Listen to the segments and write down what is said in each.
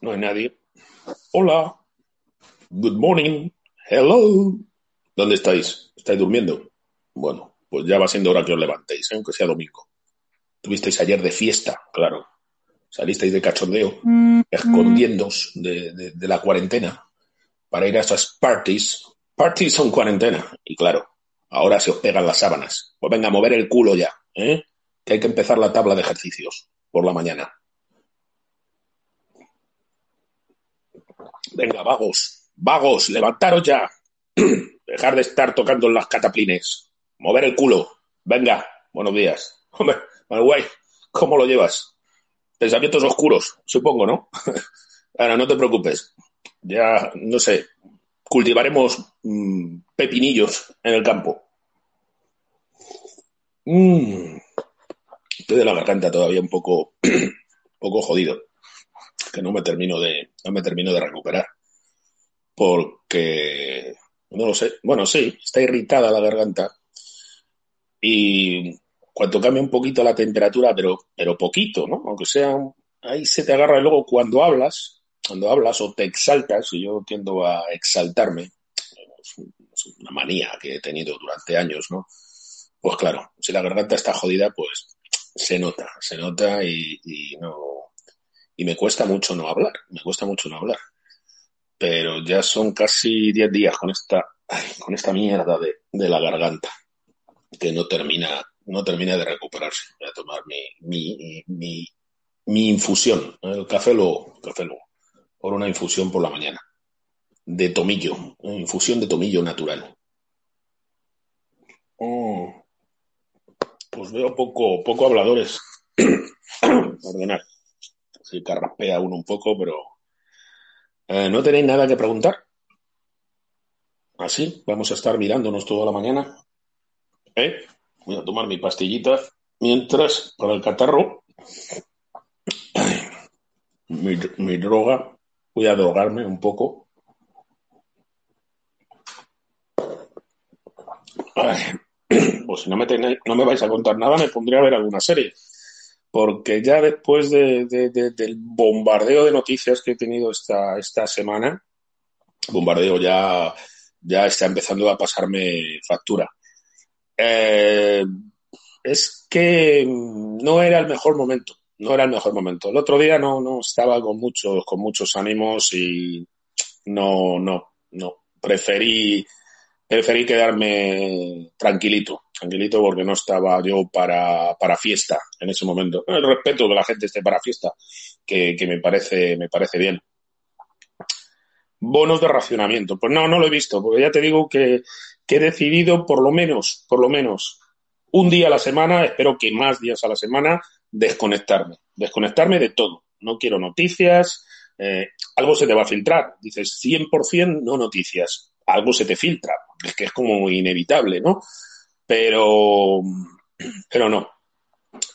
No hay nadie. Hola. Good morning. Hello. ¿Dónde estáis? ¿Estáis durmiendo? Bueno, pues ya va siendo hora que os levantéis, ¿eh? aunque sea domingo. Tuvisteis ayer de fiesta, claro. Salisteis de cachondeo, escondiéndoos de, de, de la cuarentena para ir a esas parties. Parties son cuarentena. Y claro, ahora se os pegan las sábanas. Pues venga, mover el culo ya, ¿eh? Que hay que empezar la tabla de ejercicios por la mañana. Venga, vagos, vagos, levantaros ya. Dejar de estar tocando en las cataplines. Mover el culo. Venga, buenos días. Hombre, guay, ¿cómo lo llevas? Pensamientos oscuros, supongo, ¿no? Ahora, no te preocupes. Ya, no sé, cultivaremos mmm, pepinillos en el campo. Mmm. Estoy de la garganta todavía un poco, un poco jodido. Que no me termino de, no me termino de recuperar. Porque, no lo sé. Bueno, sí, está irritada la garganta. Y cuando cambia un poquito la temperatura, pero, pero poquito, ¿no? Aunque sea, ahí se te agarra y luego cuando hablas, cuando hablas o te exaltas, y yo tiendo a exaltarme, es una manía que he tenido durante años, ¿no? Pues claro, si la garganta está jodida, pues se nota, se nota y, y no, y me cuesta mucho no hablar, me cuesta mucho no hablar. Pero ya son casi 10 días con esta, ay, con esta mierda de, de, la garganta, que no termina, no termina de recuperarse. Voy a tomar mi, mi, mi, mi infusión, el café luego, el café luego, por una infusión por la mañana. De tomillo, infusión de tomillo natural. Oh, pues veo poco, poco habladores. Ordenar sí, carraspea uno un poco, pero eh, ¿no tenéis nada que preguntar? Así, vamos a estar mirándonos toda la mañana. ¿Eh? Voy a tomar mi pastillita mientras para el catarro. Mi, mi, droga. Voy a drogarme un poco. Pues si no me, tenéis, no me vais a contar nada, me pondré a ver alguna serie porque ya después de, de, de, del bombardeo de noticias que he tenido esta, esta semana, bombardeo ya, ya está empezando a pasarme factura. Eh, es que no era el mejor momento, no era el mejor momento. El otro día no, no estaba con muchos, con muchos ánimos y no, no, no. Preferí, preferí quedarme tranquilito tranquilito porque no estaba yo para, para fiesta en ese momento. El respeto que la gente esté para fiesta, que, que, me parece, me parece bien. Bonos de racionamiento. Pues no, no lo he visto, porque ya te digo que, que he decidido por lo menos, por lo menos, un día a la semana, espero que más días a la semana, desconectarme. Desconectarme de todo. No quiero noticias, eh, algo se te va a filtrar. Dices 100% no noticias. Algo se te filtra, es que es como inevitable, ¿no? Pero, pero no.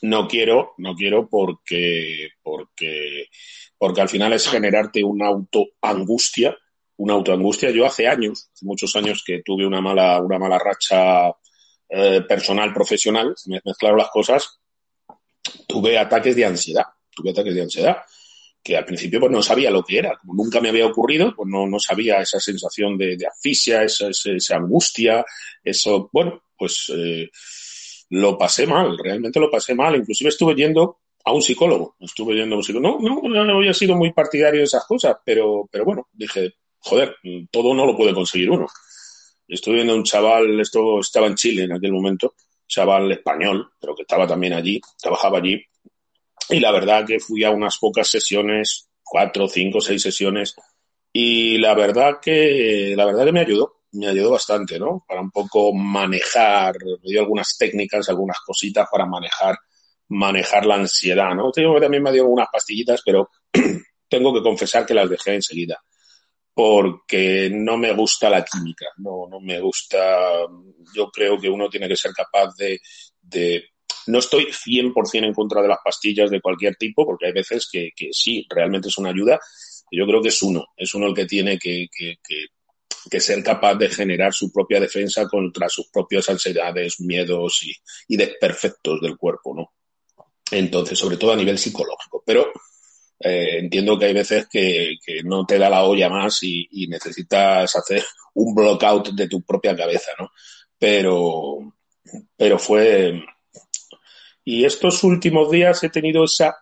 No quiero, no quiero porque, porque, porque al final es generarte una autoangustia, una autoangustia. Yo hace años, hace muchos años que tuve una mala, una mala racha eh, personal, profesional, se me mezclaron las cosas, tuve ataques de ansiedad, tuve ataques de ansiedad que al principio pues no sabía lo que era, como nunca me había ocurrido, pues no, no sabía esa sensación de, de asfixia, esa, esa, esa, angustia, eso, bueno, pues eh, lo pasé mal, realmente lo pasé mal, inclusive estuve yendo a un psicólogo, estuve yendo a un psicólogo, no, no, no había sido muy partidario de esas cosas, pero, pero bueno, dije, joder, todo no lo puede conseguir uno. Estuve viendo a un chaval, esto estaba en Chile en aquel momento, chaval español, pero que estaba también allí, trabajaba allí, y la verdad que fui a unas pocas sesiones, cuatro, cinco, seis sesiones, y la verdad que, la verdad que me ayudó, me ayudó bastante, ¿no? Para un poco manejar, me dio algunas técnicas, algunas cositas para manejar, manejar la ansiedad, ¿no? Tengo que también me dio algunas pastillitas, pero tengo que confesar que las dejé enseguida. Porque no me gusta la química, no, no me gusta, yo creo que uno tiene que ser capaz de, de no estoy 100% en contra de las pastillas de cualquier tipo, porque hay veces que, sí, realmente es una ayuda. Yo creo que es uno, es uno el que tiene que, ser capaz de generar su propia defensa contra sus propias ansiedades, miedos y, y desperfectos del cuerpo, ¿no? Entonces, sobre todo a nivel psicológico. Pero eh, entiendo que hay veces que, no te da la olla más y, necesitas hacer un blockout de tu propia cabeza, ¿no? Pero, pero fue... Y estos últimos días he tenido esa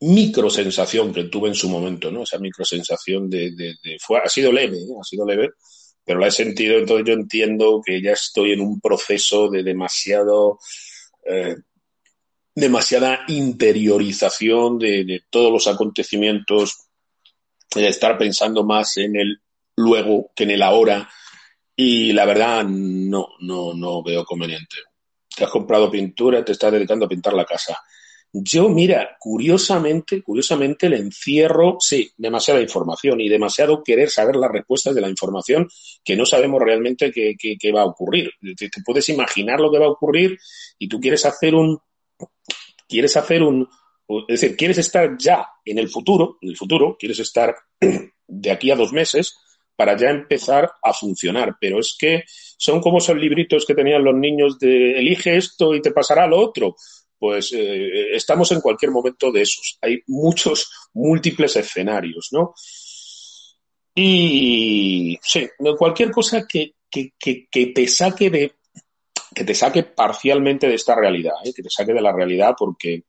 micro sensación que tuve en su momento, ¿no? Esa micro sensación de, fue, ha sido leve, ¿eh? ha sido leve, pero la he sentido, entonces yo entiendo que ya estoy en un proceso de demasiado, eh, demasiada interiorización de, todos los acontecimientos, de estar pensando más en el luego que en el ahora, y la verdad no, no, no veo conveniente. Te has comprado pintura, te estás dedicando a pintar la casa yo, mira, curiosamente, curiosamente le encierro, sí, demasiada información y demasiado querer saber las respuestas de la información que no sabemos realmente qué, va a ocurrir. Te, puedes imaginar lo que va a ocurrir y tú quieres hacer un, quieres hacer un, es decir, quieres estar ya en el futuro, en el futuro, quieres estar de aquí a dos meses para ya empezar a funcionar. Pero es que son como esos libritos que tenían los niños de elige esto y te pasará lo otro pues eh, estamos en cualquier momento de esos. Hay muchos, múltiples escenarios, ¿no? Y sí, cualquier cosa que, que, que, te saque de que te saque parcialmente de esta realidad, ¿eh? que te saque de la realidad porque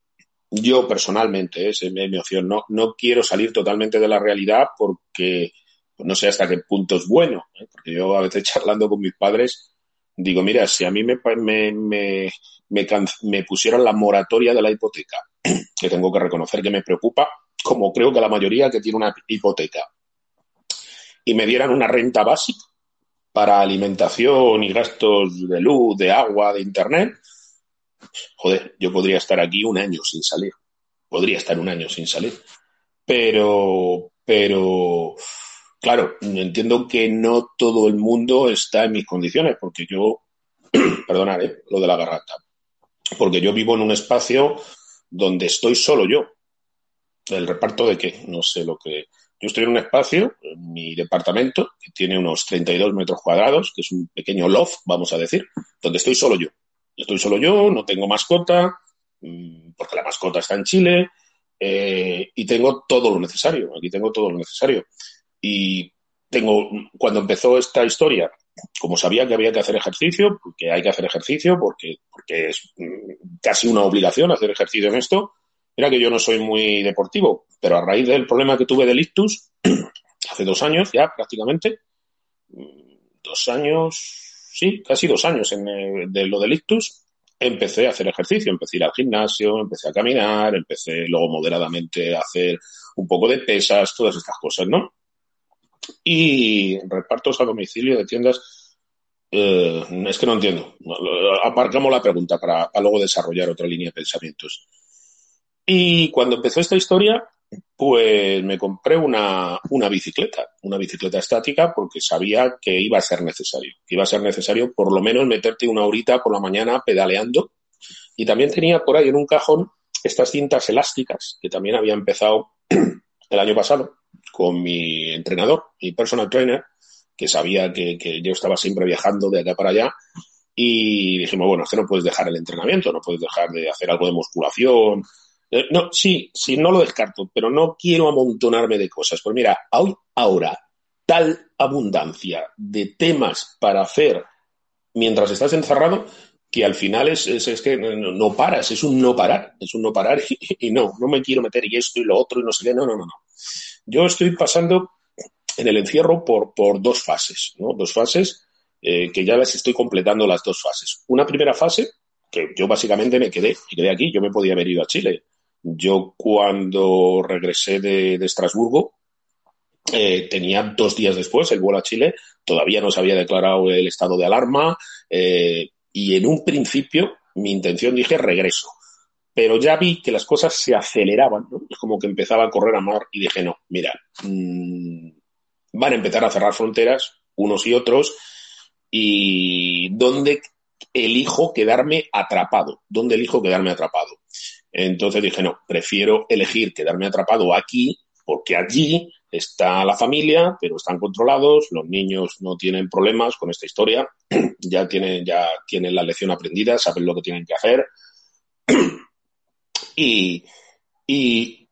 yo personalmente, ¿eh? es mi opción, no, no quiero salir totalmente de la realidad porque pues no sé hasta qué punto es bueno, ¿eh? porque yo a veces charlando con mis padres digo, mira, si a mí me, me, me, pusieran la moratoria de la hipoteca, que tengo que reconocer que me preocupa, como creo que la mayoría que tiene una hipoteca, y me dieran una renta básica para alimentación y gastos de luz, de agua, de internet, joder, yo podría estar aquí un año sin salir. Podría estar un año sin salir. Pero, pero, claro, entiendo que no todo el mundo está en mis condiciones, porque yo, perdonad, ¿eh? lo de la garganta, porque yo vivo en un espacio donde estoy solo yo. ¿El reparto de qué? No sé lo que... Yo estoy en un espacio, en mi departamento, que tiene unos 32 metros cuadrados, que es un pequeño loft, vamos a decir, donde estoy solo yo. Estoy solo yo, no tengo mascota, mm, porque la mascota está en Chile, eh, y tengo todo lo necesario. Aquí tengo todo lo necesario. Y tengo, cuando empezó esta historia, como sabía que había que hacer ejercicio, porque hay que hacer ejercicio, porque, porque es mm, casi una obligación hacer ejercicio en esto, era que yo no soy muy deportivo, pero a raíz del problema que tuve del ictus, hace dos años ya prácticamente, mm, dos años, sí, casi dos años en, eh, de lo del ictus, empecé a hacer ejercicio, empecé a ir al gimnasio, empecé a caminar, empecé luego moderadamente a hacer un poco de pesas, todas estas cosas, ¿no? Y repartos a domicilio de tiendas. Eh, es que no entiendo. Aparcamos la pregunta para, luego desarrollar otra línea de pensamientos. Y cuando empezó esta historia, pues me compré una, una, bicicleta, una bicicleta estática, porque sabía que iba a ser necesario, iba a ser necesario por lo menos meterte una horita por la mañana pedaleando. Y también tenía por ahí en un cajón estas cintas elásticas que también había empezado el año pasado con mi entrenador, mi personal trainer, que sabía que, yo estaba siempre viajando de acá para allá. Y dijimos, bueno, es que no puedes dejar el entrenamiento, no puedes dejar de hacer algo de musculación. Eh, no, sí, sí, no lo descarto, pero no quiero amontonarme de cosas. Pues mira, hoy, ahora, tal abundancia de temas para hacer mientras estás encerrado que al final es, es, que no, paras, es un no parar, es un no parar y, y, no, no me quiero meter y esto y lo otro y no sé qué, no, no, no, no. Yo estoy pasando en el encierro por, por dos fases, ¿no? Dos fases eh, que ya las estoy completando las dos fases. Una primera fase, que yo básicamente me quedé, me quedé aquí, yo me podía haber ido a Chile. Yo cuando regresé de, Estrasburgo, eh, tenía dos días después el vuelo a Chile, todavía no se había declarado el estado de alarma eh, y en un principio mi intención dije regreso pero ya vi que las cosas se aceleraban, ¿no? Es como que empezaba a correr a mar y dije, no, mira, mm, van a empezar a cerrar fronteras unos y otros y ¿dónde elijo quedarme atrapado? ¿Dónde elijo quedarme atrapado? Entonces dije, no, prefiero elegir quedarme atrapado aquí porque allí está la familia, pero están controlados, los niños no tienen problemas con esta historia, ya tienen, ya tienen la lección aprendida, saben lo que tienen que hacer. Y,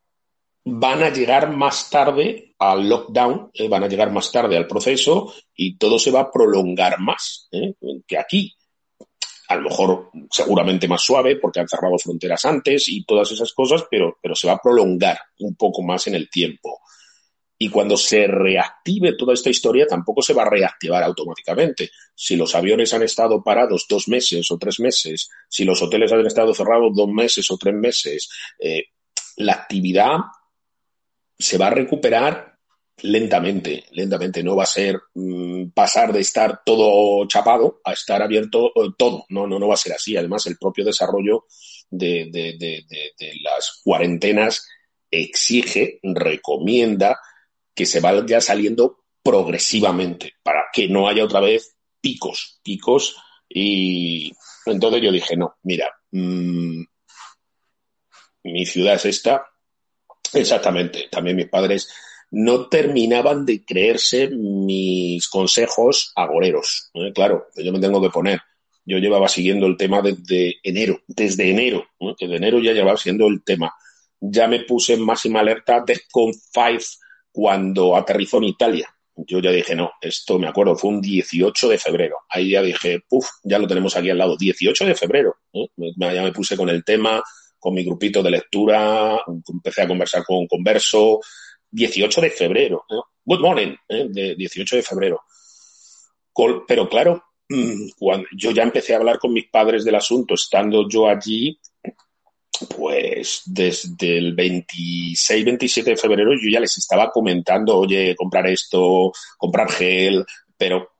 van a llegar más tarde al lockdown, eh, van a llegar más tarde al proceso y todo se va a prolongar más eh, que aquí. A lo mejor seguramente más suave porque han cerrado fronteras antes y todas esas cosas, pero, pero se va a prolongar un poco más en el tiempo. Y cuando se reactive toda esta historia, tampoco se va a reactivar automáticamente. Si los aviones han estado parados dos meses o tres meses, si los hoteles han estado cerrados dos meses o tres meses, eh, la actividad se va a recuperar lentamente, lentamente. No va a ser mm, pasar de estar todo chapado a estar abierto eh, todo. No, no, no va a ser así. Además, el propio desarrollo de, las cuarentenas exige, recomienda que se vaya saliendo progresivamente para que no haya otra vez picos, picos. Y entonces yo dije, no, mira, mmm, mi ciudad es esta, Exactamente. También mis padres no terminaban de creerse mis consejos agoreros. ¿eh? Claro, yo me tengo que poner. Yo llevaba siguiendo el tema desde enero, desde enero, ¿eh? desde enero ya llevaba siguiendo el tema. Ya me puse en máxima alerta de con 5 cuando aterrizó en Italia. Yo ya dije, no, esto me acuerdo, fue un 18 de febrero. Ahí ya dije, puf, ya lo tenemos aquí al lado, 18 de febrero. ¿eh? Ya me puse con el tema, con mi grupito de lectura, empecé a conversar con Converso, 18 de febrero, good morning, ¿eh? de 18 de febrero. pero claro, mm, yo ya empecé a hablar con mis padres del asunto, estando yo allí, pues desde el 26, 27 de febrero yo ya les estaba comentando, oye, comprar esto, comprar gel, pero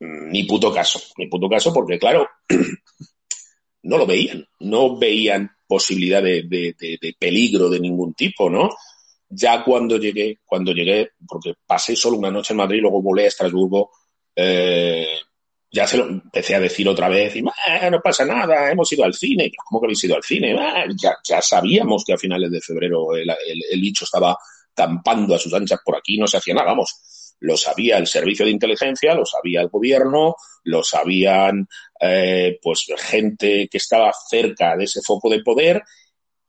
mm, ni puto caso, ni puto caso, porque claro, no lo veían, no veían posibilidad de, de, peligro de ningún tipo, ¿no? Ya cuando llegué, cuando llegué, porque pasé solo una noche en Madrid, luego volé a Estrasburgo, eh, ya se lo empecé a decir otra vez, y no pasa nada, hemos ido al cine. ¿Cómo que habéis ido al cine? ya, ya, sabíamos que a finales de febrero el, el, estaba campando a sus anchas por aquí, no se hacía nada, vamos. Lo sabía el servicio de inteligencia, lo sabía el gobierno, lo sabían eh, pues gente que estaba cerca de ese foco de poder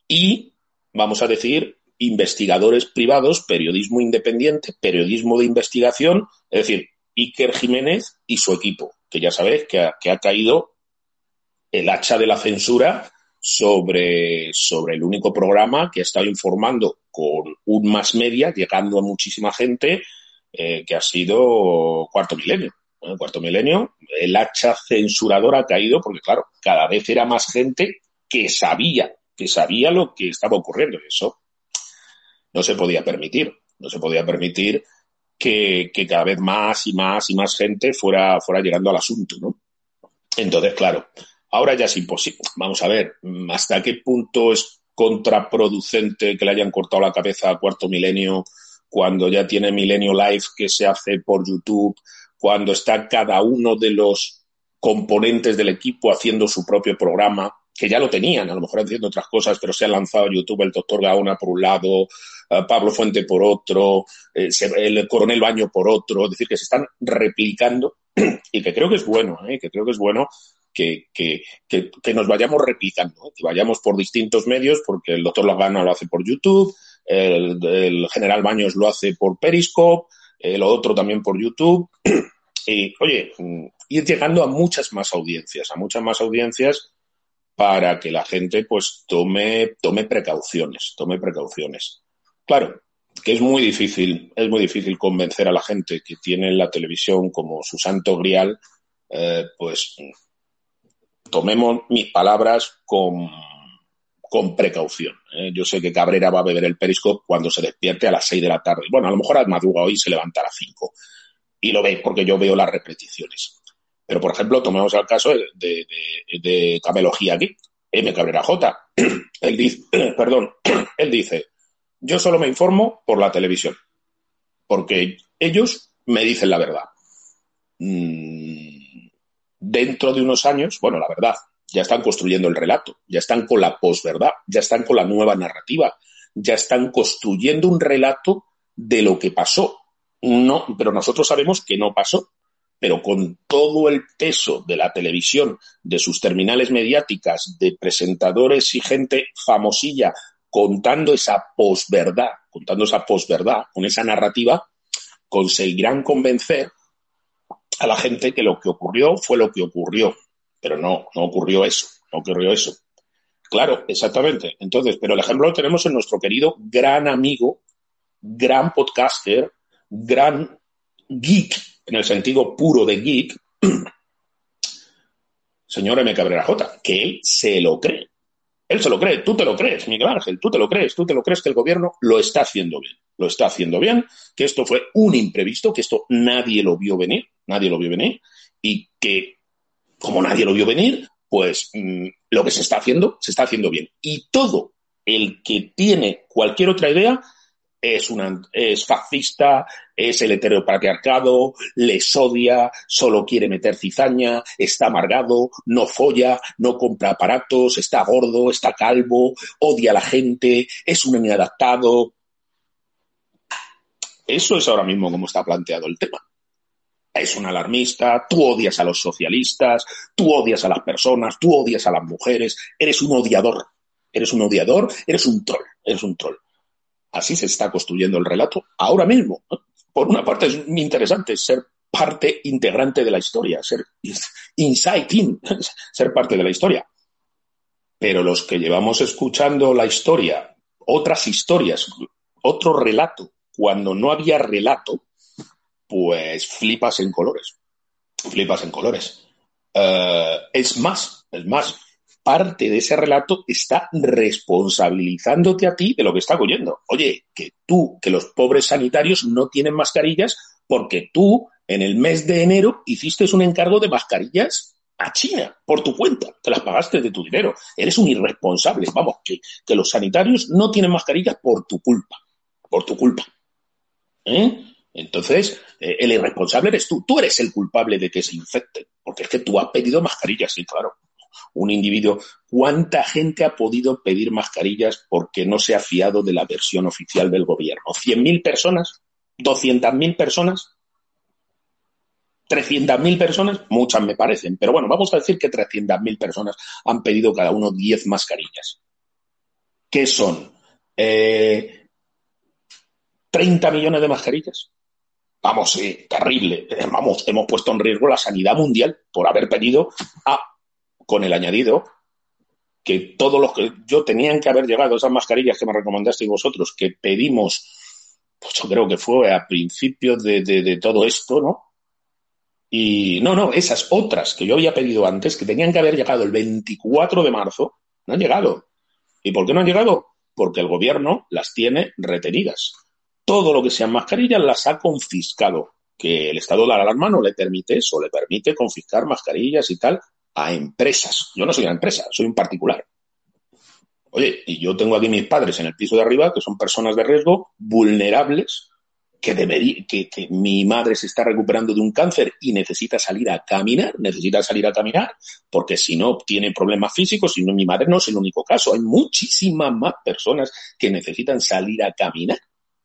y, vamos a decir, investigadores privados, periodismo independiente, periodismo de investigación, es decir, Iker Jiménez y su equipo, que ya sabéis que ha, caído el hacha de la censura sobre, sobre el único programa que ha estado informando con un más media, llegando a muchísima gente, eh, que ha sido Cuarto Milenio. Cuarto Milenio, el hacha censurador ha caído porque, claro, cada vez era más gente que sabía, que sabía lo que estaba ocurriendo. Eso no se podía permitir. No se podía permitir que, cada vez más y más y más gente fuera, fuera llegando al asunto, ¿no? Entonces, claro, ahora ya es imposible. Vamos a ver, ¿hasta qué punto es contraproducente que le hayan cortado la cabeza a Cuarto Milenio cuando ya tiene Milenio Live que se hace por YouTube, cuando está cada uno de los componentes del equipo haciendo su propio programa, que ya lo tenían, a lo mejor haciendo otras cosas, pero se ha lanzado a YouTube el doctor Gaona por un lado, eh, Pablo Fuente por otro, eh, el coronel Baño por otro, es decir, que se están replicando y que creo que es bueno, ¿eh? que creo que es bueno que, que, que, nos vayamos replicando, que vayamos por distintos medios, porque el doctor Lagana lo hace por YouTube, el, general Baños lo hace por Periscope, el otro también por YouTube. y, oye, ir llegando a muchas más audiencias, a muchas más audiencias para que la gente pues tome, tome precauciones, tome precauciones. Claro, que es muy difícil, es muy difícil convencer a la gente que tiene la televisión como su santo grial, eh, pues tomemos mis palabras con, con precaución. ¿eh? Yo sé que Cabrera va a beber el Periscope cuando se despierte a las 6 de la tarde. Bueno, a lo mejor al madruga hoy se levanta a las 5 y lo ve porque yo veo las repeticiones. Pero, por ejemplo, tomemos el caso de, de, de Camelogía aquí, M. Cabrera J. él dice, perdón, él dice, yo solo me informo por la televisión, porque ellos me dicen la verdad. Mm, dentro de unos años, bueno, la verdad, ya están construyendo el relato, ya están con la posverdad, ya están con la nueva narrativa, ya están construyendo un relato de lo que pasó. No, pero nosotros sabemos que no pasó. Pero con todo el peso de la televisión, de sus terminales mediáticas, de presentadores y gente famosilla contando esa posverdad, contando esa posverdad, con esa narrativa, conseguirán convencer a la gente que lo que ocurrió fue lo que ocurrió. Pero no, no ocurrió eso, no ocurrió eso. Claro, exactamente. Entonces, pero el ejemplo lo tenemos en nuestro querido gran amigo, gran podcaster, gran geek, en el sentido puro de geek, señor M. Cabrera J, que él se lo cree. Él se lo cree, tú te lo crees, Miguel Ángel, tú te lo crees, tú te lo crees que el gobierno lo está haciendo bien, lo está haciendo bien, que esto fue un imprevisto, que esto nadie lo vio venir, nadie lo vio venir, y que como nadie lo vio venir, pues mm, lo que se está haciendo, se está haciendo bien. Y todo el que tiene cualquier otra idea es, una, es fascista, es el heteropatriarcado, les odia, solo quiere meter cizaña, está amargado, no folla, no compra aparatos, está gordo, está calvo, odia a la gente, es un inadaptado. Eso es ahora mismo como está planteado el tema. Es un alarmista, tú odias a los socialistas, tú odias a las personas, tú odias a las mujeres, eres un odiador, eres un odiador, eres un troll, eres un troll. Así se está construyendo el relato ahora mismo. Por una parte es interesante ser parte integrante de la historia, ser inside in, ser parte de la historia. Pero los que llevamos escuchando la historia, otras historias, otro relato, cuando no había relato, pues flipas en colores. Flipas en colores. Eh, es más, es más, parte de ese relato está responsabilizándote a ti de lo que está oyendo. Oye, que tú, que los pobres sanitarios no tienen mascarillas porque tú en el mes de enero hiciste un encargo de mascarillas a China por tu cuenta, te las pagaste de tu dinero. Eres un irresponsable. Vamos, que, los sanitarios no tienen mascarillas por tu culpa, por tu culpa. ¿Eh? Entonces, eh, el irresponsable eres tú. Tú eres el culpable de que se infecte, porque es que tú has pedido mascarillas, sí, claro un individuo, ¿cuánta gente ha podido pedir mascarillas porque no se ha fiado de la versión oficial del gobierno? ¿100.000 personas? ¿200.000 personas? ¿300.000 personas? Muchas me parecen, pero bueno, vamos a decir que 300.000 personas han pedido cada uno 10 mascarillas. ¿Qué son? Eh, ¿30 millones de mascarillas? Vamos, sí, terrible. Vamos, hemos puesto en riesgo la sanidad mundial por haber pedido a con el añadido que todos los que yo tenían que haber llegado, esas mascarillas que me recomendasteis vosotros, que pedimos, pues yo creo que fue a principios de, todo esto, ¿no? Y no, no, esas otras que yo había pedido antes, que tenían que haber llegado el 24 de marzo, no han llegado. ¿Y por qué no han llegado? Porque el gobierno las tiene retenidas. Todo lo que sean mascarillas las ha confiscado. Que el estado de la alarma no le permite eso, le permite confiscar mascarillas y tal, a empresas. Yo no soy una empresa, soy un particular. Oye, y yo tengo aquí mis padres en el piso de arriba, que son personas de riesgo, vulnerables, que, debería, que, mi madre se está recuperando de un cáncer y necesita salir a caminar, necesita salir a caminar, porque si no tiene problemas físicos, y no, mi madre no es el único caso, hay muchísimas más personas que necesitan salir a caminar,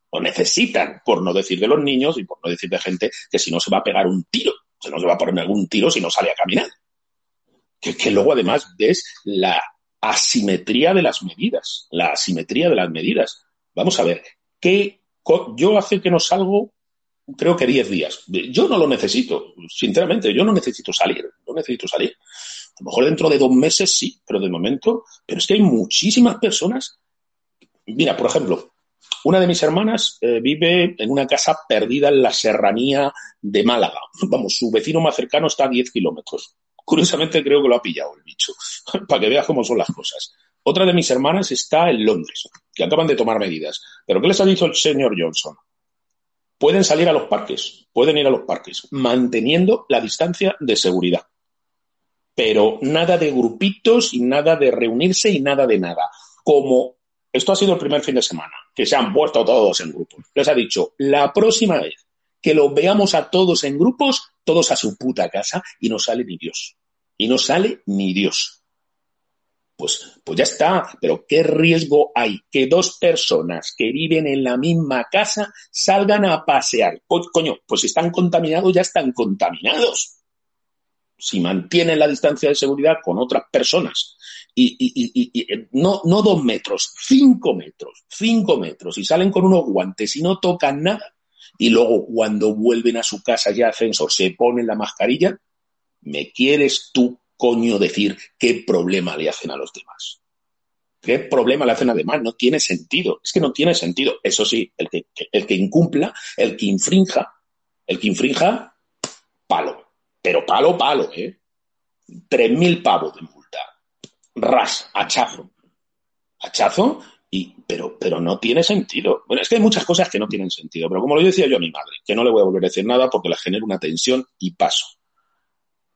o necesitan, por no decir de los niños y por no decir de gente que si no se va a pegar un tiro, se no se va a poner algún tiro si no sale a caminar que, luego además ves la asimetría de las medidas, la asimetría de las medidas. Vamos a ver, ¿qué, yo hace que no salgo, creo que 10 días. Yo no lo necesito, sinceramente, yo no necesito salir, no necesito salir. A lo mejor dentro de dos meses sí, pero de momento, pero es que hay muchísimas personas. Mira, por ejemplo, una de mis hermanas eh, vive en una casa perdida en la serranía de Málaga. Vamos, su vecino más cercano está a 10 kilómetros. Curiosamente creo que lo ha pillado el bicho, para que veas cómo son las cosas. Otra de mis hermanas está en Londres, que acaban de tomar medidas. ¿Pero qué les ha dicho el señor Johnson? Pueden salir a los parques, pueden ir a los parques, manteniendo la distancia de seguridad. Pero nada de grupitos y nada de reunirse y nada de nada. Como esto ha sido el primer fin de semana, que se han puesto todos en grupos. Les ha dicho, la próxima vez que los veamos a todos en grupos, todos a su puta casa y no sale ni Dios y no sale ni Dios. Pues, pues ya está, pero ¿qué riesgo hay que dos personas que viven en la misma casa salgan a pasear? coño, pues si están contaminados, ya están contaminados. si mantienen la distancia de seguridad con otras personas y, no, no dos metros, cinco metros, cinco metros, y salen con unos guantes y no tocan nada, y luego cuando vuelven a su casa ya ascensor se ponen la mascarilla, ¿me quieres tú, coño, decir qué problema le hacen a los demás? ¿Qué problema le hacen a los demás? No tiene sentido, es que no tiene sentido. Eso sí, el que, incumpla, el que infrinja, el que infrinja, palo. Pero palo, palo, ¿eh? Tres mil pavos de multa. Ras, hachazo. Hachazo, y, pero, pero no tiene sentido. Bueno, es que hay muchas cosas que no tienen sentido, pero como lo decía yo a mi madre, que no le voy a volver a decir nada porque le genera una tensión y paso.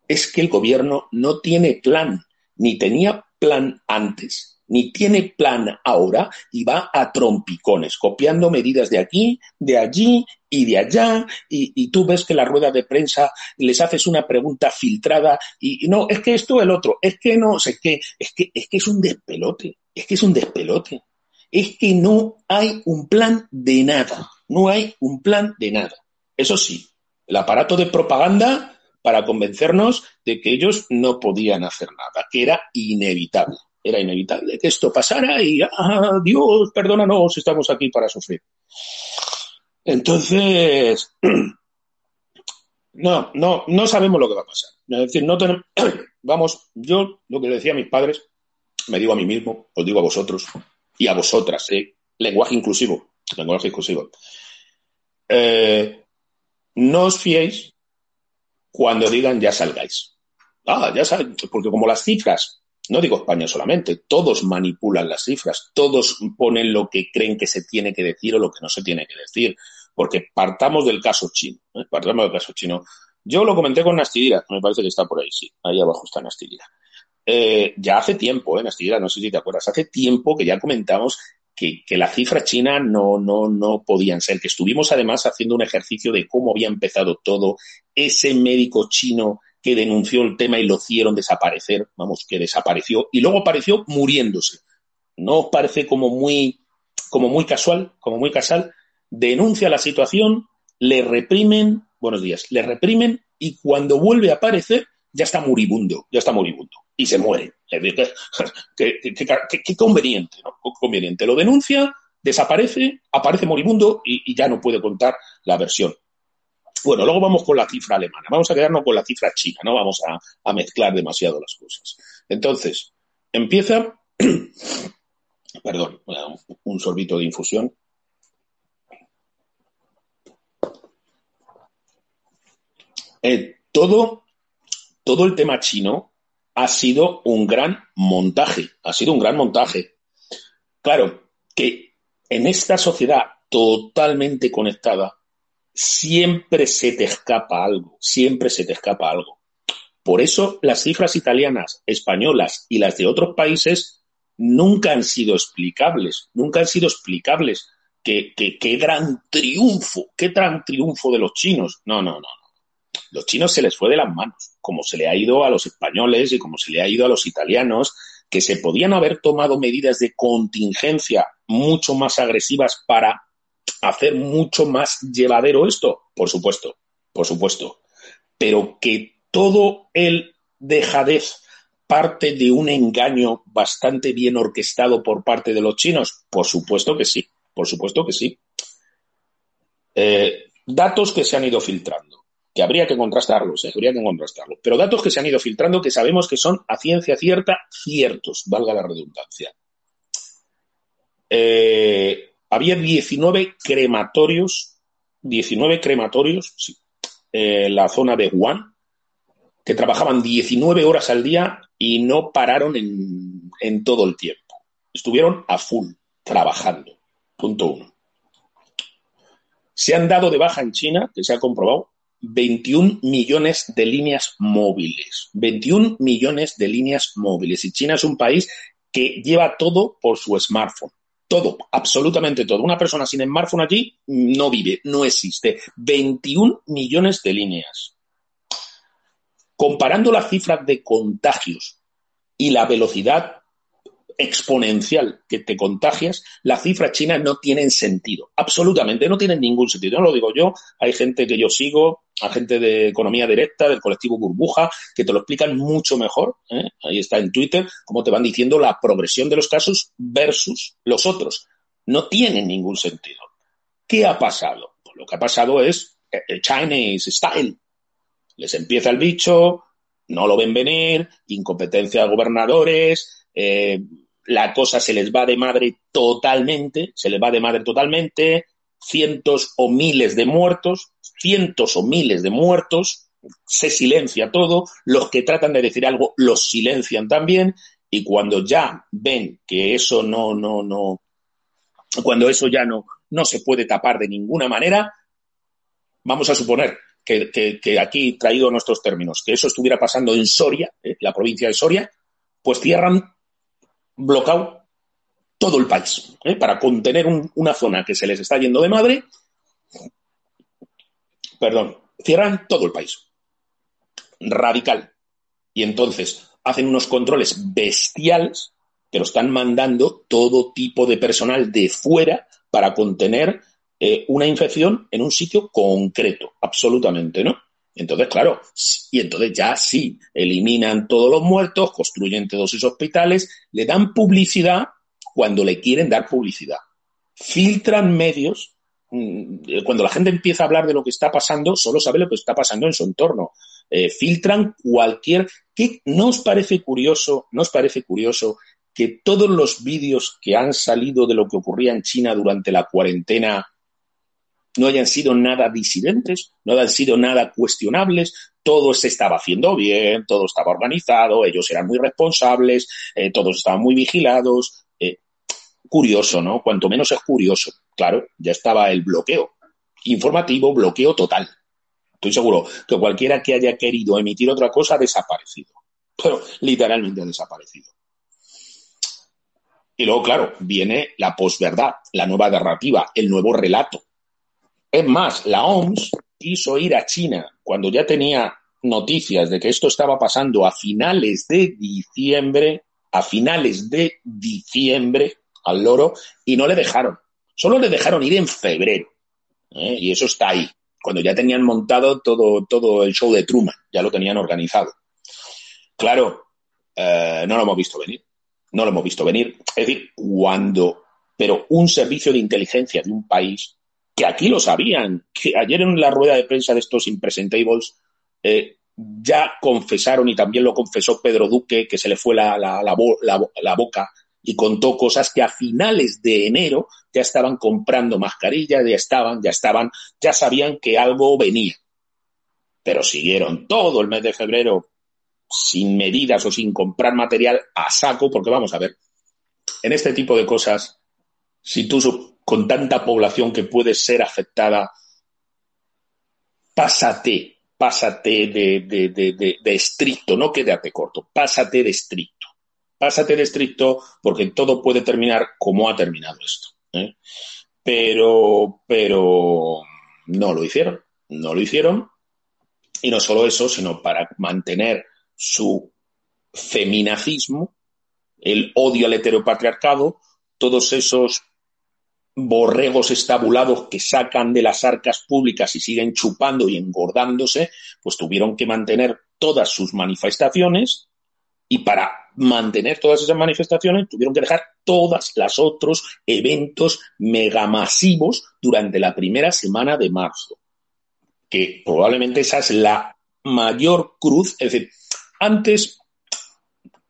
Es que el gobierno no tiene plan, ni tenía plan antes ni tiene plan ahora y va a trompicones, copiando medidas de aquí, de allí y de allá, y, tú ves que la rueda de prensa les haces una pregunta filtrada y, no, es que esto el otro, es que no sé qué, es que, es que es un despelote, es que es un despelote, es que no hay un plan de nada, no hay un plan de nada. Eso sí, el aparato de propaganda para convencernos de que ellos no podían hacer nada, que era inevitable era inevitable que esto pasara y, ah, Dios, perdónanos, estamos aquí para sufrir. Entonces, no, no, no sabemos lo que va a pasar. Es decir, no tenemos, vamos, yo lo que le decía a mis padres, me digo a mí mismo, os digo a vosotros y a vosotras, ¿eh? lenguaje inclusivo, lenguaje inclusivo. Eh, no os fiéis cuando digan ya salgáis. Ah, ya salgáis, porque como las cifras no digo España solamente, todos manipulan las cifras, todos ponen lo que creen que se tiene que decir o lo que no se tiene que decir, porque partamos del caso chino, ¿eh? partamos del caso chino. Yo lo comenté con Nastidira, me parece que está por ahí, sí, ahí abajo está Nastidira. Eh, ya hace tiempo, ¿eh, Nastidira, no sé si te acuerdas, hace tiempo que ya comentamos que, la cifra china no, no, no podían ser, que estuvimos además haciendo un ejercicio de cómo había empezado todo, ese médico chino que denunció el tema y lo hicieron desaparecer, vamos, que desapareció y luego apareció muriéndose. ¿No os parece como muy, como muy casual, como muy casual? Denuncia la situación, le reprimen, buenos días, le reprimen y cuando vuelve a aparecer ya está moribundo, ya está moribundo y se muere. Qué, conveniente, conveniente. Lo denuncia, desaparece, aparece moribundo y ya no puede contar la versión. Bueno, luego vamos con la cifra alemana. Vamos a quedarnos con la cifra china, no vamos a, mezclar demasiado las cosas. Entonces, empieza. Perdón, un sorbito de infusión. Eh, todo, todo el tema chino ha sido un gran montaje, ha sido un gran montaje. Claro, que en esta sociedad totalmente conectada, siempre se te escapa algo, siempre se te escapa algo. Por eso las cifras italianas, españolas y las de otros países nunca han sido explicables, nunca han sido explicables. Qué, gran triunfo, qué gran triunfo de los chinos. No, no, no, no. Los chinos se les fue de las manos, como se le ha ido a los españoles y como se le ha ido a los italianos, que se podían haber tomado medidas de contingencia mucho más agresivas para hacer mucho más llevadero esto, por supuesto, por supuesto. Pero que todo el dejadez parte de un engaño bastante bien orquestado por parte de los chinos, por supuesto que sí, por supuesto que sí. Eh, datos que se han ido filtrando, que habría que contrastarlos, eh, habría que contrastarlos, pero datos que se han ido filtrando que sabemos que son a ciencia cierta ciertos, valga la redundancia. Eh, había 19 crematorios, 19 crematorios en la zona de Wuhan, que trabajaban 19 horas al día y no pararon en todo el tiempo. Estuvieron a full, trabajando. Punto uno. Se han dado de baja en China, que se ha comprobado, 21 millones de líneas móviles. 21 millones de líneas móviles. Y China es un país que lleva todo por su smartphone. Todo, absolutamente todo. Una persona sin smartphone allí no vive, no existe. 21 millones de líneas. Comparando las cifras de contagios y la velocidad exponencial que te contagias, las cifras chinas no tienen sentido. Absolutamente, no tienen ningún sentido. No lo digo yo, hay gente que yo sigo, hay gente de economía directa, del colectivo Burbuja, que te lo explican mucho mejor. ¿eh? Ahí está en Twitter, cómo te van diciendo la progresión de los casos versus los otros. No tienen ningún sentido. ¿Qué ha pasado? Pues lo que ha pasado es el Chinese style. Les empieza el bicho, no lo ven venir, incompetencia de gobernadores, eh, la cosa se les va de madre totalmente, se les va de madre totalmente, cientos o miles de muertos, cientos o miles de muertos, se silencia todo, los que tratan de decir algo los silencian también, y cuando ya ven que eso no, no, no, cuando eso ya no, no se puede tapar de ninguna manera, vamos a suponer que, que, aquí traído nuestros términos, que eso estuviera pasando en Soria, eh, la provincia de Soria, pues cierran bloqueado todo el país, ¿eh? para contener una zona que se les está yendo de madre. Perdón, cierran todo el país. Radical. Y entonces hacen unos controles bestiales que lo están mandando todo tipo de personal de fuera para contener eh, una infección en un sitio concreto, absolutamente, ¿no? Entonces, claro, y entonces ya sí, eliminan todos los muertos, construyen todos esos hospitales, le dan publicidad cuando le quieren dar publicidad. Filtran medios. Mm, cuando la gente empieza a hablar de lo que está pasando, solo sabe lo que está pasando en su entorno. Eh, filtran cualquier. ¿Qué no os parece curioso? ¿No os parece curioso que todos los vídeos que han salido de lo que ocurría en China durante la cuarentena no hayan sido nada disidentes, no hayan sido nada cuestionables, todo se estaba haciendo bien, todo estaba organizado, ellos eran muy responsables, eh, todos estaban muy vigilados. Eh, curioso, ¿no? Cuanto menos es curioso. Claro, ya estaba el bloqueo informativo, bloqueo total. Estoy seguro que cualquiera que haya querido emitir otra cosa ha desaparecido. Pero literalmente ha desaparecido. Y luego, claro, viene la posverdad, la nueva narrativa, el nuevo relato. Es más, la OMS quiso ir a China cuando ya tenía noticias de que esto estaba pasando a finales de diciembre, a finales de diciembre al loro, y no le dejaron. Solo le dejaron ir en febrero. ¿eh? Y eso está ahí, cuando ya tenían montado todo, todo el show de Truman, ya lo tenían organizado. Claro, eh, no lo hemos visto venir. No lo hemos visto venir. Es decir, cuando, pero un servicio de inteligencia de un país que aquí lo sabían, que ayer en la rueda de prensa de estos impresentables eh, ya confesaron, y también lo confesó Pedro Duque, que se le fue la, la, la, boca y contó cosas que a finales de enero ya estaban comprando mascarillas, ya estaban, ya estaban, ya sabían que algo venía. Pero siguieron todo el mes de febrero sin medidas o sin comprar material a saco, porque vamos a ver, en este tipo de cosas, si tú con tanta población que puede ser afectada, pásate, pásate de, estricto, no quédate corto, pásate de estricto. Pásate de estricto porque todo puede terminar como ha terminado esto. ¿eh? Pero, pero no lo hicieron, no lo hicieron. Y no solo eso, sino para mantener su feminacismo, el odio al heteropatriarcado, todos esos borregos estabulados que sacan de las arcas públicas y siguen chupando y engordándose, pues tuvieron que mantener todas sus manifestaciones y para mantener todas esas manifestaciones tuvieron que dejar todos los otros eventos megamasivos durante la primera semana de marzo. Que probablemente esa es la mayor cruz. Es decir, antes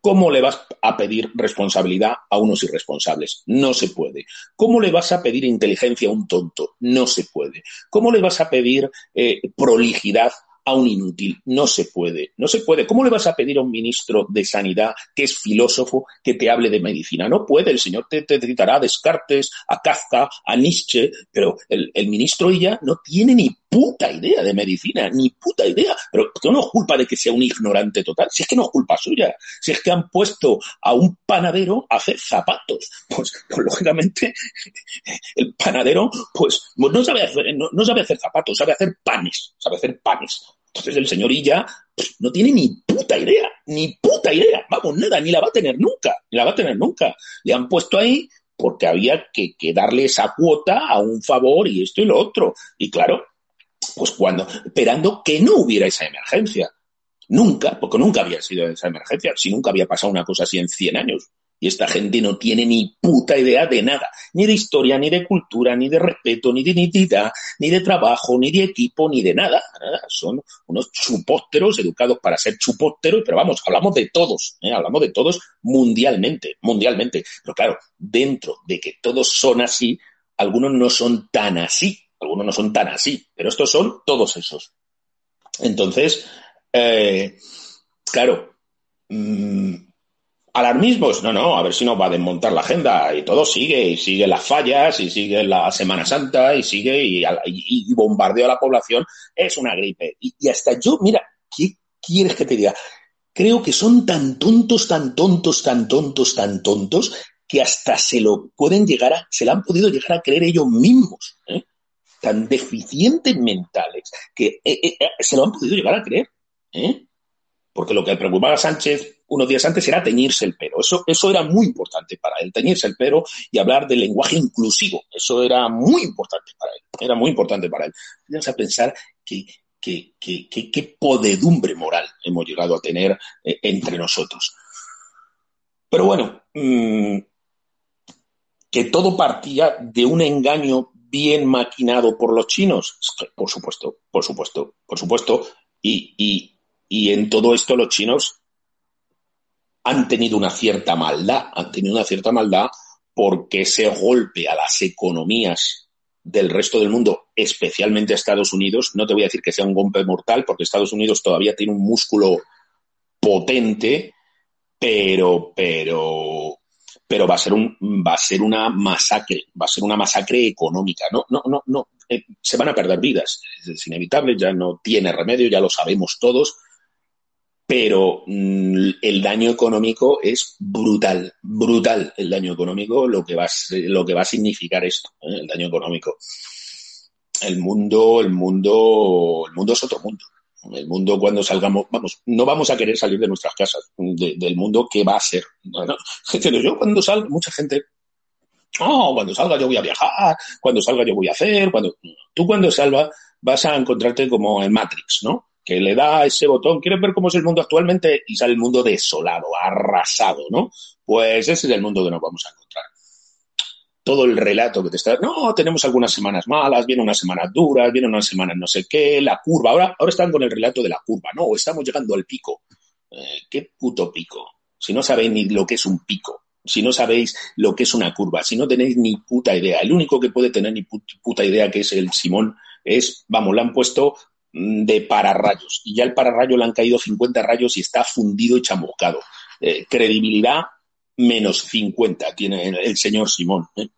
¿Cómo le vas a pedir responsabilidad a unos irresponsables? No se puede. ¿Cómo le vas a pedir inteligencia a un tonto? No se puede. ¿Cómo le vas a pedir eh, prolijidad a un inútil. No se puede, no se puede. ¿Cómo le vas a pedir a un ministro de Sanidad que es filósofo que te hable de medicina? No puede, el señor te, te citará a Descartes, a Kafka, a Nietzsche, pero el, el ministro ella no tiene ni puta idea de medicina, ni puta idea. Pero no es culpa de que sea un ignorante total, si es que no es culpa suya, si es que han puesto a un panadero a hacer zapatos. Pues, pues lógicamente, el panadero, pues, no sabe hacer, no sabe hacer zapatos, sabe hacer panes, sabe hacer panes. Entonces el señor Illa pues, no tiene ni puta idea. ni puta idea, vamos, nada, ni la va a tener nunca, ni la va a tener nunca. Le han puesto ahí porque había que, que darle esa cuota a un favor y esto y lo otro. Y claro, pues cuando, esperando que no hubiera esa emergencia. Nunca, porque nunca había sido esa emergencia, si nunca había pasado una cosa así en 100 años. Y esta gente no tiene ni puta idea de nada, ni de historia, ni de cultura, ni de respeto, ni de identidad, ni de trabajo, ni de equipo, ni de nada. Son unos chupósteros educados para ser chupósteros, pero vamos, hablamos de todos, ¿eh? hablamos de todos mundialmente, mundialmente. Pero claro, dentro de que todos son así, algunos no son tan así, algunos no son tan así, pero estos son todos esos. Entonces, eh, claro, mmm, alarmismos, no, no, a ver si nos va a desmontar la agenda y todo sigue, y sigue las fallas, y sigue la Semana Santa, y sigue, y, y, bombardeo a la población, es una gripe. Y, hasta yo, mira, ¿qué quieres que te diga? Creo que son tan tontos, tan tontos, tan tontos, tan tontos, que hasta se lo pueden llegar a, se lo han podido llegar a creer ellos mismos, ¿eh? Tan deficientes mentales, que eh, eh, se lo han podido llegar a creer. ¿eh? Porque lo que preocupaba a Sánchez unos días antes era teñirse el pelo. Eso, eso era muy importante para él, teñirse el pelo y hablar del lenguaje inclusivo. Eso era muy importante para él. Era muy importante para él. Vamos a pensar que, qué podedumbre moral hemos llegado a tener eh, entre nosotros. Pero bueno, mm, que todo partía de un engaño bien maquinado por los chinos, por supuesto, por supuesto, por supuesto, y, y en todo esto los chinos han tenido una cierta maldad, han tenido una cierta maldad porque ese golpe a las economías del resto del mundo, especialmente a Estados Unidos, no te voy a decir que sea un golpe mortal, porque Estados Unidos todavía tiene un músculo potente, pero, pero, pero va a ser un, va a ser una masacre, va a ser una masacre económica. No, no, no, no, eh, se van a perder vidas, es inevitable, ya no tiene remedio, ya lo sabemos todos pero mm, el daño económico es brutal, brutal el daño económico, lo que va a, lo que va a significar esto, ¿eh? el daño económico. El mundo, el mundo, el mundo es otro mundo. El mundo cuando salgamos, vamos, no vamos a querer salir de nuestras casas, del mundo que va a ser. Bueno, yo cuando salga, mucha gente, oh, cuando salga yo voy a viajar, cuando salga yo voy a hacer, cuando tú cuando salga vas a encontrarte como en Matrix, ¿no? que le da ese botón, ¿quieres ver cómo es el mundo actualmente? Y sale el mundo desolado, arrasado, ¿no? Pues ese es el mundo que nos vamos a encontrar. Todo el relato que te está... No, tenemos algunas semanas malas, vienen unas semanas duras, vienen unas semanas no sé qué, la curva. Ahora, ahora están con el relato de la curva. No, estamos llegando al pico. Eh, ¿Qué puto pico? Si no sabéis ni lo que es un pico, si no sabéis lo que es una curva, si no tenéis ni puta idea, el único que puede tener ni puta idea que es el Simón es, vamos, le han puesto de pararrayos. Y ya el pararrayo le han caído 50 rayos y está fundido y chamuscado. Eh, credibilidad menos 50 tiene el señor Simón. ¿eh?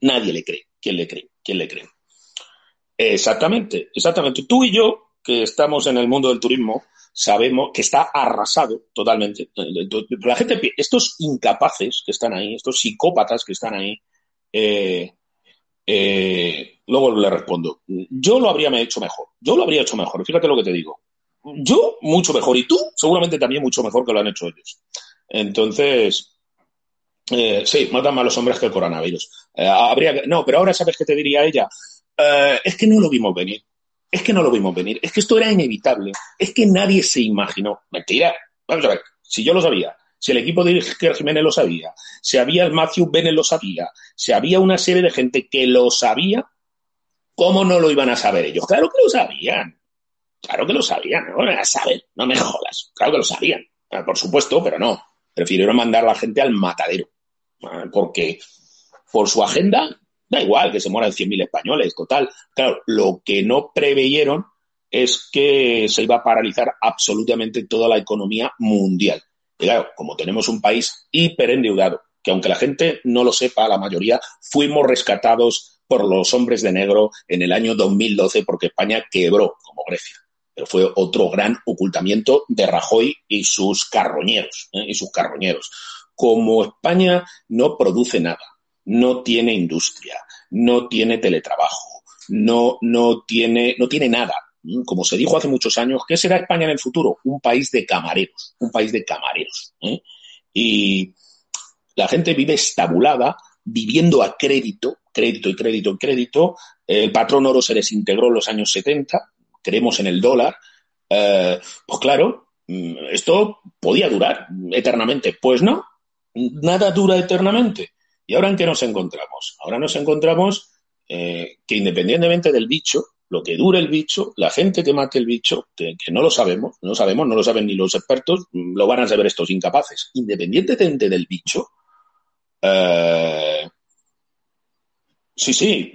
Nadie le cree. ¿Quién le cree? ¿Quién le cree? Exactamente, exactamente. Tú y yo, que estamos en el mundo del turismo, sabemos que está arrasado totalmente. La gente, estos incapaces que están ahí, estos psicópatas que están ahí, eh, eh, luego le respondo, yo lo habría hecho mejor, yo lo habría hecho mejor, fíjate lo que te digo. Yo mucho mejor y tú seguramente también mucho mejor que lo han hecho ellos. Entonces, eh, sí, matan más los hombres que el coronavirus. Eh, habría no, pero ahora sabes qué te diría ella. es que no lo vimos venir. Es que no lo vimos venir. Es que esto era inevitable. Es que nadie se imaginó. Mentira. Vamos a ver. Si yo lo sabía, si el equipo de Iker Jiménez lo sabía, si había el Matthew Bennett lo sabía, si había una serie de gente que lo sabía, ¿cómo no lo iban a saber ellos? Claro que lo sabían. Claro que lo sabían. No lo a saber, no me jodas. Claro que lo sabían. Por supuesto, pero no. Prefirieron mandar a la gente al matadero. Ah, porque por su agenda da igual que se mueran 100.000 españoles, total. Claro, lo que no preveyeron es que se iba a paralizar absolutamente toda la economía mundial. Y claro, como tenemos un país hiperendeudado, que aunque la gente no lo sepa, la mayoría fuimos rescatados por los hombres de negro en el año 2012 porque España quebró como Grecia. Fue otro gran ocultamiento de Rajoy y sus carroñeros, ¿eh? y sus carroñeros. Como España no produce nada, no tiene industria, no tiene teletrabajo, no, no, tiene, no tiene nada, como se dijo hace muchos años, ¿qué será España en el futuro? Un país de camareros, un país de camareros. ¿eh? Y la gente vive estabulada, viviendo a crédito, crédito y crédito y crédito. El patrón oro se desintegró en los años 70, creemos en el dólar. Eh, pues claro, esto podía durar eternamente. Pues no, nada dura eternamente. ¿Y ahora en qué nos encontramos? Ahora nos encontramos eh, que independientemente del bicho, lo que dure el bicho, la gente que mate el bicho, que, no lo sabemos, no sabemos, no lo saben ni los expertos, lo van a saber estos incapaces. Independientemente del bicho, eh, sí, sí,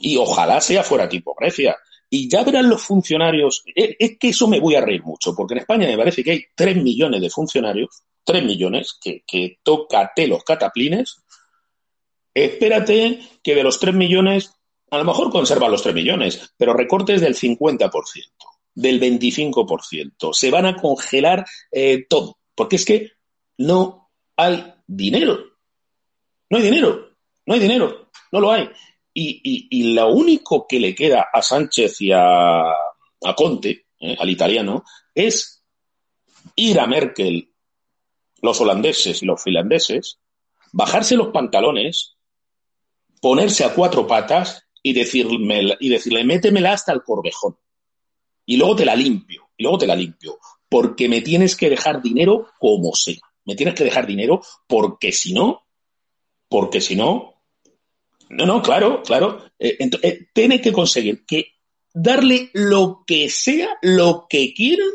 y ojalá sea fuera tipo Grecia. Y ya verán los funcionarios, es, que eso me voy a reír mucho, porque en España me parece que hay 3 millones de funcionarios, 3 millones, que, que tócate los cataplines. Espérate que de los 3 millones a lo mejor conserva los 3 millones, pero recortes del 50%, del 25%. Se van a congelar eh, todo, porque es que no hay dinero. No hay dinero, no hay dinero, no lo hay. Y, lo único que le queda a Sánchez y a, Conte, eh, al italiano, es ir a Merkel, los holandeses y los finlandeses, bajarse los pantalones, ponerse a cuatro patas y y decirle, métemela hasta el corvejón. Y luego te la limpio, y luego te la limpio. Porque me tienes que dejar dinero como sea. Me tienes que dejar dinero porque si no, porque si no, no, no, claro, claro. Eh, eh, tiene que conseguir que darle lo que sea, lo que quieran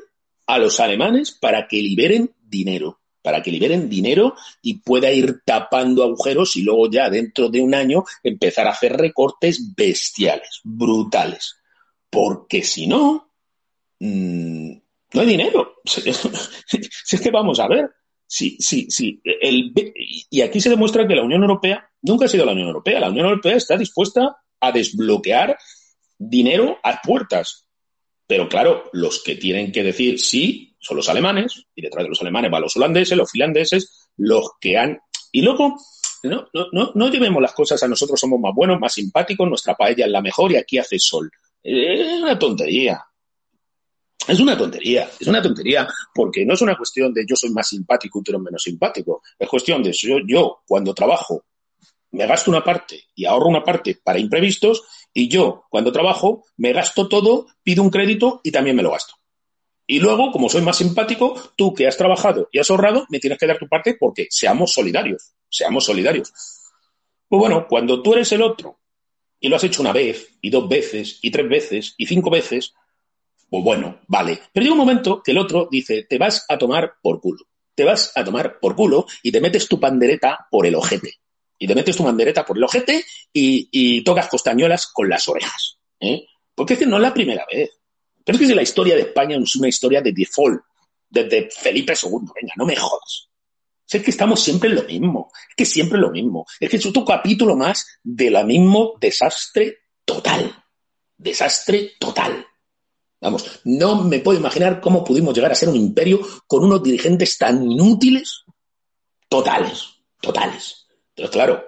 a los alemanes para que liberen dinero para que liberen dinero y pueda ir tapando agujeros y luego ya dentro de un año empezar a hacer recortes bestiales, brutales. Porque si no, mm, no hay dinero. Si es que vamos a ver. Sí, sí, sí. Y aquí se demuestra que la Unión Europea nunca ha sido la Unión Europea. La Unión Europea está dispuesta a desbloquear dinero a puertas. Pero claro, los que tienen que decir sí son los alemanes, y detrás de los alemanes van los holandeses, los finlandeses, los que han... Y luego, no, no, no, llevemos las cosas a nosotros somos más buenos, más simpáticos, nuestra paella es la mejor y aquí hace sol. Es una tontería. Es una tontería, es una tontería, porque no es una cuestión de yo soy más simpático y tú eres menos simpático. Es cuestión de yo, yo cuando trabajo me gasto una parte y ahorro una parte para imprevistos y yo cuando trabajo me gasto todo, pido un crédito y también me lo gasto. Y luego, como soy más simpático, tú que has trabajado y has ahorrado, me tienes que dar tu parte porque seamos solidarios, seamos solidarios. Pues bueno, cuando tú eres el otro y lo has hecho una vez, y dos veces, y tres veces, y cinco veces, pues bueno, vale. Pero llega un momento que el otro dice, te vas a tomar por culo. Te vas a tomar por culo y te metes tu pandereta por el ojete. Y te metes tu pandereta por el ojete y, tocas costañuelas con las orejas. ¿eh? Porque es que no es la primera vez. Pero es que la historia de España es una historia de default, desde Felipe II. Venga, no me jodas. Es que estamos siempre en lo mismo. Es que siempre lo mismo. Es que es otro capítulo más de la mismo desastre total. Desastre total. Vamos, no me puedo imaginar cómo pudimos llegar a ser un imperio con unos dirigentes tan inútiles, totales, totales. Entonces, claro,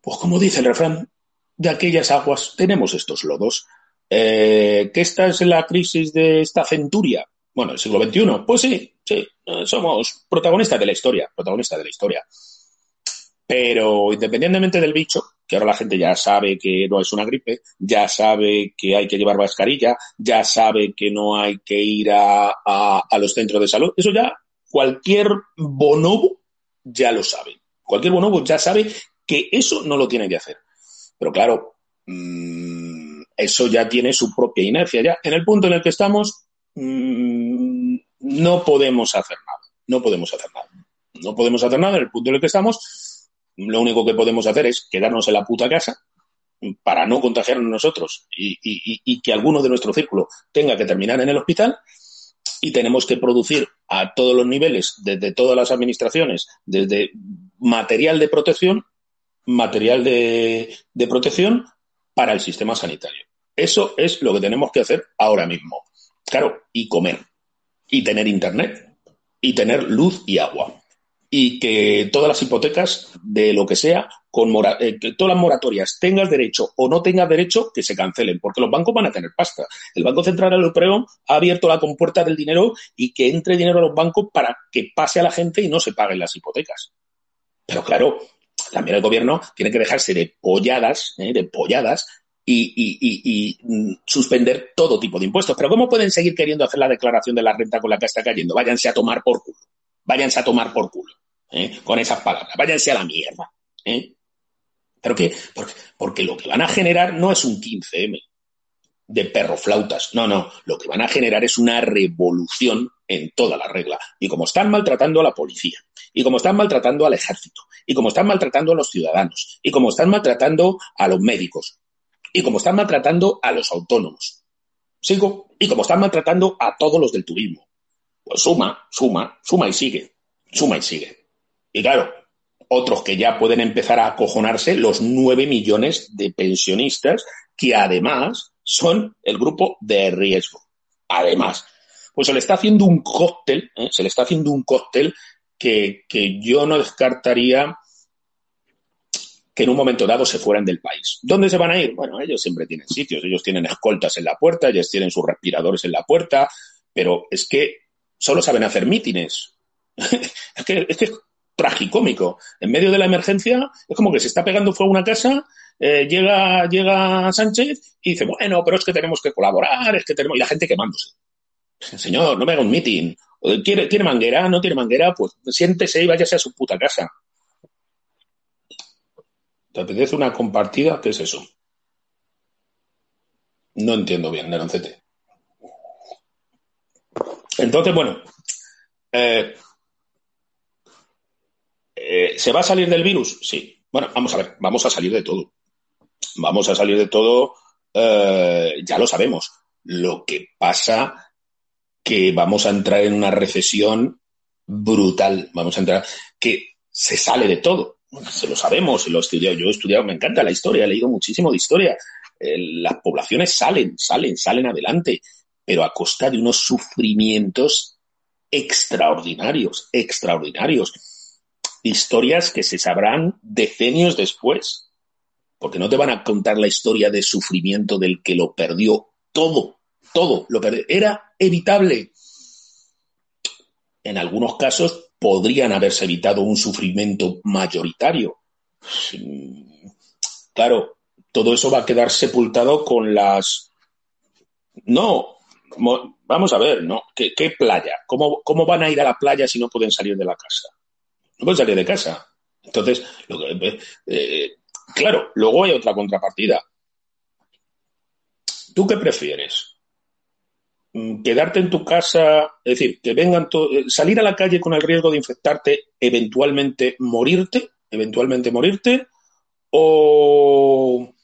pues como dice el refrán, de aquellas aguas tenemos estos lodos. Eh, ¿Que esta es la crisis de esta centuria? Bueno, el siglo XXI. Pues sí, sí, eh, somos protagonistas de la historia, protagonistas de la historia. Pero independientemente del bicho, que ahora la gente ya sabe que no es una gripe, ya sabe que hay que llevar mascarilla, ya sabe que no hay que ir a, a los centros de salud, eso ya cualquier bonobo ya lo sabe. Cualquier bonobo ya sabe que eso no lo tiene que hacer. Pero claro, mmm, eso ya tiene su propia inercia. Ya en el punto en el que estamos, mm, no podemos hacer nada. No podemos hacer nada. No podemos hacer nada en el punto en el que estamos. Lo único que podemos hacer es quedarnos en la puta casa para no contagiarnos nosotros y, que alguno de nuestro círculo tenga que terminar en el hospital y tenemos que producir a todos los niveles, desde todas las administraciones, desde material de protección, material de protección para el sistema sanitario. Eso es lo que tenemos que hacer ahora mismo. Claro, y comer, y tener internet, y tener luz y agua. Y que todas las hipotecas de lo que sea, con eh, que todas las moratorias, tengas derecho o no tengas derecho, que se cancelen, porque los bancos van a tener pasta. El Banco Central Europeo ha abierto la compuerta del dinero y que entre dinero a los bancos para que pase a la gente y no se paguen las hipotecas. Pero claro, también el gobierno tiene que dejarse de polladas, ¿eh? de polladas, y, mm, suspender todo tipo de impuestos. Pero ¿cómo pueden seguir queriendo hacer la declaración de la renta con la que está cayendo? Váyanse a tomar por culo. Váyanse a tomar por culo. ¿eh? Con esas palabras. Váyanse a la mierda. ¿eh? ¿Pero qué? Porque, lo que van a generar no es un 15M de perroflautas. No, no. Lo que van a generar es una revolución en toda la regla. Y como están maltratando a la policía, y como están maltratando al ejército, y como están maltratando a los ciudadanos, y como están maltratando a los médicos, y como están maltratando a los autónomos. ¿Sigo? Y como están maltratando a todos los del turismo. Pues suma, suma, suma y sigue. Suma y sigue. Y claro, otros que ya pueden empezar a acojonarse, los nueve millones de pensionistas que además son el grupo de riesgo. Además, pues se le está haciendo un cóctel, ¿eh? se le está haciendo un cóctel que, que yo no descartaría que en un momento dado se fueran del país. ¿Dónde se van a ir? Bueno, ellos siempre tienen sitios, ellos tienen escoltas en la puerta, ellos tienen sus respiradores en la puerta, pero es que solo saben hacer mítines. es, que, es es tragicómico. En medio de la emergencia es como que se está pegando fuego a una casa, eh, llega, llega Sánchez y dice, bueno, pero es que tenemos que colaborar, es que tenemos... Y la gente quemándose. Señor, no me haga un. ¿Tiene, ¿Tiene manguera? ¿No tiene manguera? Pues siéntese y váyase a su puta casa. ¿Te apetece una compartida? ¿Qué es eso? No entiendo bien, Neroncete. Entonces, bueno, eh, eh, ¿se va a salir del virus? Sí. Bueno, vamos a ver, vamos a salir de todo. Vamos a salir de todo, eh, ya lo sabemos. Lo que pasa que vamos a entrar en una recesión brutal. Vamos a entrar, que se sale de todo se lo sabemos, lo he estudiado, yo he estudiado, me encanta la historia, he leído muchísimo de historia. Las poblaciones salen, salen, salen adelante, pero a costa de unos sufrimientos extraordinarios, extraordinarios. Historias que se sabrán decenios después, porque no te van a contar la historia de sufrimiento del que lo perdió todo, todo, lo perdió. Era evitable. En algunos casos podrían haberse evitado un sufrimiento mayoritario. Claro, todo eso va a quedar sepultado con las... No, vamos a ver, ¿no? ¿Qué, playa? ¿Cómo, ¿Cómo, van a ir a la playa si no pueden salir de la casa? No pueden salir de casa. Entonces, eh, claro, luego hay otra contrapartida. ¿Tú qué prefieres? Mm, quedarte en tu casa, es decir, que vengan eh, salir a la calle con el riesgo de infectarte, eventualmente morirte, eventualmente morirte, o,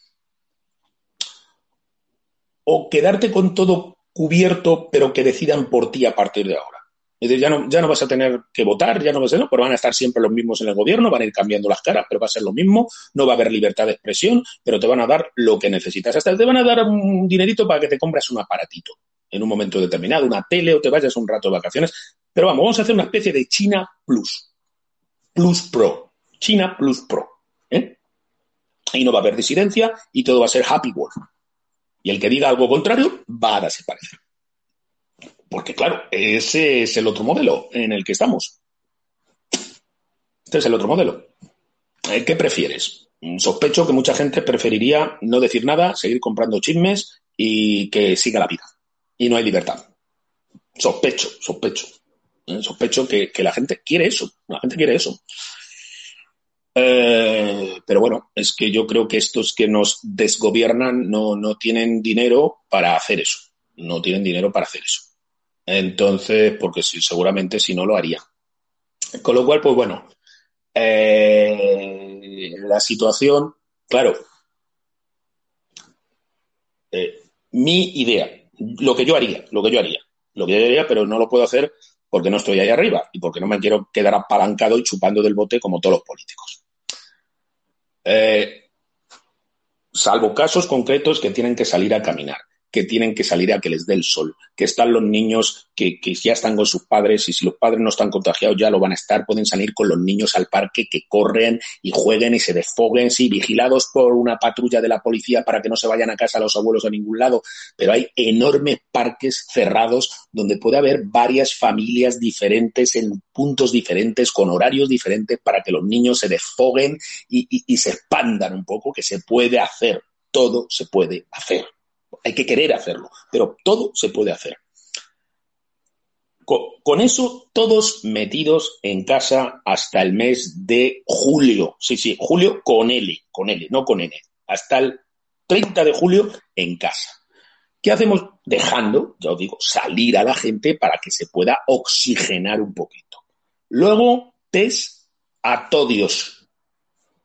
o quedarte con todo cubierto, pero que decidan por ti a partir de ahora. Es decir, ya no, ya no vas a tener que votar, ya no vas a no, pero van a estar siempre los mismos en el gobierno, van a ir cambiando las caras, pero va a ser lo mismo, no va a haber libertad de expresión, pero te van a dar lo que necesitas. Hasta te van a dar un dinerito para que te compres un aparatito en un momento determinado, una tele o te vayas un rato de vacaciones. Pero vamos, vamos a hacer una especie de China Plus. Plus Pro. China Plus Pro. ¿eh? Y no va a haber disidencia y todo va a ser happy world. Y el que diga algo contrario va a desaparecer. Porque claro, ese es el otro modelo en el que estamos. Este es el otro modelo. Eh, ¿Qué prefieres? Sospecho que mucha gente preferiría no decir nada, seguir comprando chismes y que siga la vida y no hay libertad. Sospecho, sospecho. ¿eh? Sospecho que, la gente quiere eso. La gente quiere eso. Eh, pero bueno, es que yo creo que estos que nos desgobiernan no, no tienen dinero para hacer eso. No tienen dinero para hacer eso. Entonces, porque si, seguramente si no lo haría. Con lo cual, pues bueno, eh, la situación, claro, mi idea, lo que yo haría, lo que yo haría, lo que yo haría, pero no lo puedo hacer porque no estoy ahí arriba y porque no me quiero quedar apalancado y chupando del bote como todos los políticos. Eh, salvo casos concretos que tienen que salir a caminar, que tienen que salir a que les dé el sol, que están los niños que, ya están con sus padres y si los padres no están contagiados ya lo van a estar, pueden salir con los niños al parque, que corren y jueguen y se desfoguen, sí, vigilados por una patrulla de la policía para que no se vayan a casa los abuelos a ningún lado, pero hay enormes parques cerrados donde puede haber varias familias diferentes en puntos diferentes, con horarios diferentes, para que los niños se desfoguen y, y se expandan un poco, que se puede hacer, todo se puede hacer. Hay que querer hacerlo, pero todo se puede hacer. Con, eso, todos metidos en casa hasta el mes de julio. Sí, sí, julio con L, con L, no con N. Hasta el 30 de julio en casa. ¿Qué hacemos? Dejando, ya os digo, salir a la gente para que se pueda oxigenar un poquito. Luego, test a todos.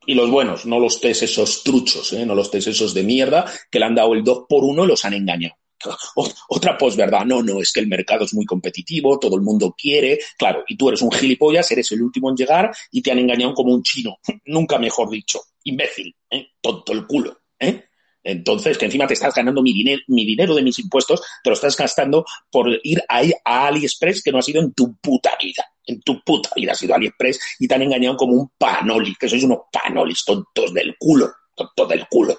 Y los buenos, no los test esos truchos, ¿eh? no los test esos de mierda que le han dado el 2 por 1 y los han engañado. Otra posverdad, no, no, es que el mercado es muy competitivo, todo el mundo quiere, claro, y tú eres un gilipollas, eres el último en llegar y te han engañado como un chino, nunca mejor dicho, imbécil, ¿eh? tonto el culo, ¿eh? Entonces, que encima te estás ganando mi, dinero, mi dinero de mis impuestos, te lo estás gastando por ir a, a AliExpress que no ha sido en tu puta vida. En tu puta vida ha sido AliExpress y te han engañado como un panoli, que sois unos panolis tontos del culo, tontos del culo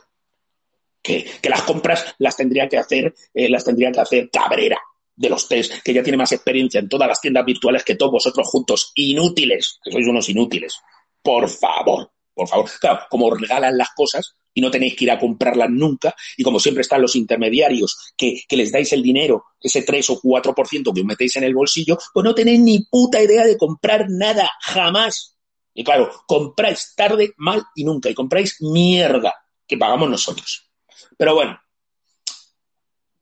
que, las compras las tendría que hacer, eh, las tendría que hacer Cabrera de los test, que ya tiene más experiencia en todas las tiendas virtuales que todos vosotros juntos. Inútiles, que sois unos inútiles. Por favor, por favor. Claro, como regalan las cosas y no tenéis que ir a comprarlas nunca, y como siempre están los intermediarios que, que les dais el dinero, ese 3 o 4% que os metéis en el bolsillo, pues no tenéis ni puta idea de comprar nada, jamás. Y claro, compráis tarde, mal y nunca, y compráis mierda que pagamos nosotros. Pero bueno,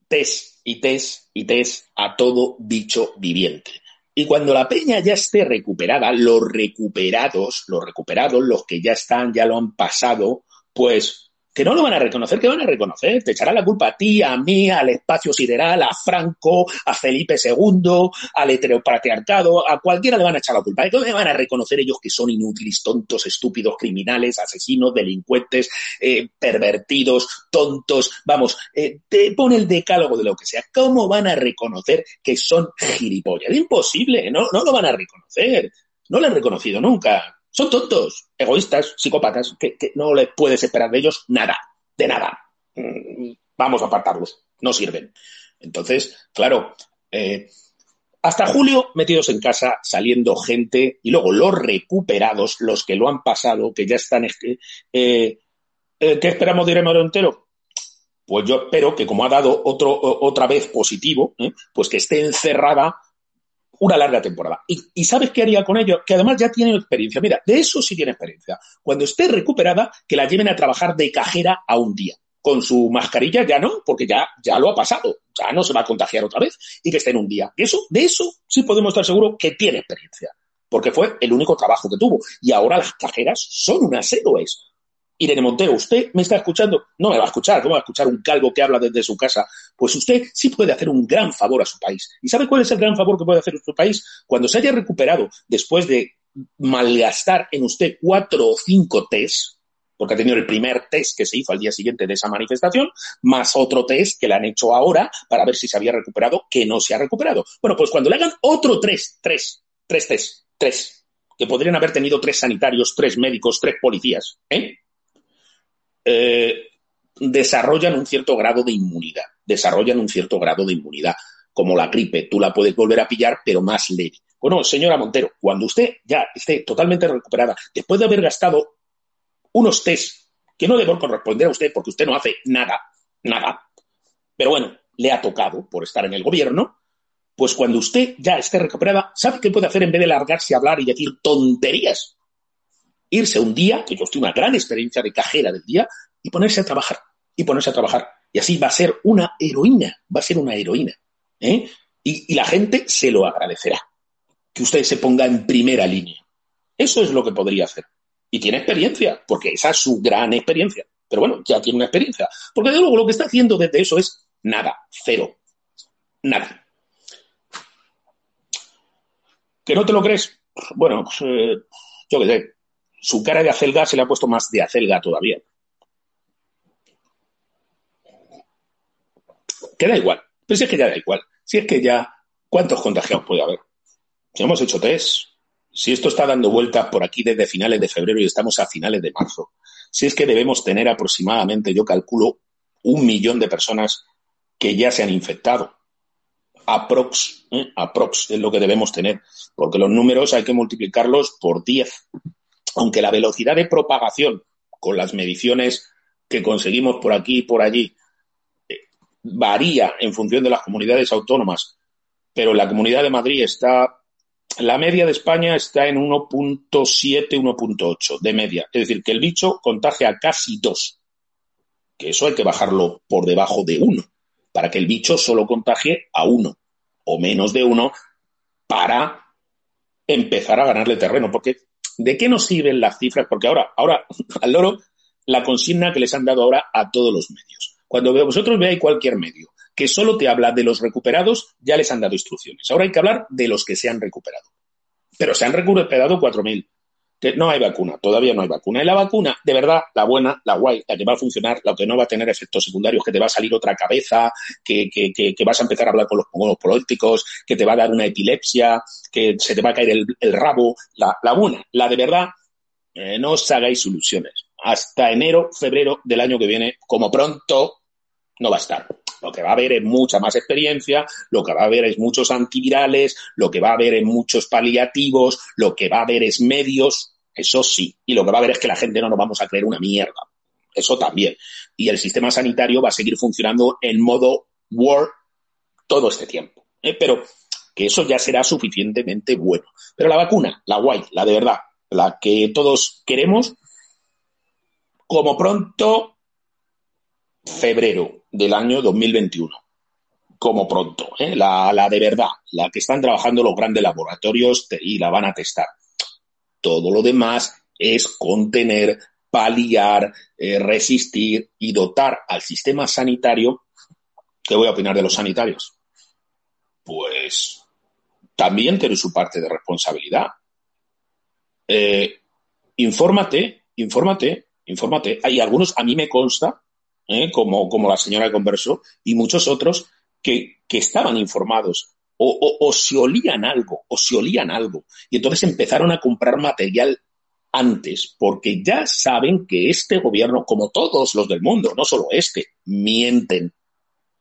test y test y test a todo bicho viviente. Y cuando la peña ya esté recuperada, los recuperados, los recuperados, los que ya están, ya lo han pasado, pues que no lo van a reconocer, que van a reconocer. Te echará la culpa a ti, a mí, al espacio sideral, a Franco, a Felipe II, al heteropatriarcado, a cualquiera le van a echar la culpa. ¿Cómo van a reconocer ellos que son inútiles, tontos, estúpidos, criminales, asesinos, delincuentes, eh, pervertidos, tontos? Vamos, eh, te pone el decálogo de lo que sea. ¿Cómo van a reconocer que son gilipollas? Imposible, no, no lo van a reconocer. No lo han reconocido nunca. Son tontos, egoístas, psicópatas, que, no les puedes esperar de ellos nada, de nada. Mm, vamos a apartarlos, no sirven. Entonces, claro, eh, hasta julio metidos en casa, saliendo gente, y luego los recuperados, los que lo han pasado, que ya están... Eh, eh, ¿Qué esperamos de Irene Montero? Pues yo espero que como ha dado otro, otra vez positivo, pues que esté encerrada una larga temporada. ¿Y, sabes qué haría con ello? Que además ya tiene experiencia. Mira, de eso sí tiene experiencia. Cuando esté recuperada, que la lleven a trabajar de cajera a un día. Con su mascarilla ya no, porque ya, ya lo ha pasado. Ya no se va a contagiar otra vez y que esté en un día. eso, de eso sí podemos estar seguros que tiene experiencia. Porque fue el único trabajo que tuvo. Y ahora las cajeras son unas héroes. Irene Montero, usted me está escuchando, no me va a escuchar, ¿cómo va a escuchar un calvo que habla desde su casa? Pues usted sí puede hacer un gran favor a su país. ¿Y sabe cuál es el gran favor que puede hacer su país? Cuando se haya recuperado después de malgastar en usted cuatro o cinco test, porque ha tenido el primer test que se hizo al día siguiente de esa manifestación, más otro test que le han hecho ahora para ver si se había recuperado, que no se ha recuperado. Bueno, pues cuando le hagan otro tres, tres, tres test, tres, que podrían haber tenido tres sanitarios, tres médicos, tres policías, ¿eh? Eh, desarrollan un cierto grado de inmunidad, desarrollan un cierto grado de inmunidad, como la gripe, tú la puedes volver a pillar, pero más leve. Bueno, señora Montero, cuando usted ya esté totalmente recuperada, después de haber gastado unos test que no debo corresponder a usted porque usted no hace nada, nada, pero bueno, le ha tocado por estar en el gobierno, pues cuando usted ya esté recuperada, ¿sabe qué puede hacer en vez de largarse a hablar y decir tonterías? Irse un día, que yo estoy una gran experiencia de cajera del día, y ponerse a trabajar, y ponerse a trabajar. Y así va a ser una heroína, va a ser una heroína. ¿eh? Y, la gente se lo agradecerá, que usted se ponga en primera línea. Eso es lo que podría hacer. Y tiene experiencia, porque esa es su gran experiencia. Pero bueno, ya tiene una experiencia. Porque de luego lo que está haciendo desde eso es nada, cero, nada. ¿Que no te lo crees? Bueno, pues, eh, yo qué sé, su cara de acelga se le ha puesto más de acelga todavía. que da igual. Pero si es que ya da igual. Si es que ya, ¿cuántos contagiados puede haber? Si hemos hecho test, si esto está dando vueltas por aquí desde finales de febrero y estamos a finales de marzo, si es que debemos tener aproximadamente, yo calculo, un millón de personas que ya se han infectado. Aprox, ¿eh? aprox es lo que debemos tener, porque los números hay que multiplicarlos por 10. Aunque la velocidad de propagación con las mediciones que conseguimos por aquí y por allí eh, varía en función de las comunidades autónomas, pero la Comunidad de Madrid está la media de España está en 1.7, 1.8 de media. Es decir, que el bicho contagia a casi 2. Que eso hay que bajarlo por debajo de 1 para que el bicho solo contagie a 1 o menos de 1 para empezar a ganarle terreno. Porque ¿de qué nos sirven las cifras? Porque ahora, ahora al loro, la consigna que les han dado ahora a todos los medios. Cuando vosotros veáis cualquier medio que solo te habla de los recuperados, ya les han dado instrucciones. Ahora hay que hablar de los que se han recuperado. Pero se han recuperado 4.000. Que no hay vacuna, todavía no hay vacuna. Y la vacuna, de verdad, la buena, la guay, la que va a funcionar, la que no va a tener efectos secundarios, que te va a salir otra cabeza, que, vas a empezar a hablar con los, políticos, que te va a dar una epilepsia, que se te va a caer el, rabo. La, buena, la de verdad, eh, no os hagáis ilusiones. Hasta enero, febrero del año que viene, como pronto, no va a estar. Lo que va a haber es mucha más experiencia, lo que va a haber es muchos antivirales, lo que va a haber es muchos paliativos, lo que va a haber es medios, eso sí, y lo que va a haber es que la gente no nos vamos a creer una mierda. Eso también. Y el sistema sanitario va a seguir funcionando en modo War todo este tiempo. ¿eh? Pero que eso ya será suficientemente bueno. Pero la vacuna, la guay, la de verdad, la que todos queremos, como pronto febrero del año 2021, como pronto, ¿eh? la, de verdad, la que están trabajando los grandes laboratorios y la van a testar. Todo lo demás es contener, paliar, eh, resistir y dotar al sistema sanitario. ¿Qué voy a opinar de los sanitarios? Pues también tiene su parte de responsabilidad. Eh, infórmate, infórmate, infórmate. Hay algunos, a mí me consta, ¿eh? como, como la señora conversó, y muchos otros que, que estaban informados o, o, o, se olían algo, o se olían algo. Y entonces empezaron a comprar material antes, porque ya saben que este gobierno, como todos los del mundo, no solo este, mienten.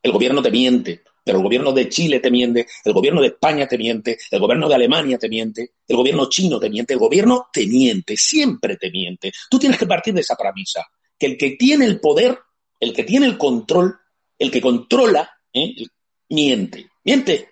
El gobierno te miente, pero el gobierno de Chile te miente, el gobierno de España te miente, el gobierno de Alemania te miente, el gobierno chino te miente, el gobierno te miente, siempre te miente. Tú tienes que partir de esa premisa, que el que tiene el poder el que tiene el control, el que controla, ¿eh? miente. Miente.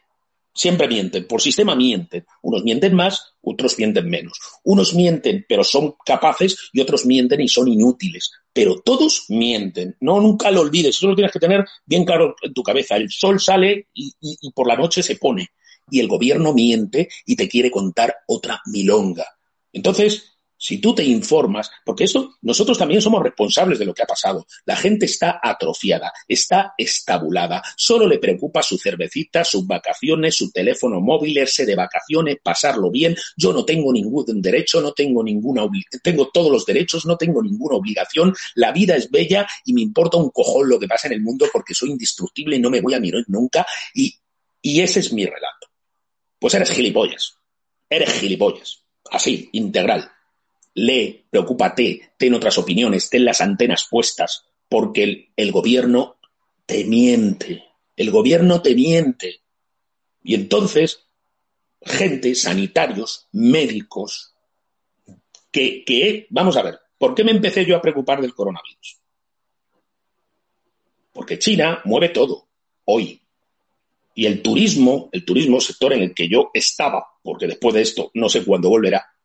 Siempre mienten. Por sistema mienten. Unos mienten más, otros mienten menos. Unos mienten, pero son capaces, y otros mienten y son inútiles. Pero todos mienten. No, nunca lo olvides. Eso lo tienes que tener bien claro en tu cabeza. El sol sale y, y por la noche se pone. Y el gobierno miente y te quiere contar otra milonga. Entonces, si tú te informas, porque eso nosotros también somos responsables de lo que ha pasado. La gente está atrofiada, está estabulada, solo le preocupa su cervecita, sus vacaciones, su teléfono móvil, irse de vacaciones, pasarlo bien. Yo no tengo ningún derecho, no tengo ninguna tengo todos los derechos, no tengo ninguna obligación. La vida es bella y me importa un cojón lo que pasa en el mundo porque soy indestructible y no me voy a mirar nunca. Y, y ese es mi relato. Pues eres gilipollas. Eres gilipollas. Así, integral lee, preocúpate, ten otras opiniones, ten las antenas puestas, porque el, gobierno te miente, el gobierno te miente. Y entonces, gente, sanitarios, médicos, que, que, vamos a ver, ¿por qué me empecé yo a preocupar del coronavirus? Porque China mueve todo, hoy. Y el turismo, el turismo, sector en el que yo estaba, porque después de esto no sé cuándo volverá,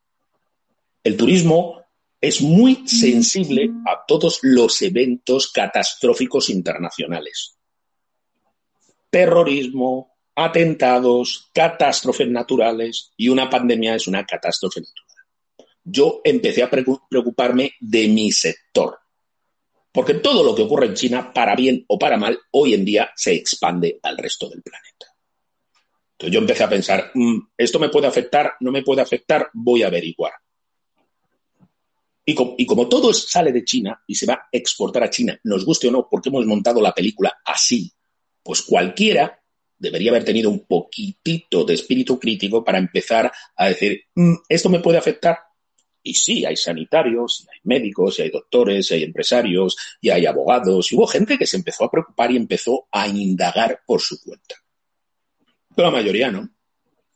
el turismo es muy sensible a todos los eventos catastróficos internacionales. Terrorismo, atentados, catástrofes naturales y una pandemia es una catástrofe natural. Yo empecé a preocuparme de mi sector, porque todo lo que ocurre en China, para bien o para mal, hoy en día se expande al resto del planeta. Entonces yo empecé a pensar, mm, ¿esto me puede afectar? ¿No me puede afectar? Voy a averiguar. Y, como todo sale de China y se va a exportar a China, nos guste o no, porque hemos montado la película así, Pues cualquiera debería haber tenido un poquitito de espíritu crítico para empezar a decir, mm, ¿esto me puede afectar? Y sí, hay sanitarios, y hay médicos, y hay doctores, y hay empresarios, y hay abogados, y hubo gente que se empezó a preocupar y empezó a indagar por su cuenta. Pero la mayoría no.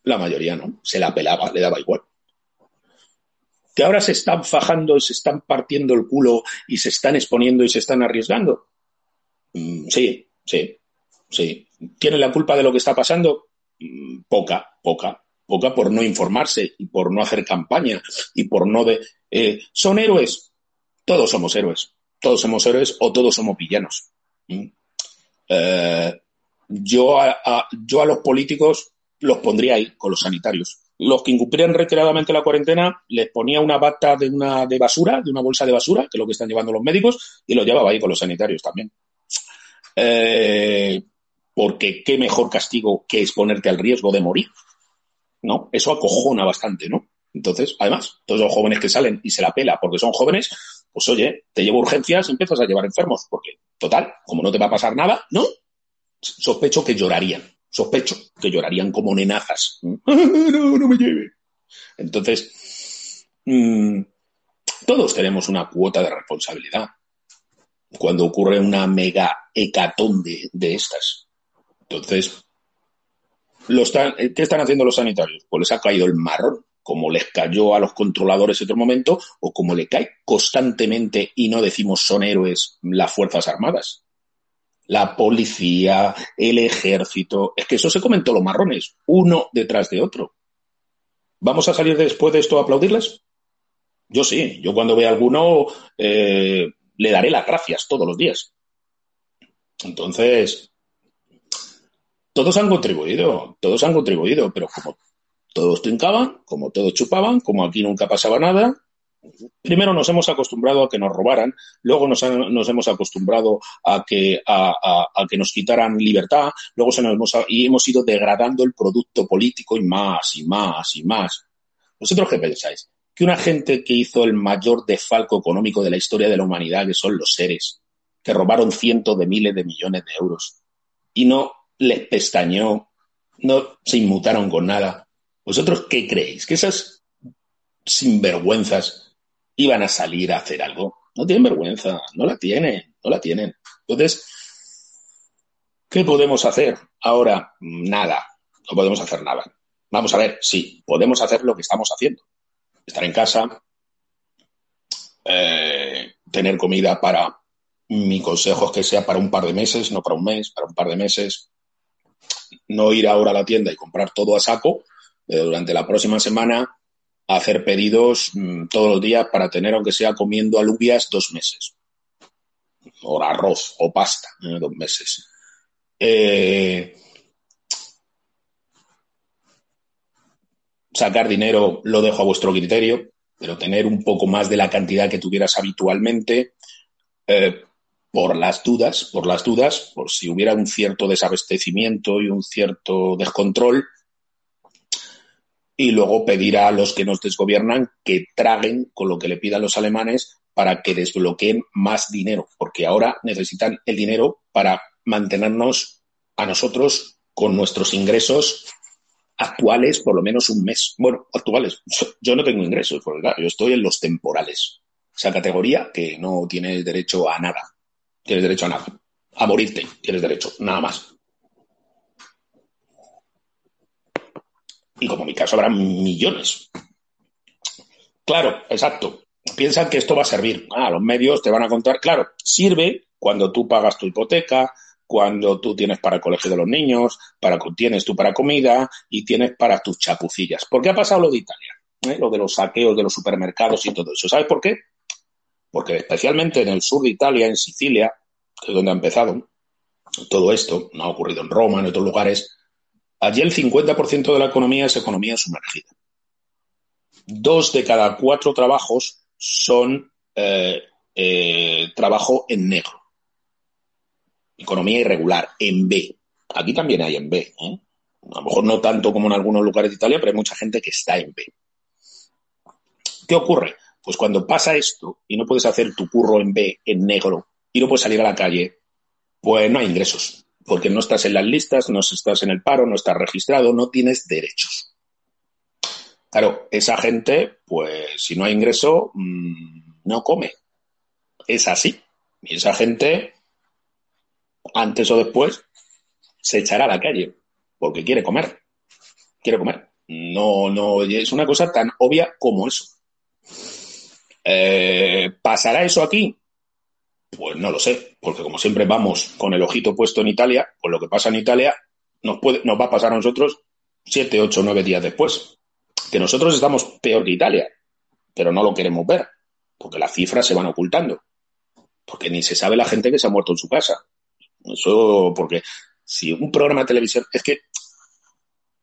La mayoría no. Se la pelaba, le daba igual. Que ahora se están fajando, se están partiendo el culo y se están exponiendo y se están arriesgando. Mm, sí, sí, sí. ¿Tienen la culpa de lo que está pasando? Mm, poca, poca poca por no informarse y por no hacer campaña y por no de... Eh, ¿Son héroes? Todos somos héroes. Todos somos héroes o todos somos villanos. ¿Mm? Eh, yo, a, yo a los políticos los pondría ahí con los sanitarios. Los que incumplían reiteradamente la cuarentena les ponía una bata de una de basura, de una bolsa de basura, que es lo que están llevando los médicos, y lo llevaba ahí con los sanitarios también. Eh, porque qué mejor castigo que exponerte al riesgo de morir. ¿no? Eso acojona bastante, ¿no? Entonces, además, todos los jóvenes que salen y se la pela porque son jóvenes, pues oye, te llevo urgencias empiezas a llevar enfermos, porque, total, como no te va a pasar nada, ¿no? Sospecho que llorarían, sospecho que llorarían como nenazas. no, no me lleve. Entonces, mm, todos tenemos una cuota de responsabilidad cuando ocurre una mega hecatombe de estas. Entonces, eh, ¿Qué están haciendo los sanitarios? Pues les ha caído el marrón, como les cayó a los controladores en otro momento, o como le cae constantemente, y no decimos son héroes, las Fuerzas Armadas. La policía, el ejército. Es que eso se comentó los marrones, uno detrás de otro. ¿Vamos a salir después de esto a aplaudirles? Yo sí, yo cuando vea alguno eh, le daré las gracias todos los días. Entonces, todos han contribuido, todos han contribuido, pero como todos trincaban, como todos chupaban, como aquí nunca pasaba nada, primero nos hemos acostumbrado a que nos robaran, luego nos, hemos acostumbrado a que, nos quitaran libertad, luego se nos hemos, y hemos ido degradando el producto político y más y más y más. ¿Vosotros qué pensáis? Que una gente que hizo el mayor defalco económico de la historia de la humanidad, que son los seres, que robaron cientos de miles de millones de euros, y no les pestañó, no se inmutaron con nada. ¿Vosotros qué creéis? ¿Que esas sinvergüenzas iban a salir a hacer algo? No tienen vergüenza, no la tienen, no la tienen. Entonces, ¿qué podemos hacer? Ahora, nada, no podemos hacer nada. Vamos a ver, sí, podemos hacer lo que estamos haciendo. Estar en casa, eh, tener comida para, mi consejo es que sea para un par de meses, no para un mes, para un par de meses, no ir ahora a la tienda y comprar todo a saco, pero durante la próxima semana hacer pedidos mm, todos los días para tener, aunque sea comiendo alubias, dos meses. O arroz o pasta, dos meses. Eh, sacar dinero lo dejo a vuestro criterio, pero tener un poco más de la cantidad que tuvieras habitualmente. Eh, por las dudas, por las dudas, por si hubiera un cierto desabastecimiento y un cierto descontrol, y luego pedir a los que nos desgobiernan que traguen con lo que le pidan los alemanes para que desbloqueen más dinero, porque ahora necesitan el dinero para mantenernos a nosotros con nuestros ingresos actuales por lo menos un mes. Bueno, actuales. Yo no tengo ingresos, porque claro, yo estoy en los temporales. Esa categoría que no tiene derecho a nada tienes derecho a nada. A morirte, tienes derecho, nada más. Y como en mi caso habrá millones. Claro, exacto. Piensan que esto va a servir. Ah, los medios te van a contar. Claro, sirve cuando tú pagas tu hipoteca, cuando tú tienes para el colegio de los niños, para tienes tú para comida y tienes para tus chapucillas. ¿Por qué ha pasado lo de Italia? ¿Eh? Lo de los saqueos de los supermercados y todo eso. ¿Sabes por qué? porque especialmente en el sur de Italia, en Sicilia, que es donde ha empezado todo esto, no ha ocurrido en Roma, en otros lugares, allí el 50% de la economía es economía sumergida. Dos de cada cuatro trabajos son eh, eh, trabajo en negro. Economía irregular, en B. Aquí también hay en B. ¿eh? A lo mejor no tanto como en algunos lugares de Italia, pero hay mucha gente que está en B. ¿Qué ocurre? Pues cuando pasa esto y no puedes hacer tu curro en B, en negro, y no puedes salir a la calle, pues no hay ingresos. Porque no estás en las listas, no estás en el paro, no estás registrado, no tienes derechos. Claro, esa gente, pues si no hay ingreso, mm, no come. Es así. Y esa gente, antes o después, se echará a la calle porque quiere comer. Quiere comer. No, no, es una cosa tan obvia como eso. Eh, ¿Pasará eso aquí? Pues no lo sé, porque como siempre vamos con el ojito puesto en Italia, pues lo que pasa en Italia nos, puede, nos va a pasar a nosotros siete, ocho, nueve días después. Que nosotros estamos peor que Italia, pero no lo queremos ver, porque las cifras se van ocultando. Porque ni se sabe la gente que se ha muerto en su casa. Eso, porque si un programa de televisión, es que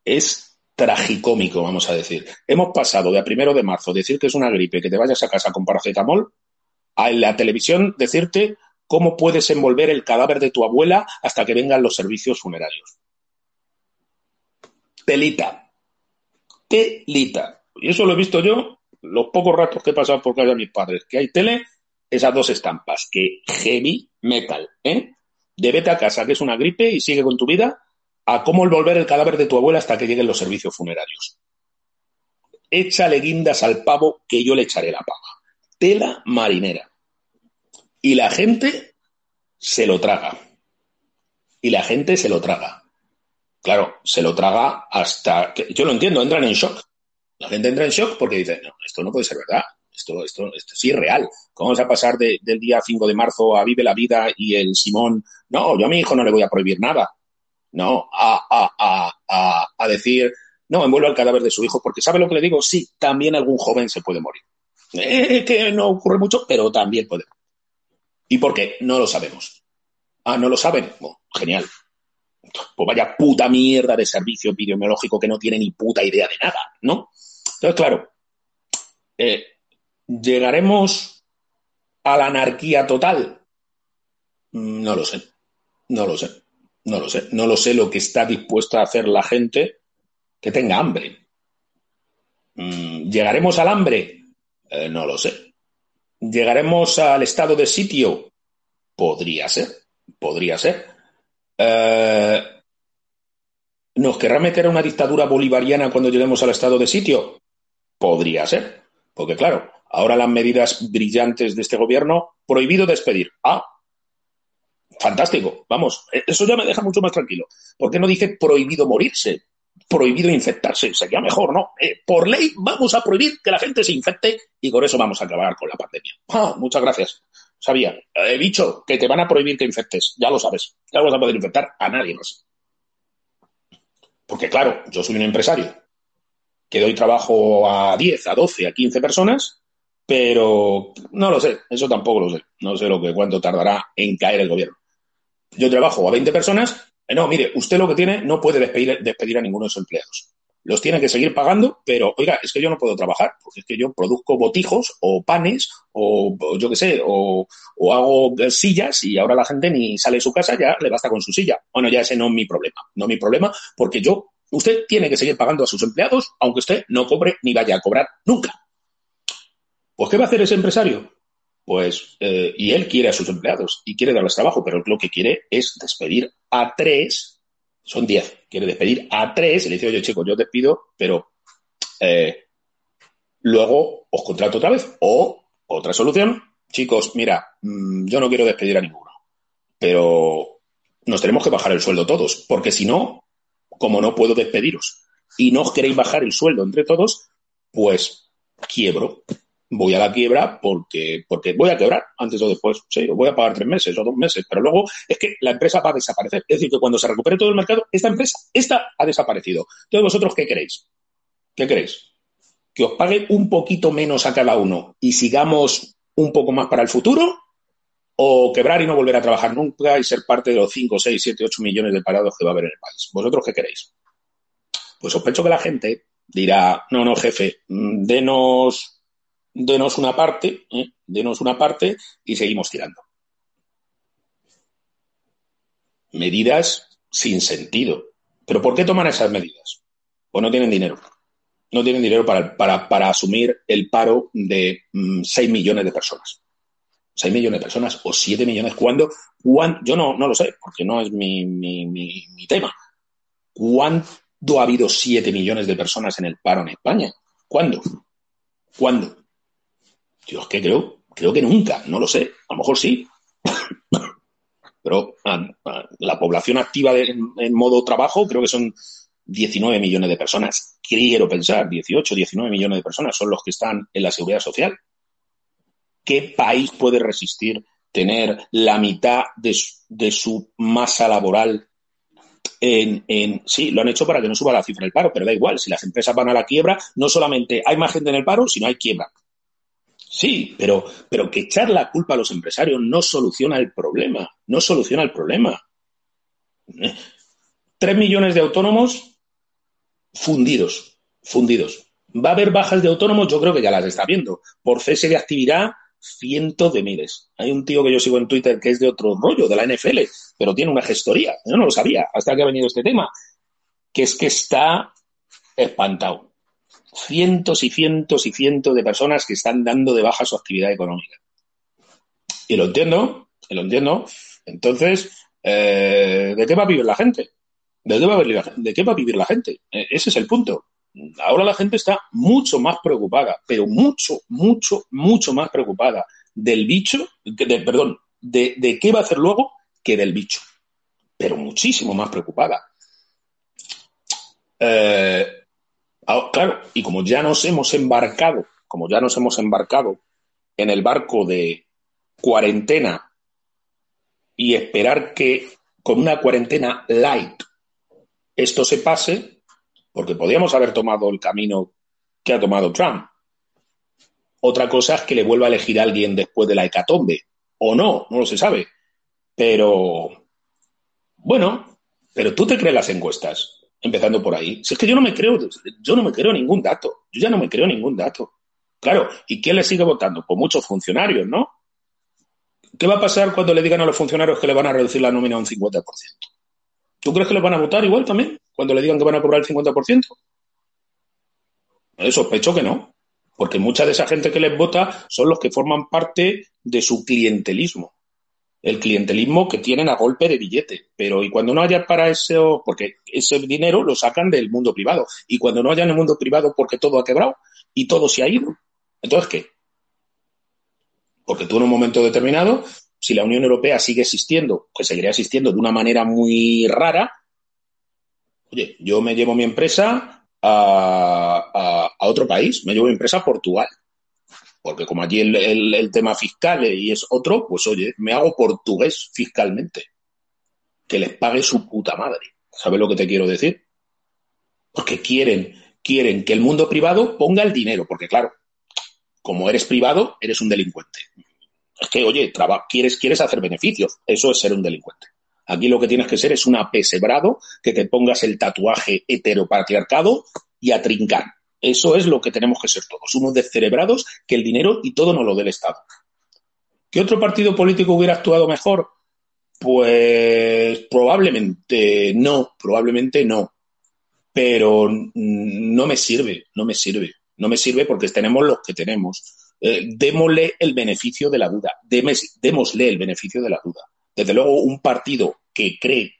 es tragicómico, vamos a decir. Hemos pasado de a primero de marzo decir que es una gripe, que te vayas a casa con paracetamol, a la televisión decirte cómo puedes envolver el cadáver de tu abuela hasta que vengan los servicios funerarios. Telita. Telita. Y eso lo he visto yo los pocos ratos que he pasado por casa de mis padres, que hay tele, esas dos estampas, que heavy metal, ¿eh? De vete a casa, que es una gripe y sigue con tu vida, a cómo envolver el cadáver de tu abuela hasta que lleguen los servicios funerarios. Échale guindas al pavo que yo le echaré la pava. Tela marinera. Y la gente se lo traga. Y la gente se lo traga. Claro, se lo traga hasta que. Yo lo entiendo, entran en shock. La gente entra en shock porque dice, no, esto no puede ser verdad. Esto, esto, esto es real. ¿Cómo vamos a pasar del día 5 de marzo a Vive la Vida y el Simón? No, yo a mi hijo no le voy a prohibir nada. No, a, a, a, a decir, no, envuelvo al cadáver de su hijo, porque ¿sabe lo que le digo? Sí, también algún joven se puede morir. Eh, que no ocurre mucho, pero también puede. ¿Y por qué? No lo sabemos. Ah, ¿no lo saben? genial. Pues vaya puta mierda de servicio epidemiológico que no tiene ni puta idea de nada, ¿no? Entonces, claro, eh, ¿llegaremos a la anarquía total? No lo sé. No lo sé. No lo sé. No lo sé lo que está dispuesta a hacer la gente que tenga hambre. Mm, ¿Llegaremos al hambre? Eh, no lo sé. ¿Llegaremos al estado de sitio? Podría ser, podría ser. Eh, ¿Nos querrá meter a una dictadura bolivariana cuando lleguemos al estado de sitio? Podría ser. Porque claro, ahora las medidas brillantes de este gobierno, prohibido despedir. Ah, fantástico. Vamos, eso ya me deja mucho más tranquilo. ¿Por qué no dice prohibido morirse? Prohibido infectarse. Sería mejor, ¿no? Eh, por ley vamos a prohibir que la gente se infecte y con eso vamos a acabar con la pandemia. Ah, muchas gracias. Sabía. He dicho que te van a prohibir que infectes. Ya lo sabes. Ya no vas a poder infectar a nadie más. Porque claro, yo soy un empresario que doy trabajo a 10, a 12, a 15 personas, pero no lo sé. Eso tampoco lo sé. No sé lo que cuánto tardará en caer el gobierno. Yo trabajo a 20 personas no, mire, usted lo que tiene no puede despedir, a ninguno de sus empleados. Los tiene que seguir pagando, pero oiga, es que yo no puedo trabajar, porque es que yo produzco botijos o panes o, yo qué sé, o, hago sillas y ahora la gente ni sale de su casa, ya le basta con su silla. Bueno, ya ese no es mi problema, no es mi problema, porque yo, usted tiene que seguir pagando a sus empleados, aunque usted no cobre ni vaya a cobrar nunca. Pues, ¿qué va a hacer ese empresario? Pues, eh, y él quiere a sus empleados y quiere darles trabajo, pero lo que quiere es despedir a tres, son diez, quiere despedir a tres, y le dice, oye, chicos, yo despido, pero eh, luego os contrato otra vez. O, otra solución, chicos, mira, mm, yo no quiero despedir a ninguno, pero nos tenemos que bajar el sueldo todos, porque si no, como no puedo despediros y no os queréis bajar el sueldo entre todos, pues quiebro voy a la quiebra porque, porque voy a quebrar antes o después. Sí, voy a pagar tres meses o dos meses, pero luego es que la empresa va a desaparecer. Es decir, que cuando se recupere todo el mercado, esta empresa, esta ha desaparecido. Entonces, ¿vosotros qué queréis? ¿Qué queréis? ¿Que os pague un poquito menos a cada uno y sigamos un poco más para el futuro? ¿O quebrar y no volver a trabajar nunca y ser parte de los 5, 6, 7, 8 millones de parados que va a haber en el país? ¿Vosotros qué queréis? Pues sospecho que la gente dirá, no, no, jefe, mm, denos denos una parte, ¿eh? denos una parte y seguimos tirando. Medidas sin sentido. ¿Pero por qué toman esas medidas? Pues no tienen dinero. No tienen dinero para, para, asumir el paro de 6 mm, millones de personas. 6 millones de personas o 7 millones. ¿Cuándo? Yo no, no lo sé, porque no es mi, mi, mi, tema. ¿Cuándo ha habido 7 millones de personas en el paro en España? ¿Cuándo? ¿Cuándo? Yo es que creo, creo que nunca, no lo sé. A lo mejor sí. Pero la población activa en modo trabajo creo que son 19 millones de personas. Quiero pensar, 18, 19 millones de personas son los que están en la seguridad social. ¿Qué país puede resistir tener la mitad de su, masa laboral en, en, sí, lo han hecho para que no suba la cifra del paro, pero da igual, si las empresas van a la quiebra, no solamente hay más gente en el paro, sino hay quiebra. Sí, pero, pero que echar la culpa a los empresarios no soluciona el problema, no soluciona el problema. Tres millones de autónomos fundidos, fundidos. ¿Va a haber bajas de autónomos? Yo creo que ya las está viendo. Por cese de actividad, cientos de miles. Hay un tío que yo sigo en Twitter que es de otro rollo, de la NFL, pero tiene una gestoría. Yo no lo sabía hasta que ha venido este tema. Que es que está espantado. Cientos y cientos y cientos de personas que están dando de baja su actividad económica. Y lo entiendo, y lo entiendo. Entonces, eh, ¿de qué va a vivir la gente? ¿De qué va a vivir la, de gente? E, ese es el punto ahora la gente está mucho más preocupada, pero mucho, mucho, mucho más preocupada del bicho, de, perdón, de, qué va a hacer luego que del bicho. Pero muchísimo más preocupada. Eh, ah, claro, y como ya nos hemos embarcado, como ya nos hemos embarcado en el barco de cuarentena y esperar que con una cuarentena light esto se pase, porque podíamos haber tomado el camino que ha tomado Trump. Otra cosa es que le vuelva a elegir a alguien después de la hecatombe, o no, no lo se sabe. Pero, bueno, pero tú te crees las encuestas, empezando por ahí. Si es que yo no me creo, yo no me creo ningún dato, yo ya no me creo ningún dato. Claro, ¿y quién le sigue votando? Pues muchos funcionarios, ¿no? ¿Qué va a pasar cuando le digan a los funcionarios que le van a reducir la nómina un 50%? ¿Tú crees que les van a votar igual también? Cuando le digan que van a cobrar el 50%. Eh, sospecho que no. Porque mucha de esa gente que les vota son los que forman parte de su clientelismo. El clientelismo que tienen a golpe de billete. Pero y cuando no haya para eso, porque ese dinero lo sacan del mundo privado. Y cuando no haya en el mundo privado porque todo ha quebrado y todo se ha ido. Entonces, ¿qué? Porque tú en un momento determinado si la Unión Europea sigue existiendo, que seguiría existiendo de una manera muy rara, oye, yo me llevo mi empresa a, otro país, me llevo mi empresa a Portugal. Porque como allí el, tema fiscal y es otro, pues oye, me hago portugués fiscalmente. Que les pague su puta madre. ¿Sabes lo que te quiero decir? Porque quieren, quieren que el mundo privado ponga el dinero, porque claro, como eres privado, eres un delincuente. Es que, oye, quieres, quieres hacer beneficios. Eso es ser un delincuente. Aquí lo que tienes que ser es un apesebrado, que te pongas el tatuaje heteropatriarcado y a trincar. Eso es lo que tenemos que ser todos, unos descerebrados que el dinero y todo nos lo dé el Estado. ¿Qué otro partido político hubiera actuado mejor? Pues probablemente no, probablemente no. Pero no me sirve, no me sirve. No me sirve porque tenemos los que tenemos. Eh, démosle el beneficio de la duda, démosle el beneficio de la duda. Desde luego, un partido que cree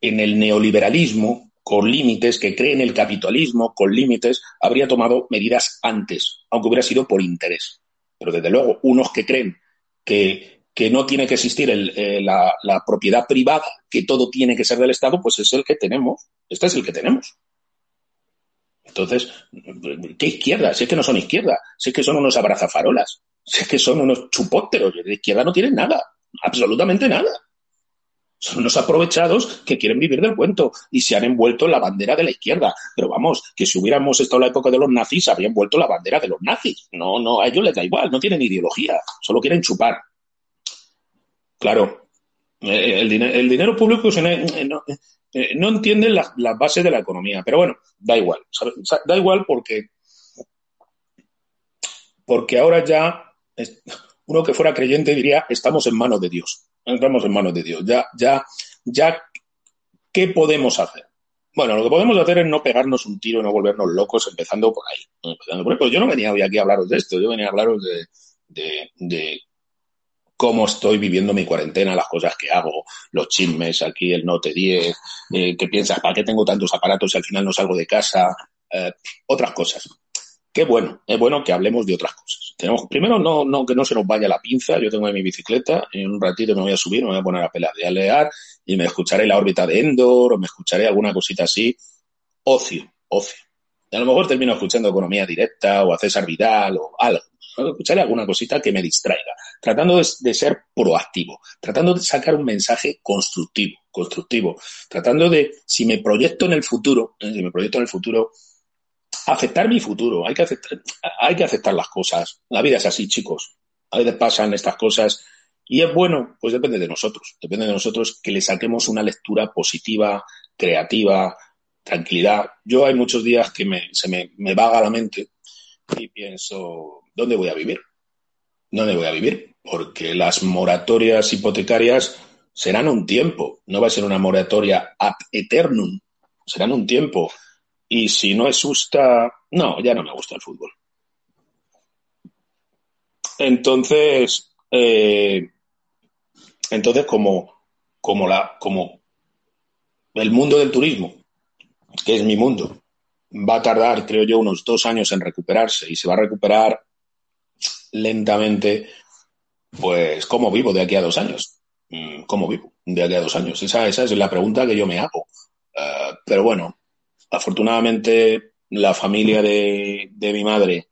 en el neoliberalismo con límites, que cree en el capitalismo con límites, habría tomado medidas antes, aunque hubiera sido por interés. Pero desde luego, unos que creen que, no tiene que existir eh, la, la propiedad privada, que todo tiene que ser del Estado, pues es el que tenemos. Este es el que tenemos. Entonces, ¿qué izquierda? Si es que no son izquierda, si es que son unos abrazafarolas, si es que son unos chupóteros, de izquierda no tienen nada, absolutamente nada. Son unos aprovechados que quieren vivir del cuento y se han envuelto en la bandera de la izquierda. Pero vamos, que si hubiéramos estado en la época de los nazis, habrían vuelto la bandera de los nazis. No, no, a ellos les da igual, no tienen ideología, solo quieren chupar. Claro, eh, el, dinero público eh, eh, no entienden las, bases de la economía. Pero bueno, da igual. Da igual porque, porque ahora ya uno que fuera creyente diría estamos en manos de Dios. Estamos en manos de Dios. Ya, ya, ya, ¿qué podemos hacer? Bueno, lo que podemos hacer es no pegarnos un tiro no volvernos locos empezando por ahí. Empezando por yo no venía hoy aquí a hablaros de esto, yo venía a hablaros de, de, cómo estoy viviendo mi cuarentena, las cosas que hago, los chismes, aquí el Note 10, eh, qué piensas, ¿para qué tengo tantos aparatos y al final no salgo de casa? Eh, otras cosas. Qué bueno, es bueno que hablemos de otras cosas. Tenemos, primero, no, no, que no se nos vaya la pinza. Yo tengo mi bicicleta, en un ratito me voy a subir, me voy a poner a pedalear y me escucharé la órbita de Endor o me escucharé alguna cosita así. Ocio, ocio. Y a lo mejor termino escuchando economía directa o a César Vidal o algo. Escucharé alguna cosita que me distraiga, tratando de, ser proactivo, tratando de sacar un mensaje constructivo, constructivo, tratando de, si me proyecto en el futuro, eh, si me proyecto en el futuro, aceptar mi futuro, hay que aceptar, hay que aceptar las cosas. La vida es así, chicos. A veces pasan estas cosas y es bueno, pues depende de nosotros, depende de nosotros que le saquemos una lectura positiva, creativa, tranquilidad. Yo hay muchos días que me, se me, me vaga la mente y pienso, ¿dónde voy a vivir? ¿Dónde voy a vivir? Porque las moratorias hipotecarias serán un tiempo, no va a ser una moratoria ad eternum, serán un tiempo. Y si no es justa, no, ya no me gusta el fútbol. Entonces, eh, entonces como, como, la, como el mundo del turismo, que es mi mundo, va a tardar, creo yo, unos dos años en recuperarse y se va a recuperar lentamente, pues, ¿cómo vivo de aquí a dos años? Mm, ¿Cómo vivo de aquí a dos años? Esa, esa es la pregunta que yo me hago. Eh, pero bueno, afortunadamente la familia de, de, mi madre.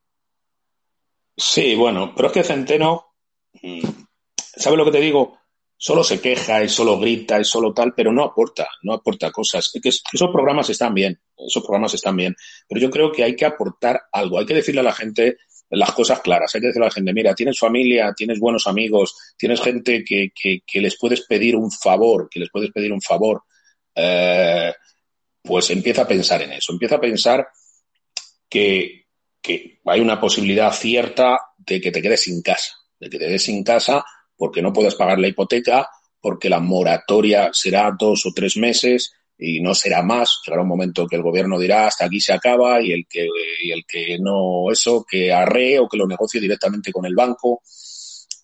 Sí, bueno, pero es que Centeno, mm, ¿sabes lo que te digo? Solo se queja y solo grita y solo tal, pero no aporta, no aporta cosas. que esos programas están bien, esos programas están bien, pero yo creo que hay que aportar algo, hay que decirle a la gente las cosas claras. Hay que decirle a la gente, mira, tienes familia, tienes buenos amigos, tienes gente que, que, les puedes pedir un favor, que les puedes pedir un favor, eh, pues empieza a pensar en eso. Empieza a pensar que, hay una posibilidad cierta de que te quedes sin casa, de que te quedes sin casa porque no puedes pagar la hipoteca, porque la moratoria será dos o tres meses, y no será más. Llegará un momento que el gobierno dirá hasta aquí se acaba y el que, el que no eso, que arree o que lo negocie directamente con el banco.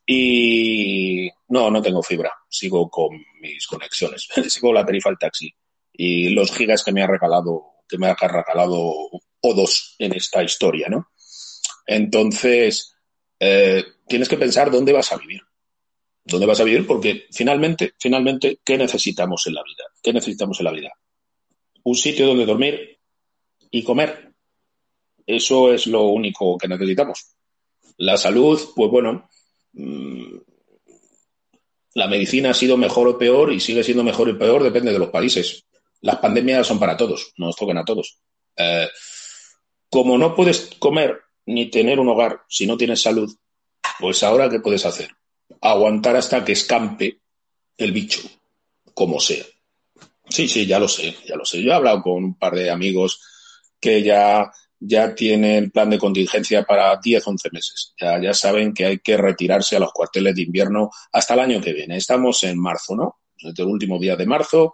Y no, no tengo fibra. Sigo con mis conexiones. Sigo la tarifa del taxi. Y los gigas que me ha regalado, que me ha regalado O2 en esta historia, ¿no? Entonces, eh, tienes que pensar dónde vas a vivir dónde vas a vivir, porque finalmente, finalmente, ¿qué necesitamos en la vida? ¿Qué necesitamos en la vida? Un sitio donde dormir y comer. Eso es lo único que necesitamos. La salud, pues bueno, mm, la medicina ha sido mejor o peor y sigue siendo mejor o peor, depende de los países. Las pandemias son para todos, nos tocan a todos. Eh, como no puedes comer ni tener un hogar si no tienes salud, pues ahora, ¿qué puedes hacer? aguantar hasta que escampe el bicho, como sea. Sí, sí, ya lo sé, ya lo sé. Yo he hablado con un par de amigos que ya, ya tienen plan de contingencia para 10, 11 meses. Ya, ya saben que hay que retirarse a los cuarteles de invierno hasta el año que viene. Estamos en marzo, ¿no? Desde el último día de marzo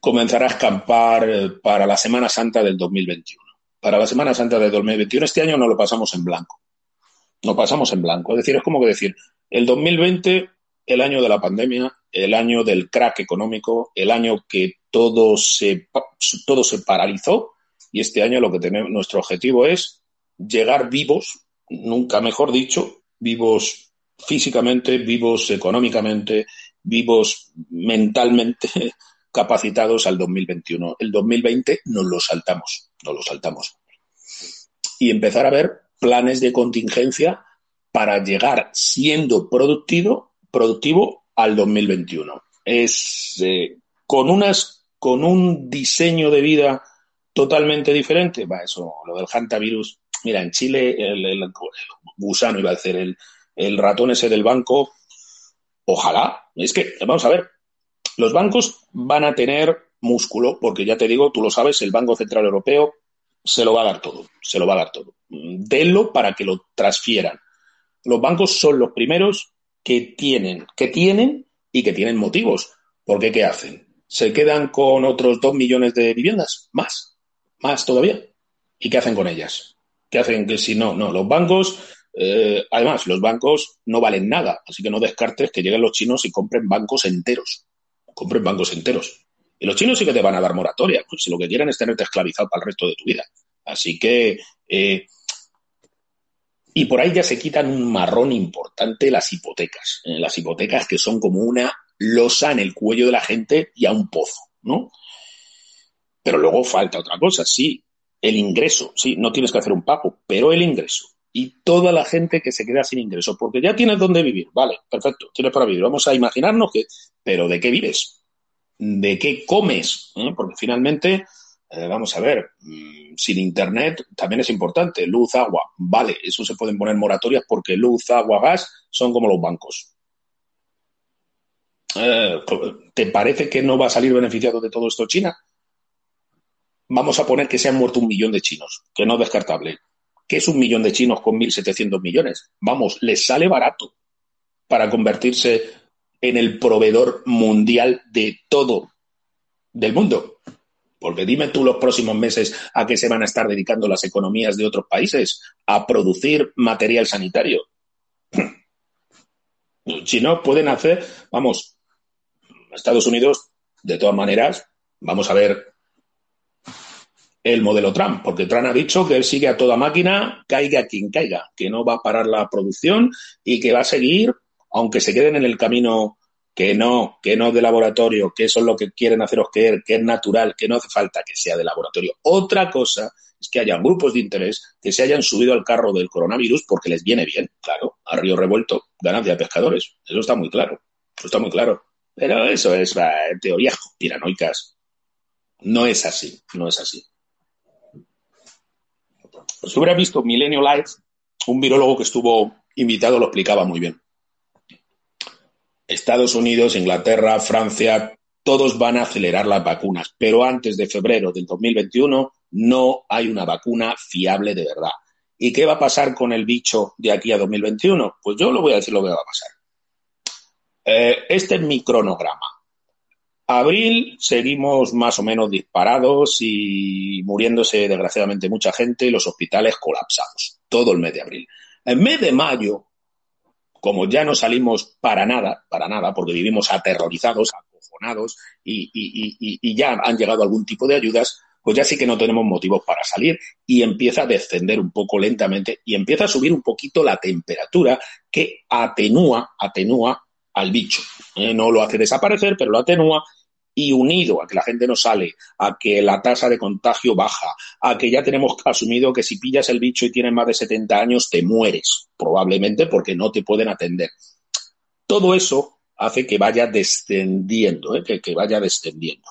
comenzará a escampar eh, para la Semana Santa del 2021. Para la Semana Santa del 2021 este año no lo pasamos en blanco no pasamos en blanco. Es decir, es como que decir, el 2020, el año de la pandemia, el año del crack económico, el año que todo se, todo se paralizó, y este año lo que tenemos, nuestro objetivo es llegar vivos, nunca mejor dicho, vivos físicamente, vivos económicamente, vivos mentalmente capacitados al 2021. El 2020 nos lo saltamos, nos lo saltamos. Y empezar a ver planes de contingencia para llegar siendo productivo, al 2021. Es eh, con unas con un diseño de vida totalmente diferente. Va, eso, lo del hantavirus. Mira, en Chile el, gusano iba a decir el, el ratón ese del banco. Ojalá. Es que, vamos a ver, los bancos van a tener músculo, porque ya te digo, tú lo sabes, el Banco Central Europeo se lo va a dar todo, se lo va a dar todo. Denlo para que lo transfieran. Los bancos son los primeros que tienen, que tienen y que tienen motivos. Porque ¿qué hacen? ¿Se quedan con otros dos millones de viviendas? Más, más todavía. ¿Y qué hacen con ellas? ¿Qué hacen? Que si no, no, los bancos Eh, además, los bancos no valen nada, así que no descartes que lleguen los chinos y compren bancos enteros. Compren bancos enteros. Y los chinos sí que te van a dar moratoria, pues si lo que quieren es tenerte esclavizado para el resto de tu vida. Así que. Eh, y por ahí ya se quitan un marrón importante las hipotecas. Eh, las hipotecas que son como una losa en el cuello de la gente y a un pozo, ¿no? Pero luego falta otra cosa, sí, el ingreso, sí, no tienes que hacer un pago, pero el ingreso. Y toda la gente que se queda sin ingreso, porque ya tienes dónde vivir, vale, perfecto, tienes para vivir. Vamos a imaginarnos que, pero ¿de qué vives? ¿De qué comes? ¿Eh? Porque finalmente, eh, vamos a ver, mm, sin Internet también es importante, luz, agua, vale, eso se pueden poner moratorias porque luz, agua, gas son como los bancos. Eh, ¿Te parece que no va a salir beneficiado de todo esto China? Vamos a poner que se han muerto un millón de chinos, que no es descartable. ¿Qué es un millón de chinos con 1.700 millones? Vamos, les sale barato para convertirse en el proveedor mundial de todo del mundo. Porque dime tú los próximos meses a qué se van a estar dedicando las economías de otros países, a producir material sanitario. Si no, pueden hacer, vamos, Estados Unidos, de todas maneras, vamos a ver el modelo Trump, porque Trump ha dicho que él sigue a toda máquina, caiga quien caiga, que no va a parar la producción y que va a seguir, aunque se queden en el camino que no, que no de laboratorio, que eso es lo que quieren haceros creer, que es natural, que no hace falta que sea de laboratorio. Otra cosa es que hayan grupos de interés que se hayan subido al carro del coronavirus porque les viene bien, claro, a río revuelto, ganancia de pescadores, eso está muy claro, eso está muy claro. Pero eso es la teoría piranoicas. No es así, no es así. Si hubiera visto Milenio Live, un virólogo que estuvo invitado lo explicaba muy bien. Estados Unidos, Inglaterra, Francia, todos van a acelerar las vacunas, pero antes de febrero del 2021 no hay una vacuna fiable de verdad. ¿Y qué va a pasar con el bicho de aquí a 2021? Pues yo lo voy a decir lo que va a pasar. Eh, este es mi cronograma. Abril seguimos más o menos disparados y muriéndose desgraciadamente mucha gente y los hospitales colapsados. Todo el mes de abril. En mes de mayo, como ya no salimos para nada, para nada, porque vivimos aterrorizados, acojonados y, y ya han llegado algún tipo de ayudas, pues ya sí que no tenemos motivos para salir y empieza a descender un poco lentamente y empieza a subir un poquito la temperatura que atenúa, atenúa al bicho. Eh, no lo hace desaparecer, pero lo atenúa y unido a que la gente no sale, a que la tasa de contagio baja, a que ya tenemos asumido que si pillas el bicho y tienes más de 70 años te mueres, probablemente porque no te pueden atender. Todo eso hace que vaya descendiendo, ¿eh? que, que vaya descendiendo.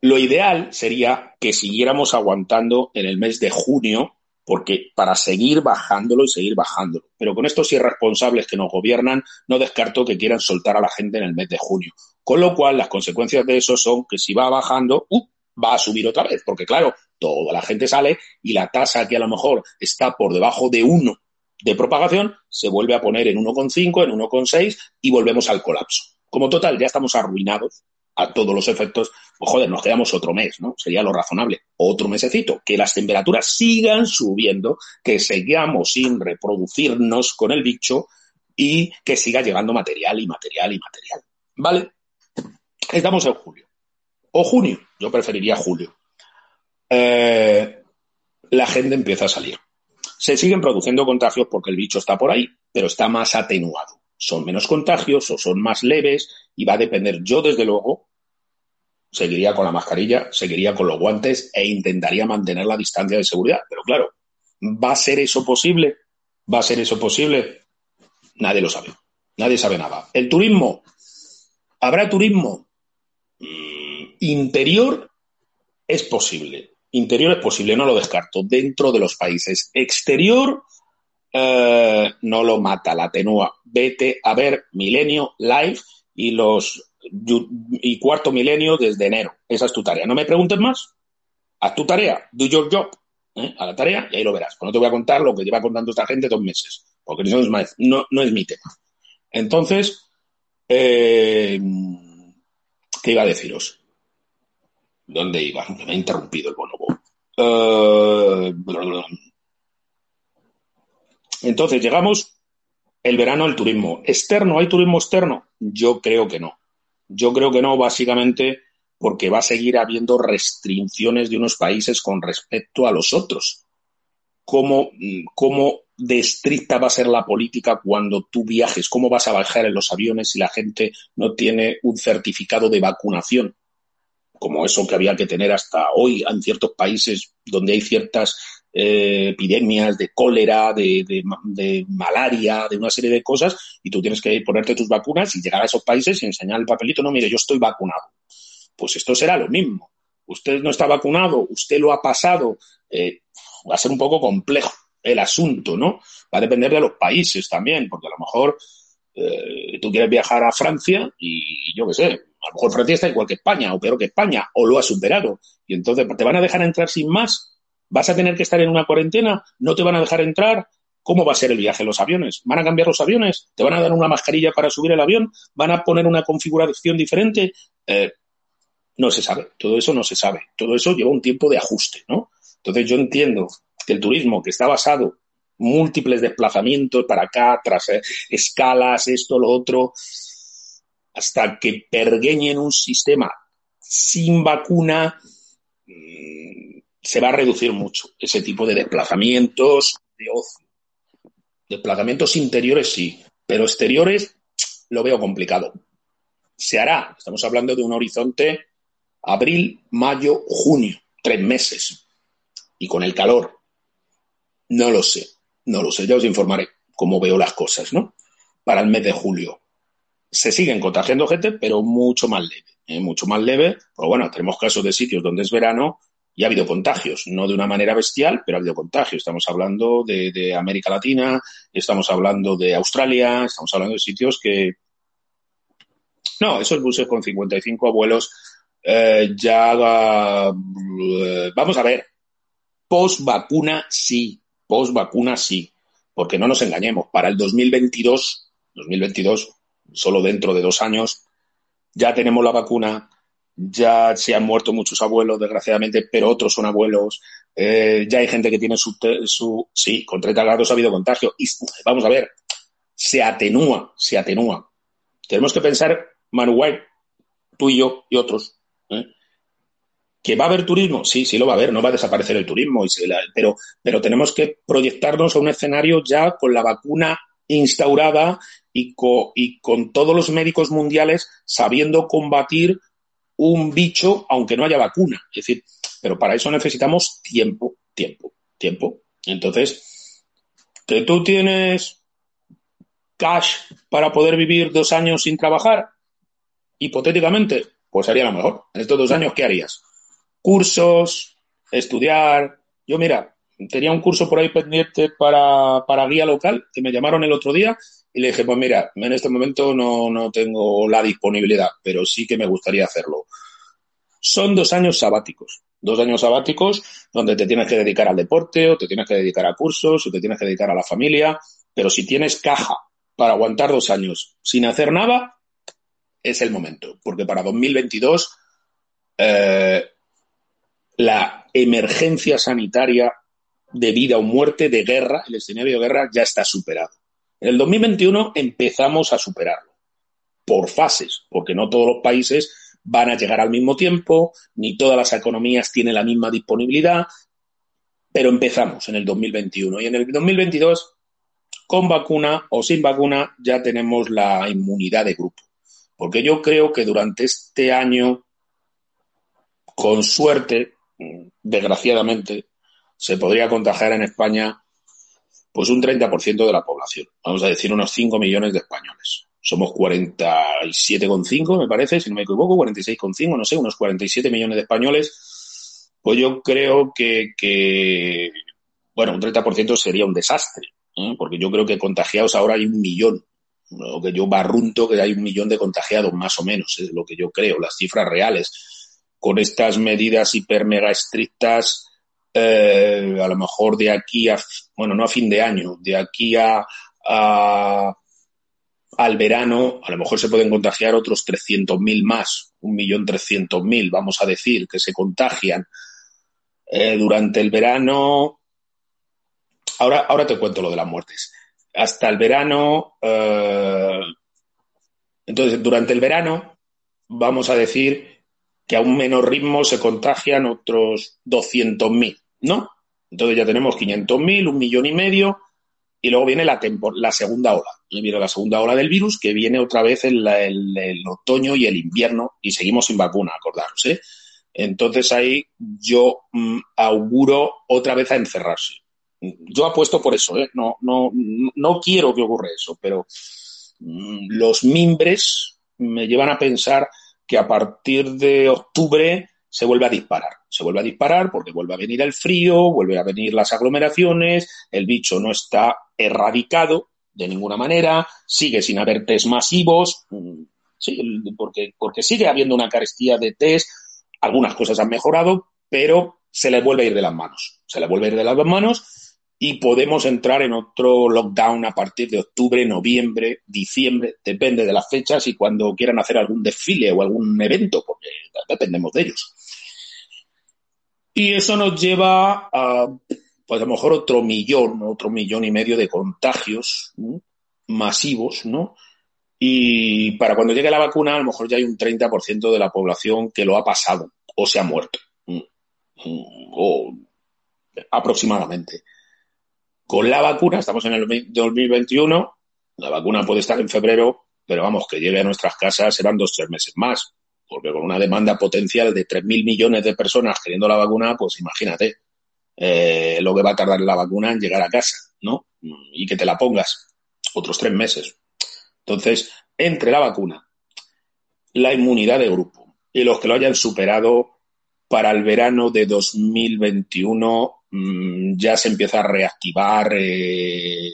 Lo ideal sería que siguiéramos aguantando en el mes de junio porque para seguir bajándolo y seguir bajándolo. Pero con estos irresponsables que nos gobiernan, no descarto que quieran soltar a la gente en el mes de junio. Con lo cual, las consecuencias de eso son que si va bajando, uh, va a subir otra vez, porque claro, toda la gente sale y la tasa que a lo mejor está por debajo de 1 de propagación se vuelve a poner en 1,5, en 1,6 y volvemos al colapso. Como total, ya estamos arruinados a todos los efectos, pues joder, nos quedamos otro mes, ¿no? Sería lo razonable. Otro mesecito, que las temperaturas sigan subiendo, que sigamos sin reproducirnos con el bicho y que siga llegando material y material y material. ¿Vale? Estamos en julio. O junio, yo preferiría julio. Eh, la gente empieza a salir. Se siguen produciendo contagios porque el bicho está por ahí, pero está más atenuado son menos contagios o son más leves y va a depender. Yo, desde luego, seguiría con la mascarilla, seguiría con los guantes e intentaría mantener la distancia de seguridad. Pero claro, ¿va a ser eso posible? ¿Va a ser eso posible? Nadie lo sabe. Nadie sabe nada. El turismo. ¿Habrá turismo? Interior es posible. Interior es posible, no lo descarto. Dentro de los países. Exterior eh, no lo mata, la atenúa. Vete a ver Milenio Live y los y cuarto milenio desde enero. Esa es tu tarea. No me preguntes más. Haz tu tarea. Do your job. ¿eh? A la tarea y ahí lo verás. Pues no te voy a contar lo que lleva contando esta gente dos meses. Porque no es, no, no es mi tema. Entonces, eh, ¿qué iba a deciros? ¿Dónde iba? Me ha interrumpido el bonobo. Entonces, llegamos el verano al turismo. ¿Externo? ¿Hay turismo externo? Yo creo que no. Yo creo que no, básicamente porque va a seguir habiendo restricciones de unos países con respecto a los otros. ¿Cómo, cómo de estricta va a ser la política cuando tú viajes? ¿Cómo vas a bajar en los aviones si la gente no tiene un certificado de vacunación? Como eso que había que tener hasta hoy en ciertos países donde hay ciertas eh, epidemias de cólera, de, de, malaria, de una serie de cosas, y tú tienes que ponerte tus vacunas y llegar a esos países y enseñar el papelito, no, mire, yo estoy vacunado. Pues esto será lo mismo. Usted no está vacunado, usted lo ha pasado, eh, va a ser un poco complejo el asunto, ¿no? Va a depender de los países también, porque a lo mejor eh, tú quieres viajar a Francia y yo qué sé, a lo mejor Francia está igual que España o peor que España o lo ha superado y entonces te van a dejar entrar sin más, vas a tener que estar en una cuarentena, no te van a dejar entrar, ¿Cómo va a ser el viaje en los aviones? ¿Van a cambiar los aviones? ¿Te van a dar una mascarilla para subir el avión? ¿Van a poner una configuración diferente? Eh, no se sabe, todo eso no se sabe, todo eso lleva un tiempo de ajuste, ¿no? Entonces yo entiendo que el turismo que está basado múltiples desplazamientos para acá, tras eh, escalas, esto, lo otro, hasta que pergueñen un sistema sin vacuna, mm, se va a reducir mucho ese tipo de desplazamientos de ocio. Desplazamientos interiores sí, pero exteriores lo veo complicado. Se hará, estamos hablando de un horizonte abril, mayo, junio, tres meses. Y con el calor, no lo sé, no lo sé, ya os informaré cómo veo las cosas, ¿no? Para el mes de julio. Se siguen contagiando gente, pero mucho más leve, ¿eh? mucho más leve. Pero bueno, tenemos casos de sitios donde es verano y ha habido contagios, no de una manera bestial, pero ha habido contagios. Estamos hablando de, América Latina, estamos hablando de Australia, estamos hablando de sitios que... No, esos buses con 55 abuelos eh, ya eh, vamos a ver, post vacuna sí, post vacuna sí, porque no nos engañemos, para el 2022, 2022, solo dentro de dos años, ya tenemos la vacuna, ya se han muerto muchos abuelos, desgraciadamente, pero otros son abuelos, eh, ya hay gente que tiene su, su, sí, con 30 grados ha habido contagio, y vamos a ver, se atenúa, se atenúa. Tenemos que pensar, Manuel, tú y yo y otros, ¿eh? ¿Que va a haber turismo? Sí, sí lo va a haber, no va a desaparecer el turismo, pero, pero tenemos que proyectarnos a un escenario ya con la vacuna instaurada y, con todos los médicos mundiales sabiendo combatir un bicho aunque no haya vacuna. Es decir, pero para eso necesitamos tiempo, tiempo, tiempo. Entonces, que tú tienes cash para poder vivir dos años sin trabajar, hipotéticamente, pues haría lo mejor. En estos dos años, ¿qué harías? Cursos, estudiar. Yo, mira, tenía un curso por ahí pendiente para, para guía local, que me llamaron el otro día y le dije, pues mira, en este momento no, no tengo la disponibilidad, pero sí que me gustaría hacerlo. Son dos años sabáticos, dos años sabáticos donde te tienes que dedicar al deporte o te tienes que dedicar a cursos o te tienes que dedicar a la familia, pero si tienes caja para aguantar dos años sin hacer nada, es el momento, porque para 2022 eh, la emergencia sanitaria de vida o muerte, de guerra, el escenario de guerra ya está superado. En el 2021 empezamos a superarlo, por fases, porque no todos los países van a llegar al mismo tiempo, ni todas las economías tienen la misma disponibilidad, pero empezamos en el 2021 y en el 2022, con vacuna o sin vacuna, ya tenemos la inmunidad de grupo. Porque yo creo que durante este año, con suerte, desgraciadamente, se podría contagiar en España pues un 30% de la población. Vamos a decir unos 5 millones de españoles. Somos 47,5, me parece, si no me equivoco, 46,5, no sé, unos 47 millones de españoles. Pues yo creo que, bueno, un 30% sería un desastre, ¿eh? porque yo creo que contagiados ahora hay un millón lo que yo barrunto que hay un millón de contagiados, más o menos, es lo que yo creo, las cifras reales. Con estas medidas hiper mega estrictas, eh, a lo mejor de aquí a, bueno, no a fin de año, de aquí a, al verano, a lo mejor se pueden contagiar otros 300.000 más, un millón trescientos mil, vamos a decir, que se contagian. Eh, durante el verano, ahora, ahora te cuento lo de las muertes. Hasta el verano, eh, entonces durante el verano, vamos a decir que a un menor ritmo se contagian otros 200.000, ¿no? Entonces ya tenemos 500.000, un millón y medio, y luego viene la, la segunda ola. Viene la segunda ola del virus, que viene otra vez en el, otoño y el invierno, y seguimos sin vacuna, acordaros, ¿eh? Entonces ahí yo mm, auguro otra vez a encerrarse. Yo apuesto por eso, ¿eh? No, no, no quiero que ocurra eso, pero mm, los mimbres me llevan a pensar que a partir de octubre se vuelve a disparar. Se vuelve a disparar porque vuelve a venir el frío, vuelve a venir las aglomeraciones, el bicho no está erradicado de ninguna manera, sigue sin haber test masivos, mm, sí, porque, porque sigue habiendo una carestía de test, algunas cosas han mejorado, pero se le vuelve a ir de las manos. Se le vuelve a ir de las manos y podemos entrar en otro lockdown a partir de octubre, noviembre, diciembre, depende de las fechas y cuando quieran hacer algún desfile o algún evento, porque dependemos de ellos. Y eso nos lleva a, pues a lo mejor otro millón, otro millón y medio de contagios masivos, ¿no? Y para cuando llegue la vacuna, a lo mejor ya hay un 30% de la población que lo ha pasado o se ha muerto. O aproximadamente. Con la vacuna, estamos en el 2021, la vacuna puede estar en febrero, pero vamos, que llegue a nuestras casas serán dos, tres meses más, porque con una demanda potencial de 3.000 millones de personas queriendo la vacuna, pues imagínate eh, lo que va a tardar la vacuna en llegar a casa, ¿no? Y que te la pongas otros tres meses. Entonces, entre la vacuna, la inmunidad de grupo y los que lo hayan superado para el verano de 2021 Mm, ya se empieza a reactivar, eh,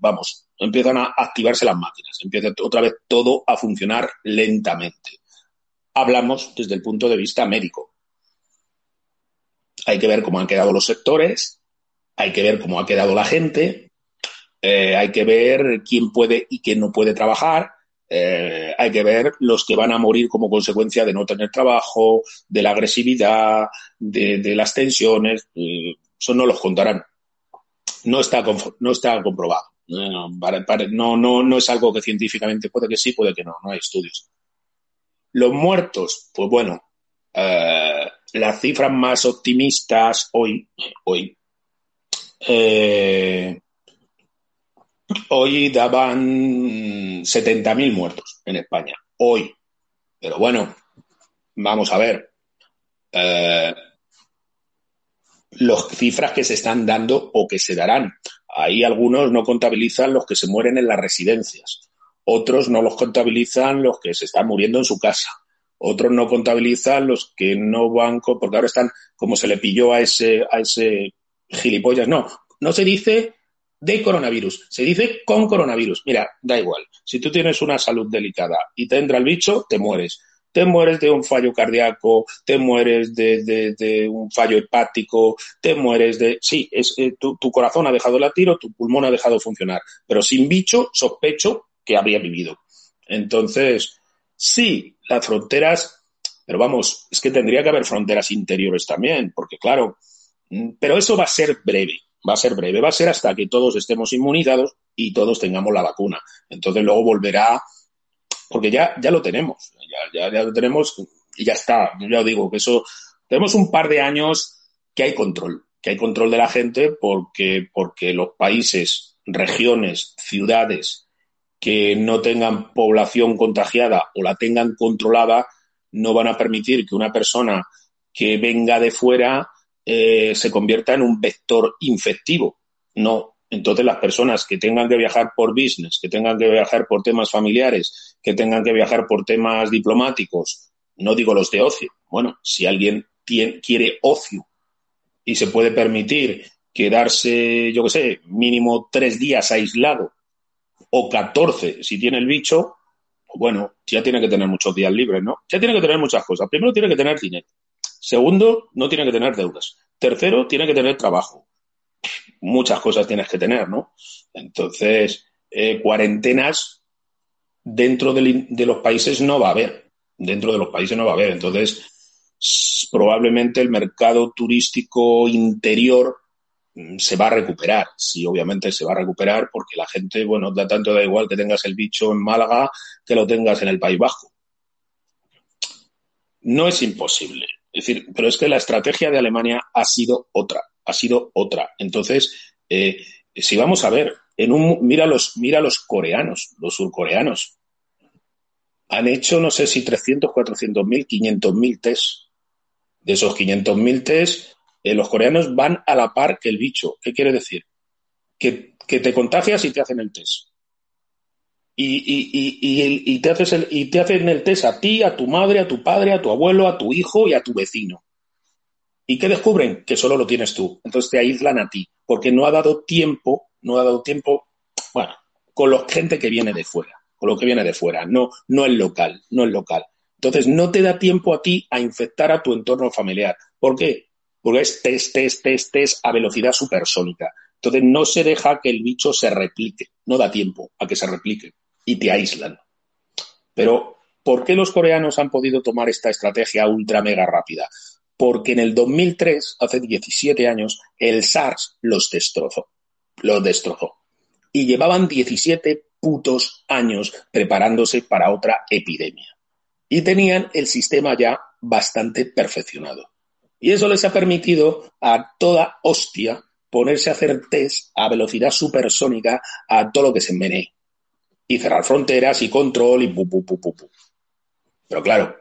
vamos, empiezan a activarse las máquinas, empieza otra vez todo a funcionar lentamente. Hablamos desde el punto de vista médico. Hay que ver cómo han quedado los sectores, hay que ver cómo ha quedado la gente, eh, hay que ver quién puede y quién no puede trabajar, eh, hay que ver los que van a morir como consecuencia de no tener trabajo, de la agresividad, de, las tensiones. Eso no los contarán. No está, no está comprobado. No, no, no es algo que científicamente puede que sí, puede que no, no hay estudios. Los muertos, pues bueno, eh, las cifras más optimistas hoy, hoy, eh, hoy daban 70.000 muertos en España, hoy. Pero bueno, vamos a ver. Eh, las cifras que se están dando o que se darán. Ahí algunos no contabilizan los que se mueren en las residencias, otros no los contabilizan los que se están muriendo en su casa, otros no contabilizan los que no van, porque ahora están, como se le pilló a ese, a ese gilipollas, no, no se dice de coronavirus, se dice con coronavirus. Mira, da igual, si tú tienes una salud delicada y te entra el bicho, te mueres te mueres de un fallo cardíaco, te mueres de, un fallo hepático, te mueres de... Sí, es, eh, tu, corazón ha dejado de latir o tu pulmón ha dejado de funcionar, pero sin bicho sospecho que habría vivido. Entonces, sí, las fronteras, pero vamos, es que tendría que haber fronteras interiores también, porque claro, mm, pero eso va a ser breve, va a ser breve, va a ser hasta que todos estemos inmunizados y todos tengamos la vacuna. Entonces luego volverá porque ya, ya lo tenemos, ya, lo tenemos y ya está. Yo ya digo que eso, tenemos un par de años que hay control, que hay control de la gente porque, porque los países, regiones, ciudades que no tengan población contagiada o la tengan controlada, no van a permitir que una persona que venga de fuera eh, se convierta en un vector infectivo. No, entonces, las personas que tengan que viajar por business, que tengan que viajar por temas familiares, que tengan que viajar por temas diplomáticos, no digo los de ocio. Bueno, si alguien quiere ocio y se puede permitir quedarse, yo qué sé, mínimo tres días aislado o catorce si tiene el bicho, pues bueno, ya tiene que tener muchos días libres, ¿no? Ya tiene que tener muchas cosas. Primero, tiene que tener dinero. Segundo, no tiene que tener deudas. Tercero, tiene que tener trabajo muchas cosas tienes que tener, ¿no? Entonces, eh, cuarentenas dentro de, los países no va a haber. Dentro de los países no va a haber. Entonces, probablemente el mercado turístico interior mm, se va a recuperar. Sí, obviamente se va a recuperar porque la gente, bueno, da tanto da igual que tengas el bicho en Málaga que lo tengas en el País Bajo. No es imposible. Es decir, pero es que la estrategia de Alemania ha sido otra, ha sido otra. Entonces, eh, si vamos a ver, en un, mira los, mira los coreanos, los surcoreanos. Han hecho, no sé si 300, 400 mil, 500 mil test. De esos 500 mil test, eh, los coreanos van a la par que el bicho. ¿Qué quiere decir? Que, te contagias y te hacen el test. Y, te haces el, y te hacen el test a ti, a tu madre, a tu padre, a tu abuelo, a tu hijo y a tu vecino. ¿Y qué descubren? Que solo lo tienes tú. Entonces te aíslan a ti, porque no ha dado tiempo no ha dado tiempo, bueno, con la gente que viene de fuera, con lo que viene de fuera, no, no el local, no el local. Entonces, no te da tiempo a ti a infectar a tu entorno familiar. ¿Por qué? Porque es test, test, test, test a velocidad supersónica. Entonces, no se deja que el bicho se replique, no da tiempo a que se replique y te aíslan. Pero, ¿por qué los coreanos han podido tomar esta estrategia ultra mega rápida? Porque en el 2003, hace 17 años, el SARS los destrozó lo destrozó. Y llevaban 17 putos años preparándose para otra epidemia. Y tenían el sistema ya bastante perfeccionado. Y eso les ha permitido a toda hostia ponerse a hacer test a velocidad supersónica a todo lo que se envenee. Y cerrar fronteras y control y pu, pu, pu, pu, pu. Pero claro,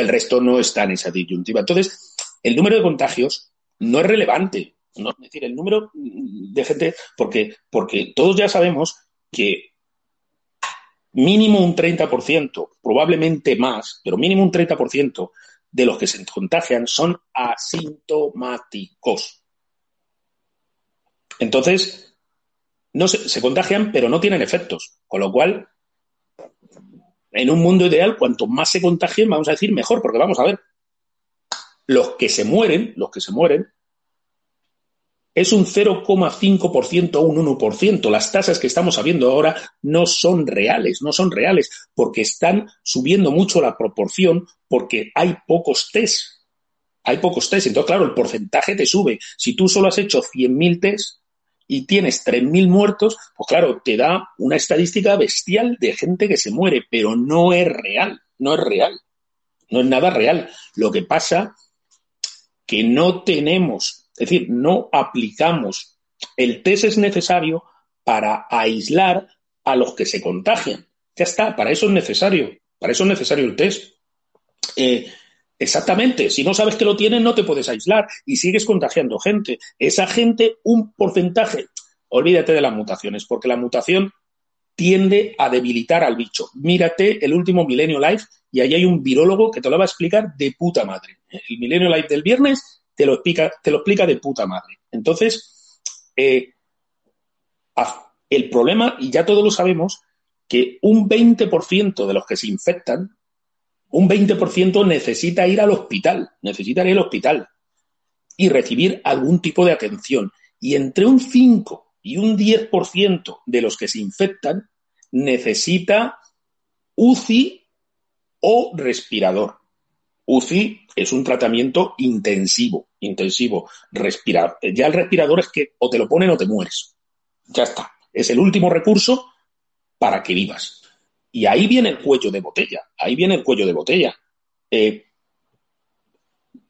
el resto no está en esa disyuntiva. Entonces, el número de contagios no es relevante no, es decir, el número de gente, porque, porque todos ya sabemos que mínimo un 30%, probablemente más, pero mínimo un 30% de los que se contagian son asintomáticos. Entonces, no se, se, contagian, pero no tienen efectos. Con lo cual, en un mundo ideal, cuanto más se contagien, vamos a decir mejor, porque vamos a ver, los que se mueren, los que se mueren, es un 0,5% o un 1%. Las tasas que estamos sabiendo ahora no son reales, no son reales, porque están subiendo mucho la proporción porque hay pocos test. Hay pocos test. Entonces, claro, el porcentaje te sube. Si tú solo has hecho 100.000 test y tienes 3.000 muertos, pues claro, te da una estadística bestial de gente que se muere, pero no es real, no es real. No es nada real. Lo que pasa que no tenemos es decir, no aplicamos. El test es necesario para aislar a los que se contagian. Ya está, para eso es necesario. Para eso es necesario el test. Eh, exactamente, si no sabes que lo tienes, no te puedes aislar y sigues contagiando gente. Esa gente, un porcentaje, olvídate de las mutaciones, porque la mutación tiende a debilitar al bicho. Mírate el último Milenio Live y ahí hay un virólogo que te lo va a explicar de puta madre. El Milenio Live del viernes te lo explica, de puta madre. Entonces, eh, el problema, y ya todos lo sabemos, que un 20% de los que se infectan, un 20% necesita ir al hospital, necesita ir al hospital y recibir algún tipo de atención. Y entre un 5 y un 10% de los que se infectan necesita UCI o respirador. UCI es un tratamiento intensivo, intensivo. Respirar. Ya el respirador es que o te lo ponen o te mueres. Ya está. Es el último recurso para que vivas. Y ahí viene el cuello de botella. Ahí viene el cuello de botella. Eh,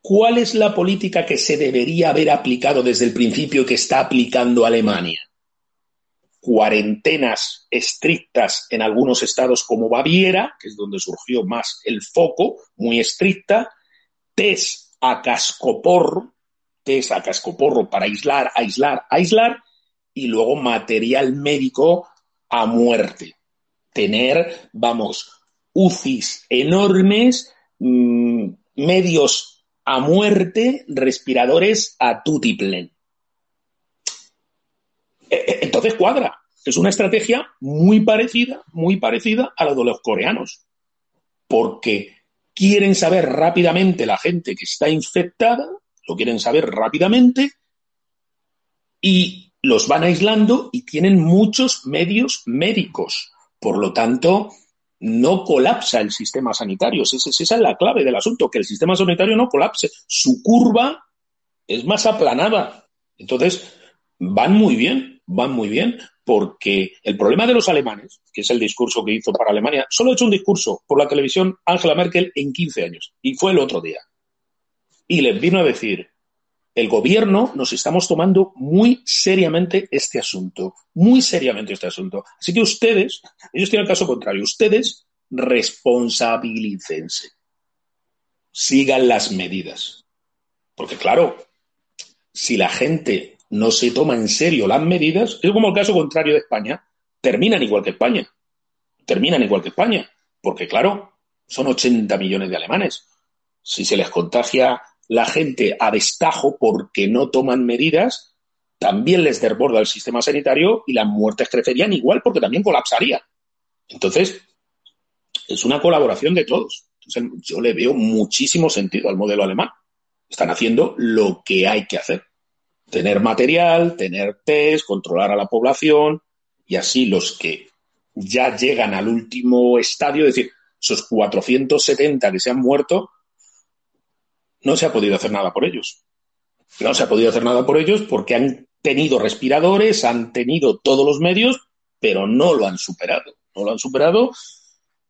¿Cuál es la política que se debería haber aplicado desde el principio que está aplicando Alemania? cuarentenas estrictas en algunos estados como Baviera, que es donde surgió más el foco, muy estricta, test a cascoporro, test a cascoporro para aislar, aislar, aislar, y luego material médico a muerte. Tener, vamos, UCIs enormes, mm, medios a muerte, respiradores a tutiplen. E, e, entonces cuadra. Es una estrategia muy parecida, muy parecida a la de los coreanos. Porque quieren saber rápidamente la gente que está infectada, lo quieren saber rápidamente y los van aislando y tienen muchos medios médicos. Por lo tanto, no colapsa el sistema sanitario. Esa, es la clave del asunto, que el sistema sanitario no colapse. Su curva es más aplanada. Entonces, van muy bien, van muy bien, porque el problema de los alemanes, que es el discurso que hizo para Alemania, solo ha hecho un discurso por la televisión Angela Merkel en 15 años, y fue el otro día. Y les vino a decir, el gobierno nos estamos tomando muy seriamente este asunto, muy seriamente este asunto. Así que ustedes, ellos tienen el caso contrario, ustedes responsabilícense, sigan las medidas. Porque claro, si la gente no se toma en serio las medidas, es como el caso contrario de España, terminan igual que España, terminan igual que España, porque claro, son 80 millones de alemanes. Si se les contagia la gente a destajo porque no toman medidas, también les desborda el sistema sanitario y las muertes crecerían igual porque también colapsaría. Entonces, es una colaboración de todos. yo le veo muchísimo sentido al modelo alemán. Están haciendo lo que hay que hacer. Tener material, tener test, controlar a la población y así los que ya llegan al último estadio, es decir, esos 470 que se han muerto, no se ha podido hacer nada por ellos. No se ha podido hacer nada por ellos porque han tenido respiradores, han tenido todos los medios, pero no lo han superado. No lo han superado,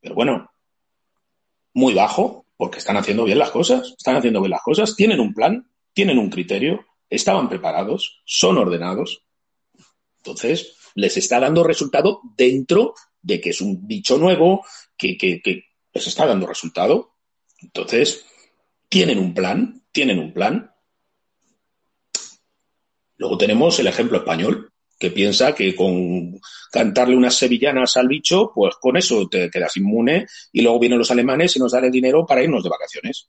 pero bueno, muy bajo, porque están haciendo bien las cosas, están haciendo bien las cosas, tienen un plan, tienen un criterio, estaban preparados, son ordenados. Entonces, les está dando resultado dentro de que es un bicho nuevo, que, que, que les está dando resultado. Entonces, tienen un plan, tienen un plan. Luego tenemos el ejemplo español, que piensa que con cantarle unas sevillanas al bicho, pues con eso te quedas inmune y luego vienen los alemanes y nos dan el dinero para irnos de vacaciones.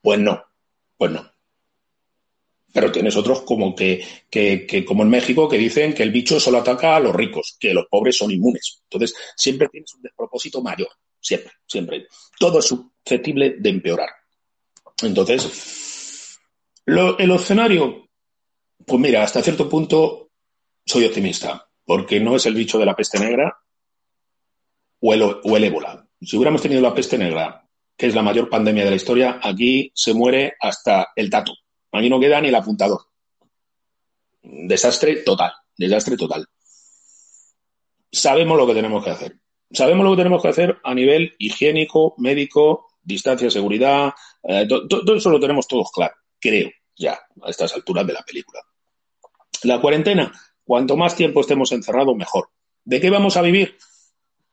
Pues no, pues no. Pero tienes otros como que, que, como en México, que dicen que el bicho solo ataca a los ricos, que los pobres son inmunes. Entonces, siempre tienes un despropósito mayor. Siempre, siempre. Todo es susceptible de empeorar. Entonces, el escenario, pues mira, hasta cierto punto soy optimista, porque no es el bicho de la peste negra o el, o el ébola. Si hubiéramos tenido la peste negra, que es la mayor pandemia de la historia, aquí se muere hasta el tato. Aquí no queda ni el apuntador. Desastre total, desastre total. Sabemos lo que tenemos que hacer. Sabemos lo que tenemos que hacer a nivel higiénico, médico, distancia, seguridad, eh, todo eso lo tenemos todos claro, creo, ya, a estas alturas de la película. La cuarentena, cuanto más tiempo estemos encerrados, mejor. ¿De qué vamos a vivir?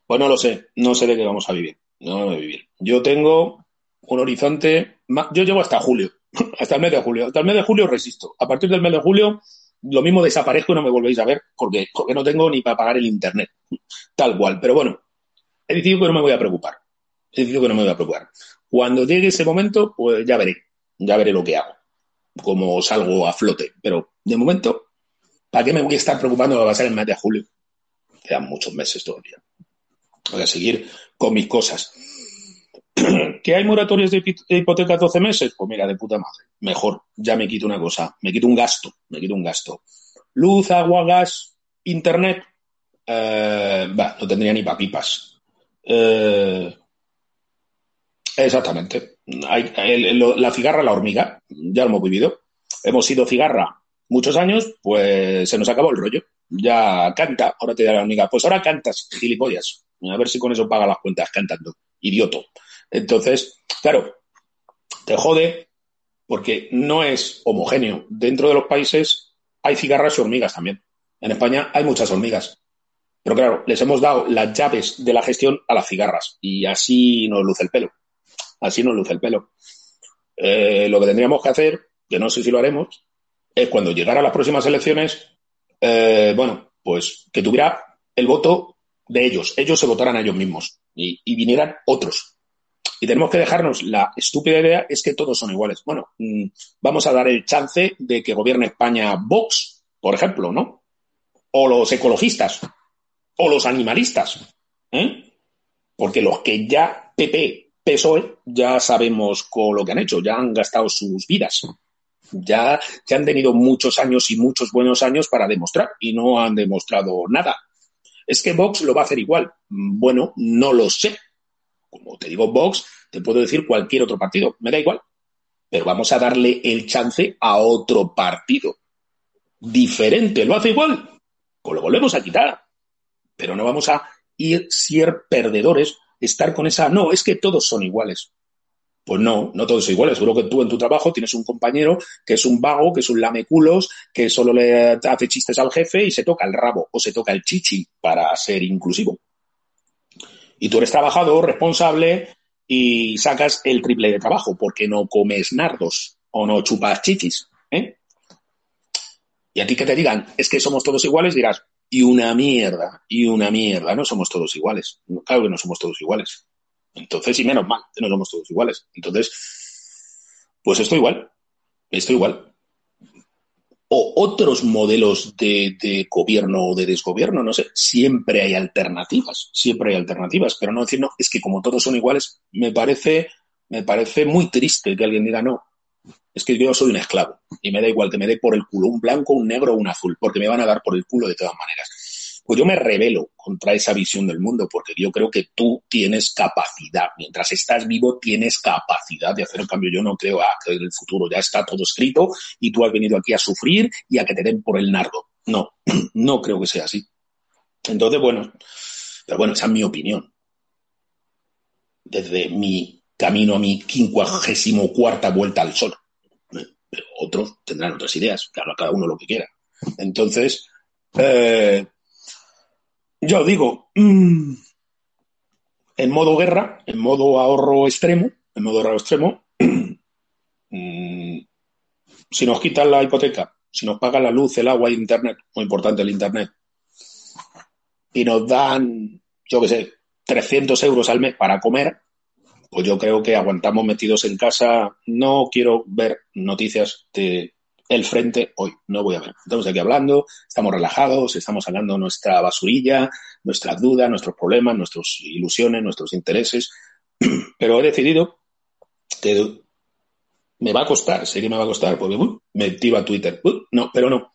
Pues no lo sé, no sé de qué vamos a vivir. No vamos a vivir. Yo tengo un horizonte, yo llevo hasta julio, hasta el mes de julio. Hasta el mes de julio resisto. A partir del mes de julio, lo mismo desaparezco y no me volvéis a ver porque, porque no tengo ni para pagar el internet. Tal cual. Pero bueno, he decidido que no me voy a preocupar he decidido que no me voy a preocupar. Cuando llegue ese momento, pues ya veré, ya veré lo que hago, cómo salgo a flote. Pero de momento, ¿para qué me voy a estar preocupando que va a ser el mes de julio? Quedan muchos meses todavía. Voy a seguir con mis cosas. ¿Que hay moratorias de hipoteca 12 meses? Pues mira, de puta madre. Mejor, ya me quito una cosa, me quito un gasto, me quito un gasto. Luz, agua, gas, internet, eh, no tendría ni papipas. Eh, Exactamente. Hay, la cigarra, la hormiga, ya lo hemos vivido. Hemos sido cigarra muchos años, pues se nos acabó el rollo. Ya canta, ahora te da la hormiga. Pues ahora cantas, gilipollas. A ver si con eso paga las cuentas cantando. Idioto. Entonces, claro, te jode porque no es homogéneo. Dentro de los países hay cigarras y hormigas también. En España hay muchas hormigas. Pero claro, les hemos dado las llaves de la gestión a las cigarras y así nos luce el pelo así nos luce el pelo. Eh, lo que tendríamos que hacer, que no sé si lo haremos, es cuando llegara las próximas elecciones, eh, bueno, pues que tuviera el voto de ellos, ellos se votaran a ellos mismos y, vinieran otros. Y tenemos que dejarnos la estúpida idea es que todos son iguales. Bueno, mm, vamos a dar el chance de que gobierne España Vox, por ejemplo, ¿no? O los ecologistas, o los animalistas, ¿eh? Porque los que ya PP PSOE ya sabemos con lo que han hecho, ya han gastado sus vidas. Ya, ya han tenido muchos años y muchos buenos años para demostrar y no han demostrado nada. Es que Vox lo va a hacer igual. Bueno, no lo sé. Como te digo Vox, te puedo decir cualquier otro partido. Me da igual. Pero vamos a darle el chance a otro partido. diferente lo hace igual, pues lo volvemos a quitar. Pero no vamos a ir ser perdedores, estar con esa, no, es que todos son iguales. Pues no, no todos son iguales. Seguro que tú en tu trabajo tienes un compañero que es un vago, que es un lameculos, que solo le hace chistes al jefe y se toca el rabo o se toca el chichi para ser inclusivo. Y tú eres trabajador, responsable y sacas el triple de trabajo porque no comes nardos o no chupas chichis. ¿eh? Y a ti que te digan, es que somos todos iguales, dirás, y una mierda, y una mierda, no somos todos iguales. Claro que no somos todos iguales. Entonces, y menos mal, no somos todos iguales. Entonces, pues esto igual, esto igual. O otros modelos de, gobierno o de desgobierno, no sé, siempre hay alternativas, siempre hay alternativas, pero no decir, no, es que como todos son iguales, me parece, me parece muy triste que alguien diga, no, es que yo soy un esclavo y me da igual que me dé por el culo un blanco, un negro o un azul, porque me van a dar por el culo de todas maneras. Pues yo me revelo contra esa visión del mundo, porque yo creo que tú tienes capacidad. Mientras estás vivo, tienes capacidad de hacer el cambio. Yo no creo que el futuro ya está todo escrito y tú has venido aquí a sufrir y a que te den por el nardo. No, no creo que sea así. Entonces, bueno, pero bueno, esa es mi opinión. Desde mi camino a mi quincuagésimo cuarta vuelta al sol pero otros tendrán otras ideas, claro, cada uno lo que quiera. Entonces, eh, yo digo, mm, en modo guerra, en modo ahorro extremo, en modo ahorro extremo, mm, si nos quitan la hipoteca, si nos pagan la luz, el agua y internet, muy importante el internet, y nos dan, yo qué sé, 300 euros al mes para comer, pues yo creo que aguantamos metidos en casa. No quiero ver noticias de el frente hoy, no voy a ver. Estamos aquí hablando, estamos relajados, estamos hablando nuestra basurilla, nuestras dudas, nuestros problemas, nuestras ilusiones, nuestros intereses, pero he decidido que me va a costar, sé que me va a costar, porque me tiro a Twitter. no, pero no.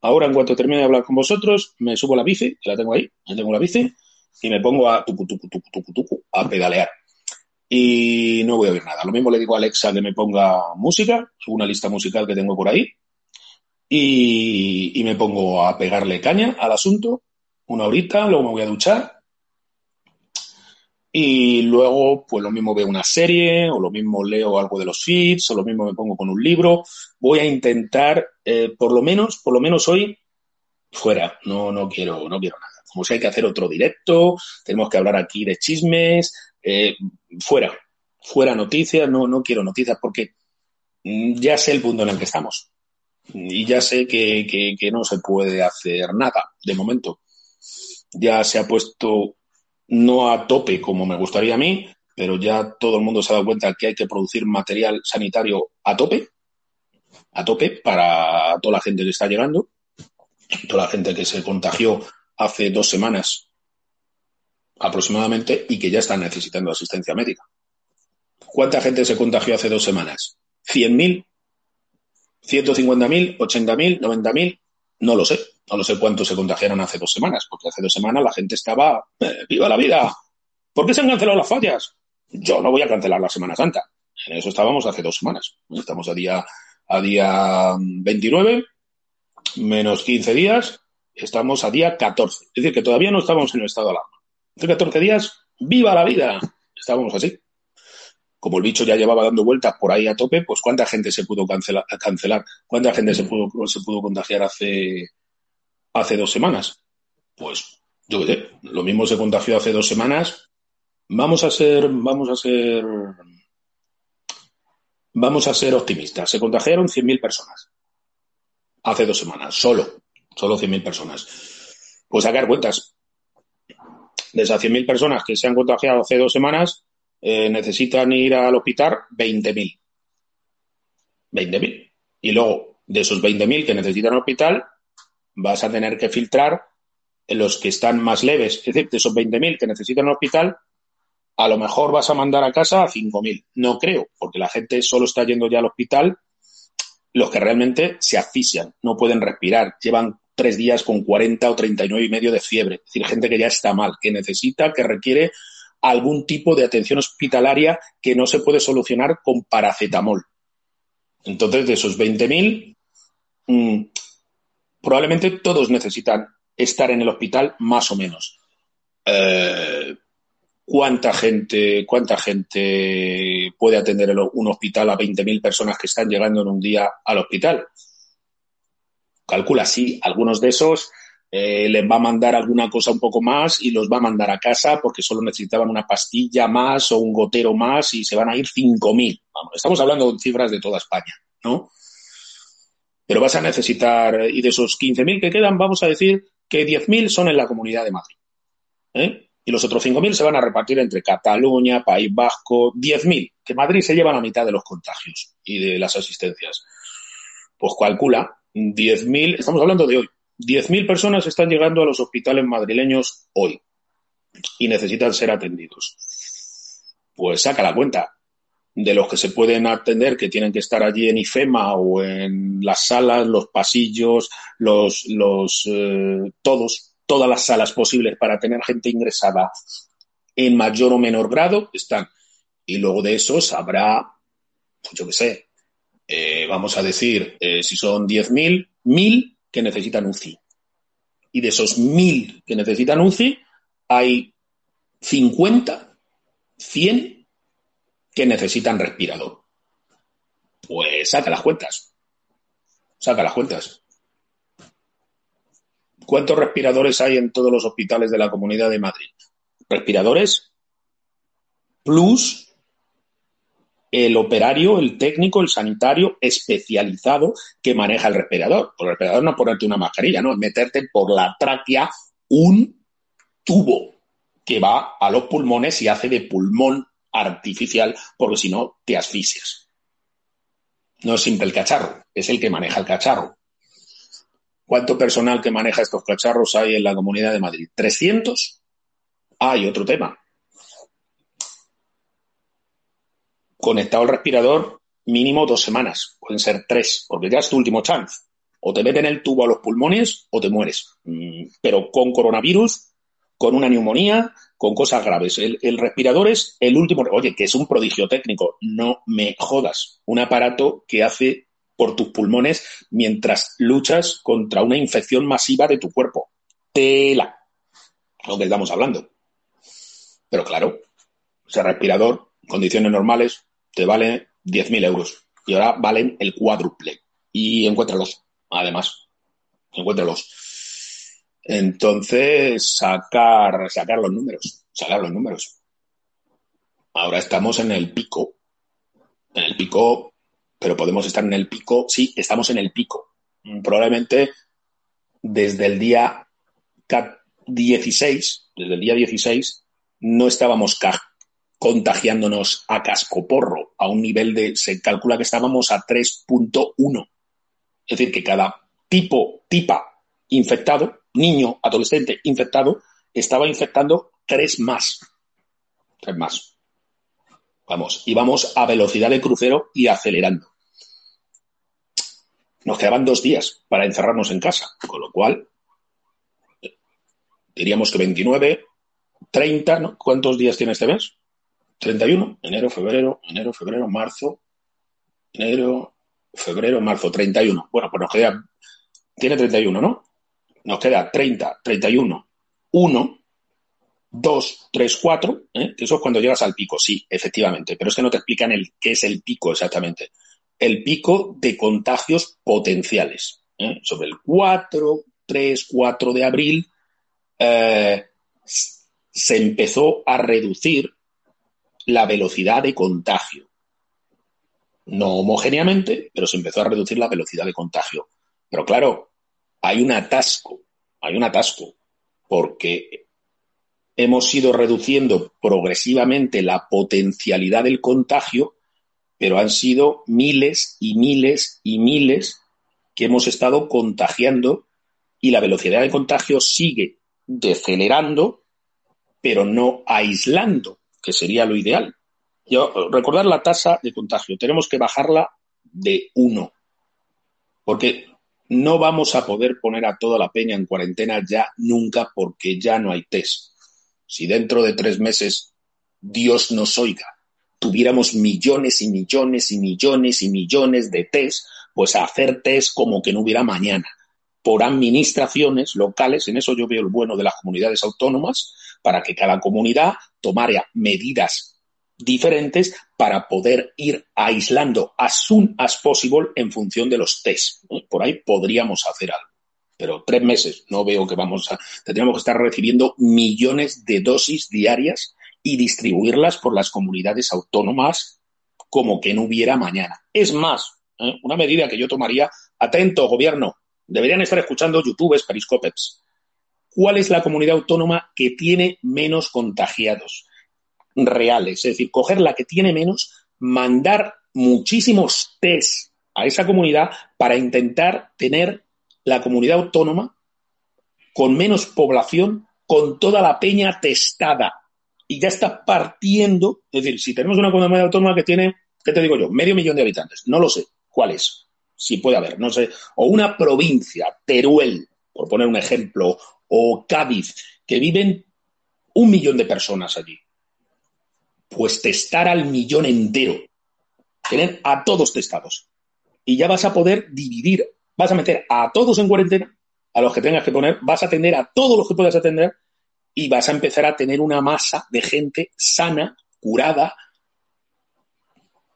Ahora, en cuanto termine de hablar con vosotros, me subo la bici, que la tengo ahí, ya tengo la bici, y me pongo a tucu, tucu, tucu, tucu, tucu, a pedalear y no voy a oír nada. Lo mismo le digo a Alexa que me ponga música, una lista musical que tengo por ahí, y, me pongo a pegarle caña al asunto, una horita, luego me voy a duchar, y luego, pues lo mismo veo una serie, o lo mismo leo algo de los feeds, o lo mismo me pongo con un libro. Voy a intentar, eh, por lo menos, por lo menos hoy, fuera. No, no quiero, no quiero nada. Como si hay que hacer otro directo, tenemos que hablar aquí de chismes, eh, fuera, fuera noticias, no, no quiero noticias porque mm, ya sé el punto en el que estamos y ya sé que, que, no se puede hacer nada de momento. Ya se ha puesto no a tope como me gustaría a mí, pero ya todo el mundo se ha dado cuenta que hay que producir material sanitario a tope, a tope para toda la gente que está llegando, toda la gente que se contagió hace dos semanas aproximadamente y que ya están necesitando asistencia médica. ¿Cuánta gente se contagió hace dos semanas? ¿100.000? ¿150.000? ¿80.000? ¿90.000? No lo sé. No lo sé cuántos se contagiaron hace dos semanas, porque hace dos semanas la gente estaba, eh, ¡viva la vida! ¿Por qué se han cancelado las fallas? Yo no voy a cancelar la Semana Santa. En eso estábamos hace dos semanas. Estamos a día, a día 29, menos 15 días, estamos a día 14. Es decir, que todavía no estamos en el estado de alarma. Hace 14 días, ¡viva la vida! Estábamos así. Como el bicho ya llevaba dando vueltas por ahí a tope, pues ¿cuánta gente se pudo cancelar? cancelar? ¿Cuánta gente se pudo, se pudo contagiar hace, hace dos semanas? Pues yo qué sé, lo mismo se contagió hace dos semanas. Vamos a ser, vamos a ser, vamos a ser optimistas. Se contagiaron 100.000 personas hace dos semanas, solo, solo 100.000 personas. Pues sacar cuentas, de esas 100.000 personas que se han contagiado hace dos semanas, eh, necesitan ir al hospital 20.000. 20.000. Y luego, de esos 20.000 que necesitan hospital, vas a tener que filtrar los que están más leves. Es decir, de esos 20.000 que necesitan hospital, a lo mejor vas a mandar a casa a 5.000. No creo, porque la gente solo está yendo ya al hospital los que realmente se asfixian, no pueden respirar, llevan tres días con 40 o 39 y medio de fiebre. Es decir, gente que ya está mal, que necesita, que requiere algún tipo de atención hospitalaria que no se puede solucionar con paracetamol. Entonces, de esos 20.000, mm, probablemente todos necesitan estar en el hospital más o menos. Eh, ¿Cuánta gente, cuánta gente puede atender un hospital a 20.000 personas que están llegando en un día al hospital? Calcula, sí, algunos de esos eh, les va a mandar alguna cosa un poco más y los va a mandar a casa porque solo necesitaban una pastilla más o un gotero más y se van a ir 5.000. Vamos, estamos hablando de cifras de toda España, ¿no? Pero vas a necesitar, y de esos 15.000 que quedan, vamos a decir que 10.000 son en la Comunidad de Madrid. ¿eh? Y los otros 5.000 se van a repartir entre Cataluña, País Vasco, 10.000, que Madrid se lleva la mitad de los contagios y de las asistencias. Pues calcula, 10.000, estamos hablando de hoy, 10.000 personas están llegando a los hospitales madrileños hoy y necesitan ser atendidos. Pues saca la cuenta de los que se pueden atender, que tienen que estar allí en IFEMA o en las salas, los pasillos, los, los eh, todos, todas las salas posibles para tener gente ingresada en mayor o menor grado están. Y luego de esos habrá, pues yo qué sé, eh, vamos a decir, eh, si son 10.000, 1.000 que necesitan UCI. Y de esos 1.000 que necesitan UCI, hay 50, 100 que necesitan respirador. Pues saca las cuentas. Saca las cuentas. ¿Cuántos respiradores hay en todos los hospitales de la Comunidad de Madrid? Respiradores plus el operario, el técnico, el sanitario especializado que maneja el respirador. el respirador no es ponerte una mascarilla, no, es meterte por la tráquea un tubo que va a los pulmones y hace de pulmón artificial, porque si no te asfixias. No es simple el cacharro, es el que maneja el cacharro. ¿Cuánto personal que maneja estos cacharros hay en la Comunidad de Madrid? ¿300? Hay otro tema. Conectado al respirador mínimo dos semanas, pueden ser tres, porque ya es tu último chance. O te meten el tubo a los pulmones o te mueres. Mm, pero con coronavirus, con una neumonía, con cosas graves. El, respirador es el último, oye, que es un prodigio técnico, no me jodas. Un aparato que hace por tus pulmones mientras luchas contra una infección masiva de tu cuerpo. Tela, lo que estamos hablando. Pero claro, ese respirador, condiciones normales, te vale 10.000 euros y ahora valen el cuádruple. Y encuéntralos, además. Encuéntralos. Entonces, sacar, sacar los números, sacar los números. Ahora estamos en el pico. En el pico, pero podemos estar en el pico. Sí, estamos en el pico. Probablemente desde el día 16, desde el día 16, no estábamos contagiándonos a cascoporro a un nivel de, se calcula que estábamos a 3.1. Es decir, que cada tipo, tipa infectado, niño, adolescente infectado, estaba infectando tres más. Tres más. Vamos, íbamos a velocidad de crucero y acelerando. Nos quedaban dos días para encerrarnos en casa, con lo cual diríamos que 29, 30, ¿no? ¿Cuántos días tiene este mes? 31, enero, febrero, enero, febrero, marzo, enero, febrero, marzo, 31. Bueno, pues nos queda, tiene 31, ¿no? Nos queda 30, 31, 1, 2, 3, 4, ¿eh? eso es cuando llegas al pico, sí, efectivamente, pero es que no te explican el qué es el pico exactamente. El pico de contagios potenciales. ¿eh? Sobre el 4, 3, 4 de abril eh, se empezó a reducir la velocidad de contagio. No homogéneamente, pero se empezó a reducir la velocidad de contagio. Pero claro, hay un atasco, hay un atasco, porque hemos ido reduciendo progresivamente la potencialidad del contagio, pero han sido miles y miles y miles que hemos estado contagiando y la velocidad de contagio sigue decelerando, pero no aislando que sería lo ideal. Yo, recordar la tasa de contagio, tenemos que bajarla de uno, porque no vamos a poder poner a toda la peña en cuarentena ya nunca porque ya no hay test. Si dentro de tres meses, Dios nos oiga, tuviéramos millones y millones y millones y millones de test, pues hacer test como que no hubiera mañana por administraciones locales, en eso yo veo el bueno de las comunidades autónomas, para que cada comunidad tomara medidas diferentes para poder ir aislando as soon as possible en función de los test. Por ahí podríamos hacer algo. Pero tres meses, no veo que vamos a. Tendríamos que estar recibiendo millones de dosis diarias y distribuirlas por las comunidades autónomas como que no hubiera mañana. Es más, ¿eh? una medida que yo tomaría, atento, gobierno, deberían estar escuchando youtubers, periscopes. ¿Cuál es la comunidad autónoma que tiene menos contagiados reales? Es decir, coger la que tiene menos, mandar muchísimos test a esa comunidad para intentar tener la comunidad autónoma con menos población, con toda la peña testada. Y ya está partiendo, es decir, si tenemos una comunidad autónoma que tiene, ¿qué te digo yo? Medio millón de habitantes, no lo sé cuál es, si puede haber, no sé, o una provincia, Teruel, por poner un ejemplo, o Cádiz, que viven un millón de personas allí. Pues testar al millón entero, tener a todos testados. Y ya vas a poder dividir vas a meter a todos en cuarentena, a los que tengas que poner, vas a atender a todos los que puedas atender y vas a empezar a tener una masa de gente sana, curada,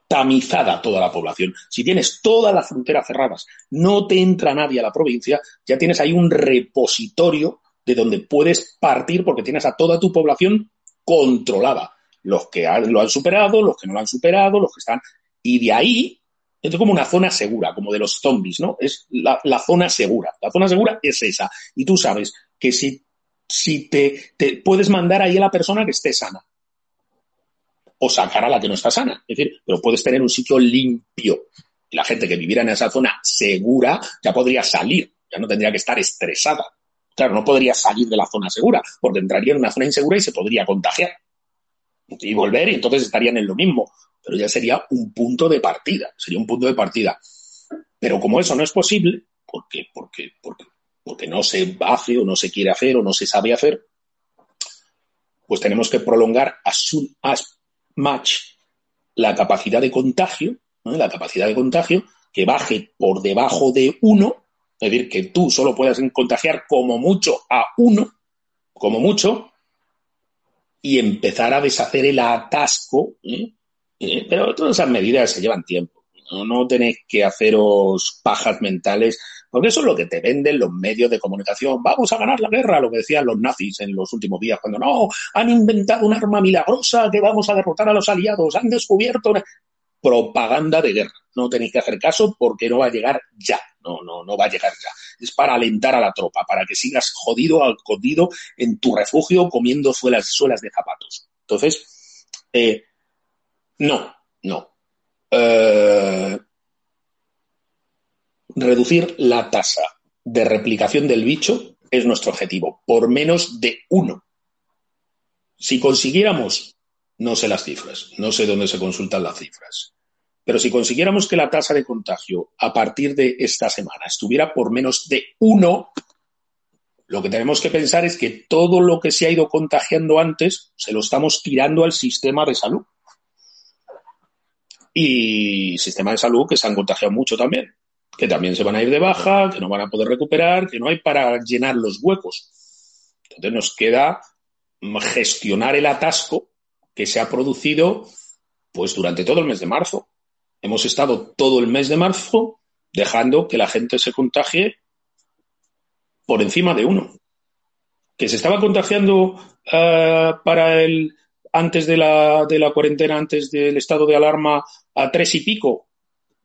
tamizada toda la población. Si tienes todas las fronteras cerradas, no te entra nadie a la provincia, ya tienes ahí un repositorio de donde puedes partir porque tienes a toda tu población controlada. Los que lo han superado, los que no lo han superado, los que están. Y de ahí es como una zona segura, como de los zombies, ¿no? Es la, zona segura. La zona segura es esa. Y tú sabes que si, si te, te, puedes mandar ahí a la persona que esté sana. O sacar a la que no está sana. Es decir, pero puedes tener un sitio limpio. Y la gente que viviera en esa zona segura ya podría salir. Ya no tendría que estar estresada. Claro, no podría salir de la zona segura, porque entraría en una zona insegura y se podría contagiar. Y volver, y entonces estarían en lo mismo pero ya sería un punto de partida, sería un punto de partida. Pero como eso no es posible, porque, porque, porque, porque no se hace o no se quiere hacer o no se sabe hacer, pues tenemos que prolongar as soon as much la capacidad de contagio, la capacidad de contagio, que baje por debajo de uno, es decir, que tú solo puedas contagiar como mucho a uno, como mucho, y empezar a deshacer el atasco ¿eh? pero todas esas medidas se llevan tiempo. ¿no? tenéis que haceros pajas mentales, porque eso es lo que te venden los medios de comunicación. Vamos a ganar la guerra, lo que decían los nazis en los últimos días, cuando no, han inventado un arma milagrosa que vamos a derrotar a los aliados, han descubierto una propaganda de guerra. No tenéis que hacer caso porque no va a llegar ya. No, no, no va a llegar ya. Es para alentar a la tropa, para que sigas jodido, al jodido en tu refugio comiendo suelas, suelas de zapatos. Entonces, eh, no, no. Eh, reducir la tasa de replicación del bicho es nuestro objetivo, por menos de uno. Si consiguiéramos, no sé las cifras, no sé dónde se consultan las cifras, pero si consiguiéramos que la tasa de contagio a partir de esta semana estuviera por menos de uno, lo que tenemos que pensar es que todo lo que se ha ido contagiando antes se lo estamos tirando al sistema de salud y sistema de salud que se han contagiado mucho también, que también se van a ir de baja, que no van a poder recuperar, que no hay para llenar los huecos. Entonces nos queda gestionar el atasco que se ha producido pues durante todo el mes de marzo. Hemos estado todo el mes de marzo dejando que la gente se contagie por encima de uno. Que se estaba contagiando eh, para el antes de la, cuarentena, antes del estado de alarma, a tres y pico,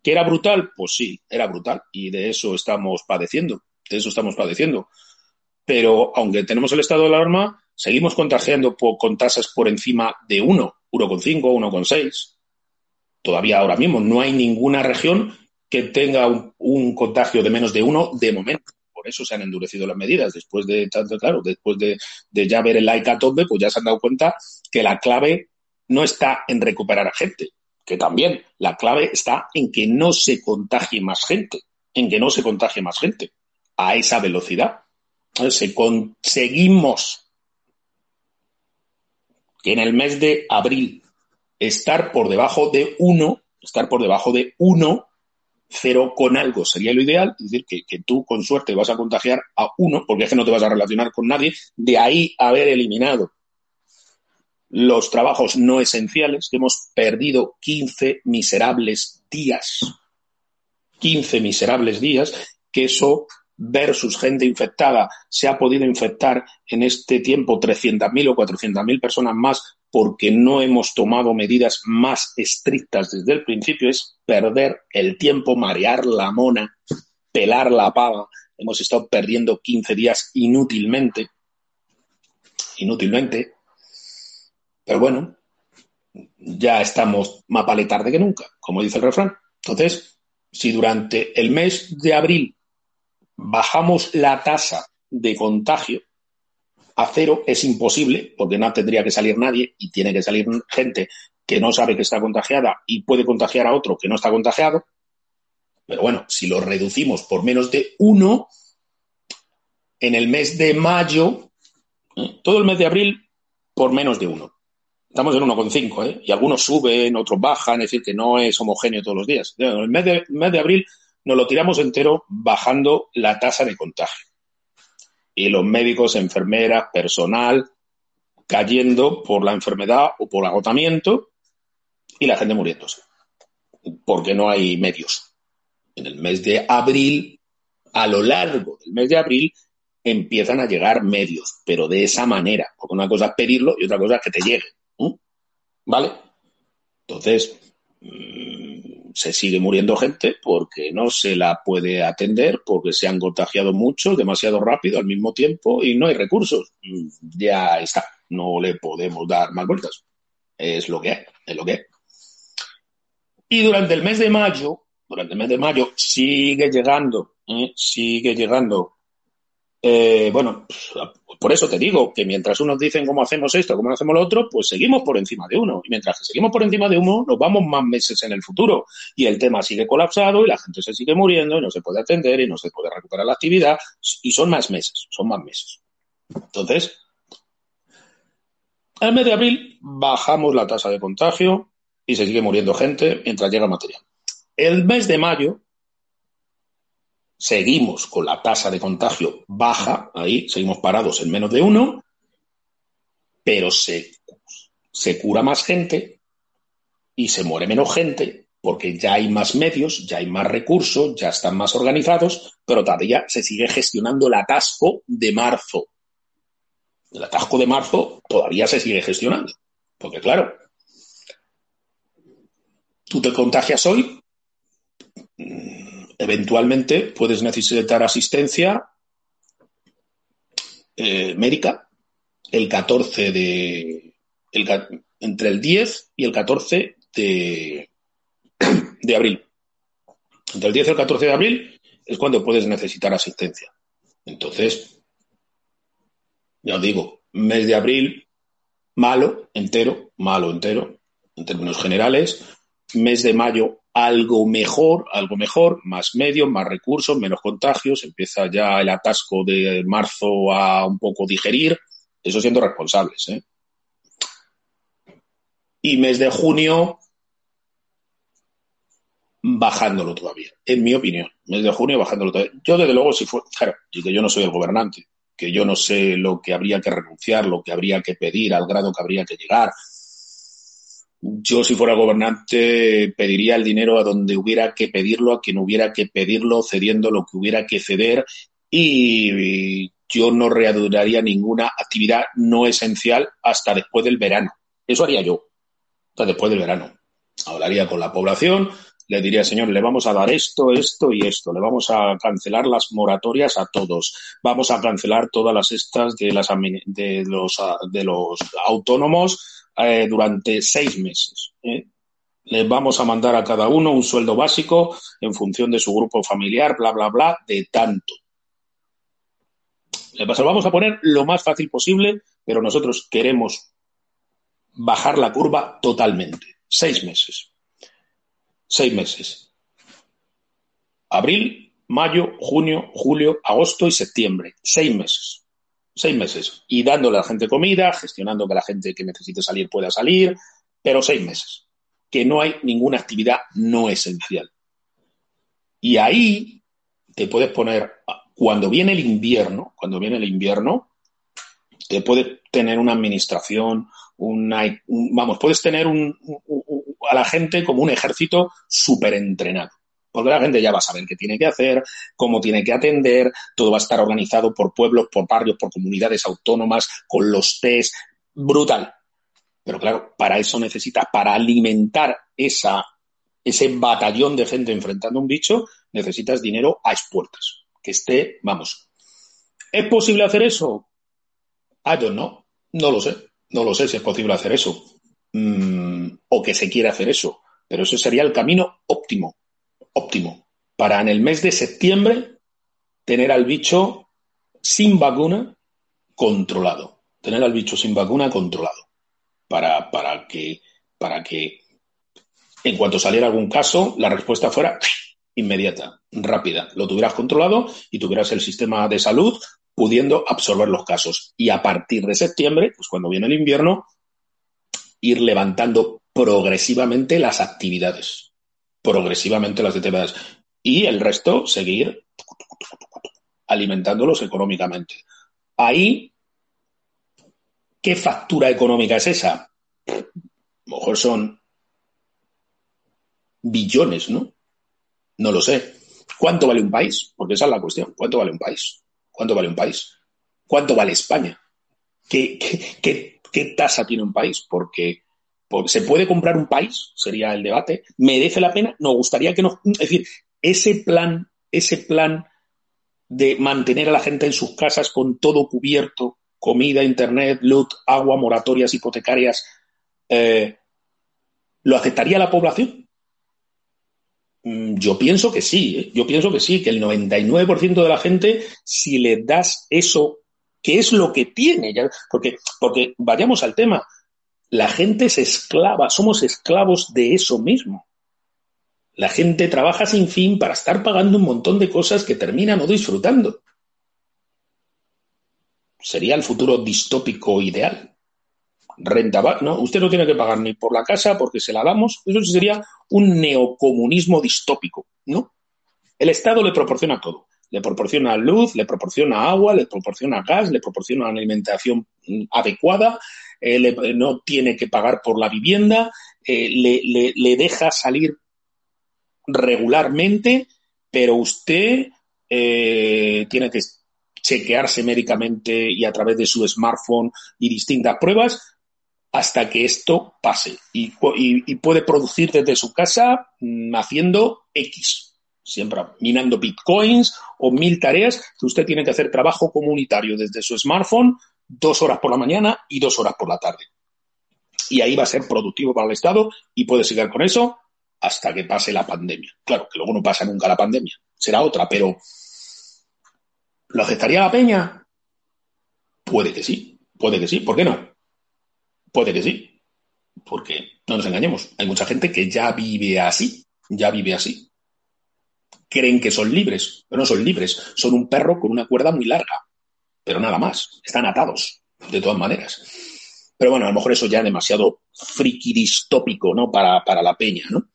que era brutal, pues sí, era brutal. Y de eso estamos padeciendo, de eso estamos padeciendo. Pero aunque tenemos el estado de alarma, seguimos contagiando con tasas por encima de uno, 1,5, 1,6. Todavía ahora mismo no hay ninguna región que tenga un, contagio de menos de uno de momento por eso se han endurecido las medidas. Después de claro, después de, ya ver el like a pues ya se han dado cuenta que la clave no está en recuperar a gente, que también la clave está en que no se contagie más gente, en que no se contagie más gente a esa velocidad. Si conseguimos que en el mes de abril estar por debajo de uno, estar por debajo de uno, cero con algo sería lo ideal, es decir, que, que, tú con suerte vas a contagiar a uno, porque es que no te vas a relacionar con nadie, de ahí haber eliminado los trabajos no esenciales, que hemos perdido 15 miserables días. 15 miserables días, que eso versus gente infectada, se ha podido infectar en este tiempo 300.000 o 400.000 personas más porque no hemos tomado medidas más estrictas desde el principio, es perder el tiempo, marear la mona, pelar la pava. Hemos estado perdiendo 15 días inútilmente, inútilmente. Pero bueno, ya estamos más vale tarde que nunca, como dice el refrán. Entonces, si durante el mes de abril bajamos la tasa de contagio a cero, es imposible, porque no tendría que salir nadie y tiene que salir gente que no sabe que está contagiada y puede contagiar a otro que no está contagiado. Pero bueno, si lo reducimos por menos de uno, en el mes de mayo, ¿eh? todo el mes de abril, por menos de uno. Estamos en 1,5, ¿eh? Y algunos suben, otros bajan, es decir, que no es homogéneo todos los días. En el mes de, mes de abril nos lo tiramos entero bajando la tasa de contagio. Y los médicos, enfermeras, personal, cayendo por la enfermedad o por agotamiento y la gente muriéndose. Porque no hay medios. En el mes de abril, a lo largo del mes de abril, empiezan a llegar medios, pero de esa manera. Porque una cosa es pedirlo y otra cosa es que te llegue. ¿Vale? Entonces, se sigue muriendo gente porque no se la puede atender, porque se han contagiado muchos demasiado rápido al mismo tiempo y no hay recursos. Ya está, no le podemos dar más vueltas. Es lo que hay, es lo que hay. Y durante el mes de mayo, durante el mes de mayo sigue llegando, ¿eh? sigue llegando eh, bueno, por eso te digo que mientras unos dicen cómo hacemos esto, cómo hacemos lo otro, pues seguimos por encima de uno. Y mientras que seguimos por encima de uno, nos vamos más meses en el futuro. Y el tema sigue colapsado y la gente se sigue muriendo y no se puede atender y no se puede recuperar la actividad. Y son más meses, son más meses. Entonces, al mes de abril bajamos la tasa de contagio y se sigue muriendo gente mientras llega material. El mes de mayo seguimos con la tasa de contagio baja, ahí seguimos parados en menos de uno, pero se, cura más gente y se muere menos gente porque ya hay más medios, ya hay más recursos, ya están más organizados, pero todavía se sigue gestionando el atasco de marzo. El atasco de marzo todavía se sigue gestionando, porque claro, tú te contagias hoy, eventualmente puedes necesitar asistencia eh, médica el 14 de. entre el 10 y el 14 de, de abril. Entre el 10 y el 14 de abril es cuando puedes necesitar asistencia. Entonces, ya os digo, mes de abril, malo, entero, malo, entero, en términos generales. Mes de mayo, algo mejor, algo mejor, más medios, más recursos, menos contagios, empieza ya el atasco de marzo a un poco digerir, eso siendo responsables. ¿eh? Y mes de junio, bajándolo todavía, en mi opinión, mes de junio bajándolo todavía. Yo desde luego, si fue, claro, y que yo no soy el gobernante, que yo no sé lo que habría que renunciar, lo que habría que pedir, al grado que habría que llegar, yo, si fuera gobernante, pediría el dinero a donde hubiera que pedirlo, a quien hubiera que pedirlo, cediendo lo que hubiera que ceder y yo no reanudaría ninguna actividad no esencial hasta después del verano. Eso haría yo, hasta después del verano. Hablaría con la población, le diría, señor, le vamos a dar esto, esto y esto, le vamos a cancelar las moratorias a todos, vamos a cancelar todas las estas de, las, de, los, de los autónomos eh, durante seis meses. ¿eh? Les vamos a mandar a cada uno un sueldo básico en función de su grupo familiar, bla, bla, bla, de tanto. Les vamos a poner lo más fácil posible, pero nosotros queremos bajar la curva totalmente. Seis meses. Seis meses. Abril, mayo, junio, julio, agosto y septiembre. Seis meses seis meses. Y dándole a la gente comida, gestionando que la gente que necesite salir pueda salir, pero seis meses. Que no hay ninguna actividad no esencial. Y ahí te puedes poner, cuando viene el invierno, cuando viene el invierno, te puedes tener una administración, una, vamos, puedes tener un, a la gente como un ejército súper entrenado. Porque la gente ya va a saber qué tiene que hacer, cómo tiene que atender, todo va a estar organizado por pueblos, por barrios, por comunidades autónomas, con los test, brutal. Pero claro, para eso necesitas, para alimentar esa, ese batallón de gente enfrentando a un bicho, necesitas dinero a expuertas. Que esté, vamos. ¿Es posible hacer eso? I don't know. No lo sé. No lo sé si es posible hacer eso. Mm, o que se quiere hacer eso. Pero eso sería el camino. Óptimo. Para en el mes de septiembre tener al bicho sin vacuna controlado. Tener al bicho sin vacuna controlado. Para, para, que, para que en cuanto saliera algún caso, la respuesta fuera inmediata, rápida. Lo tuvieras controlado y tuvieras el sistema de salud pudiendo absorber los casos. Y a partir de septiembre, pues cuando viene el invierno, ir levantando progresivamente las actividades. Progresivamente las actividades. Y el resto, seguir alimentándolos económicamente. Ahí, ¿qué factura económica es esa? A lo mejor son billones, ¿no? No lo sé. ¿Cuánto vale un país? Porque esa es la cuestión. ¿Cuánto vale un país? ¿Cuánto vale un país? ¿Cuánto vale España? ¿Qué, qué, tasa tiene un país? Porque, se puede comprar un país, sería el debate. ¿Merece la pena? Nos gustaría que no. Es decir, ese plan, ese plan de mantener a la gente en sus casas con todo cubierto, comida, internet, luz, agua, moratorias hipotecarias, eh, ¿lo aceptaría la población? Mm, yo pienso que sí, ¿eh? yo pienso que sí, que el 99% de la gente, si le das eso, que es lo que tiene, porque, porque vayamos al tema, la gente es esclava, somos esclavos de eso mismo. La gente trabaja sin fin para estar pagando un montón de cosas que termina no disfrutando. Sería el futuro distópico ideal renta, ¿no? Usted no tiene que pagar ni por la casa porque se la damos. Eso sería un neocomunismo distópico, ¿no? El Estado le proporciona todo. Le proporciona luz, le proporciona agua, le proporciona gas, le proporciona alimentación adecuada, eh, no tiene que pagar por la vivienda, eh, le, le, deja salir regularmente, pero usted eh, tiene que chequearse médicamente y a través de su smartphone y distintas pruebas hasta que esto pase. Y, puede producir desde su casa mm, haciendo X, siempre minando bitcoins o mil tareas que usted tiene que hacer trabajo comunitario desde su smartphone dos horas por la mañana y dos horas por la tarde. Y ahí va a ser productivo para el Estado y puede seguir con eso hasta que pase la pandemia. Claro, que luego no pasa nunca la pandemia, será otra, pero ¿lo aceptaría la peña? Puede que sí, puede que sí, ¿por qué no? Puede que sí, porque no nos engañemos, hay mucha gente que ya vive así, ya vive así. Creen que son libres, pero no son libres, son un perro con una cuerda muy larga, pero nada más, están atados, de todas maneras. Pero bueno, a lo mejor eso ya es demasiado friki distópico, ¿no? Para, la peña, ¿no?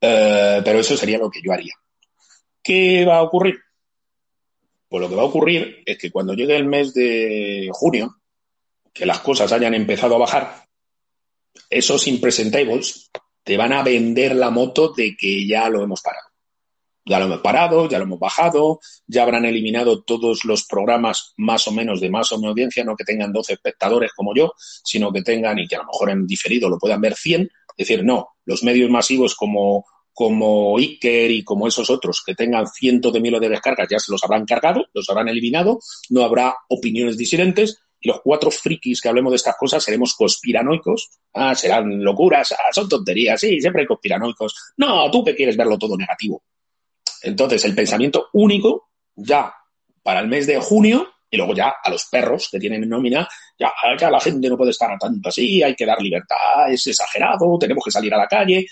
Eh, pero eso sería lo que yo haría. ¿Qué va a ocurrir? Pues lo que va a ocurrir es que cuando llegue el mes de junio, que las cosas hayan empezado a bajar, esos impresentables te van a vender la moto de que ya lo hemos parado. Ya lo hemos parado, ya lo hemos bajado, ya habrán eliminado todos los programas más o menos de más o menos audiencia, no que tengan 12 espectadores como yo, sino que tengan, y que a lo mejor en diferido lo puedan ver 100. Es decir, no, los medios masivos como, como Iker y como esos otros que tengan cientos de miles de descargas ya se los habrán cargado, los habrán eliminado, no habrá opiniones disidentes, y los cuatro frikis que hablemos de estas cosas seremos conspiranoicos. Ah, serán locuras, ah, son tonterías, sí, siempre hay conspiranoicos. No, tú que quieres verlo todo negativo. Entonces, el pensamiento único ya para el mes de junio y luego ya a los perros que tienen nómina, ya, ya la gente no puede estar tanto así, hay que dar libertad, es exagerado, tenemos que salir a la calle.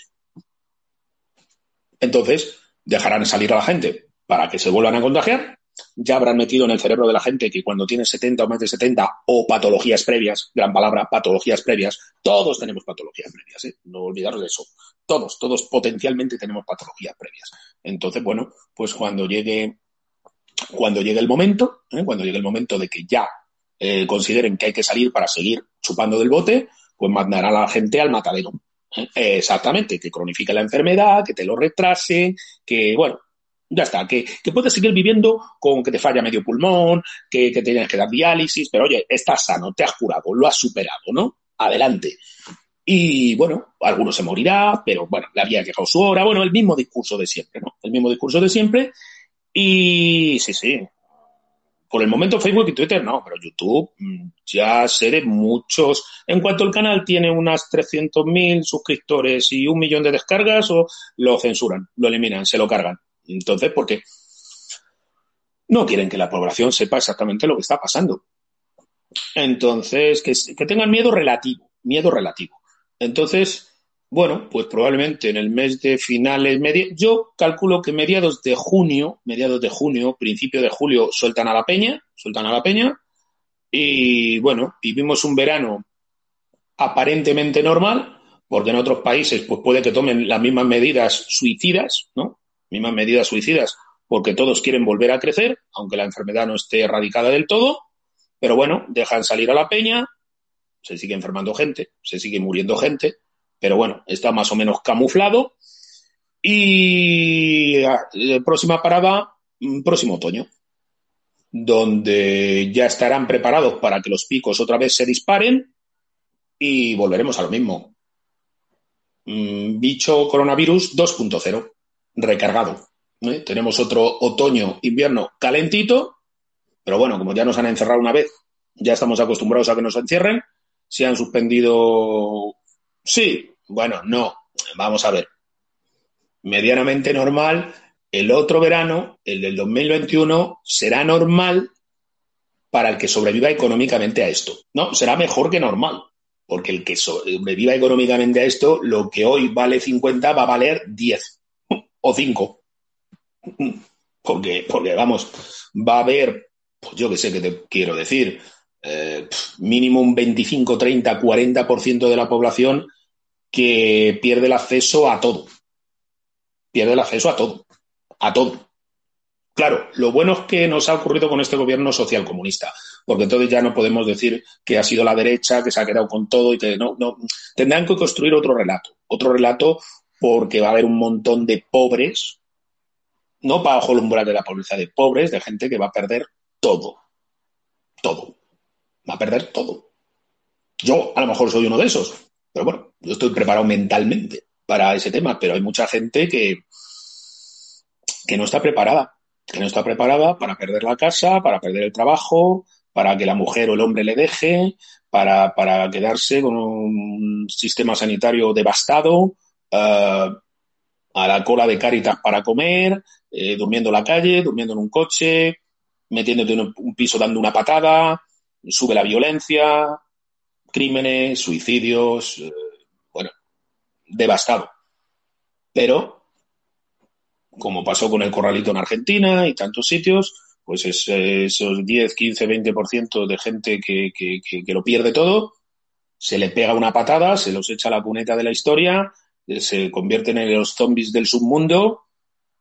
Entonces, dejarán salir a la gente para que se vuelvan a contagiar ya habrán metido en el cerebro de la gente que cuando tienes 70 o más de 70 o patologías previas, gran palabra, patologías previas, todos tenemos patologías previas, ¿eh? no olvidaros de eso. Todos, todos potencialmente tenemos patologías previas. Entonces, bueno, pues cuando llegue, cuando llegue el momento, ¿eh? cuando llegue el momento de que ya eh, consideren que hay que salir para seguir chupando del bote, pues mandará a la gente al matadero. ¿eh? exactamente, que cronifique la enfermedad, que te lo retrase, que, bueno, ya está, que, que puedes seguir viviendo con que te falla medio pulmón, que, que tienes que dar diálisis, pero oye, estás sano, te has curado, lo has superado, ¿no? Adelante. Y bueno, algunos se morirá, pero bueno, le había llegado su hora, bueno, el mismo discurso de siempre, ¿no? El mismo discurso de siempre. Y sí, sí, por el momento Facebook y Twitter no, pero YouTube mm, ya de muchos. En cuanto el canal tiene unas 300.000 suscriptores y un millón de descargas, o lo censuran, lo eliminan, se lo cargan. Entonces, porque no quieren que la población sepa exactamente lo que está pasando. Entonces, que, que tengan miedo relativo, miedo relativo. Entonces, bueno, pues probablemente en el mes de finales, media, yo calculo que mediados de junio, mediados de junio, principio de julio, sueltan a la peña, sueltan a la peña, y bueno, vivimos un verano aparentemente normal, porque en otros países pues puede que tomen las mismas medidas suicidas, ¿no? Mismas medidas suicidas, porque todos quieren volver a crecer, aunque la enfermedad no esté erradicada del todo, pero bueno, dejan salir a la peña, se sigue enfermando gente, se sigue muriendo gente, pero bueno, está más o menos camuflado. Y ah, próxima parada, mm, próximo otoño, donde ya estarán preparados para que los picos otra vez se disparen y volveremos a lo mismo. Mm, bicho coronavirus 2.0, recargado. ¿eh? Tenemos otro otoño, invierno calentito, pero bueno, como ya nos han encerrado una vez, ya estamos acostumbrados a que nos encierren, se han suspendido Sí, bueno, no. Vamos a ver. Medianamente normal. El otro verano, el del 2021, será normal para el que sobreviva económicamente a esto. No, será mejor que normal. Porque el que sobreviva económicamente a esto, lo que hoy vale 50 va a valer 10 o 5. Porque, porque vamos, va a haber, pues yo que sé qué te quiero decir, eh, mínimo un 25, 30, 40% de la población que pierde el acceso a todo. Pierde el acceso a todo. A todo. Claro, lo bueno es que nos ha ocurrido con este gobierno social comunista, porque entonces ya no podemos decir que ha sido la derecha, que se ha quedado con todo y que no, no. Tendrán que construir otro relato, otro relato porque va a haber un montón de pobres, no bajo el umbral de la pobreza, de pobres, de gente que va a perder todo. Todo. Va a perder todo. Yo a lo mejor soy uno de esos, pero bueno, yo estoy preparado mentalmente para ese tema, pero hay mucha gente que, que no está preparada, que no está preparada para perder la casa, para perder el trabajo, para que la mujer o el hombre le deje, para, quedarse con un sistema sanitario devastado, eh, a la cola de Cáritas para comer, eh, durmiendo en la calle, durmiendo en un coche, metiéndote en un piso dando una patada, sube la violencia, crímenes, suicidios, eh, bueno, devastado. Pero, como pasó con el corralito en Argentina y tantos sitios, pues es, esos 10, 15, 20% de gente que, que, que, lo pierde todo, se le pega una patada, se los echa a la cuneta de la historia, se convierten en los zombies del submundo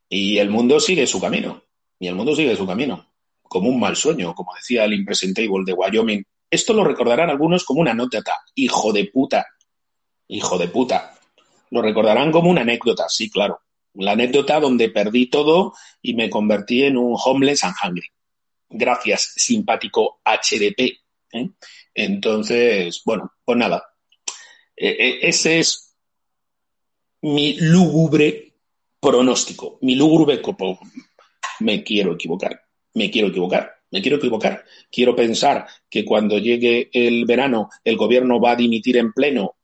y el mundo sigue su camino. Y el mundo sigue su camino. Como un mal sueño, como decía el impresentable de Wyoming esto lo recordarán algunos como una anécdota. Hijo de puta. Hijo de puta. Lo recordarán como una anécdota, sí, claro. La anécdota donde perdí todo y me convertí en un homeless and hungry. Gracias, simpático HDP. ¿eh? Entonces, bueno, pues nada. E, e, ese es mi lúgubre pronóstico. Mi lúgubre copo. Me quiero equivocar. Me quiero equivocar me quiero equivocar. Quiero pensar que cuando llegue el verano el gobierno va a dimitir en pleno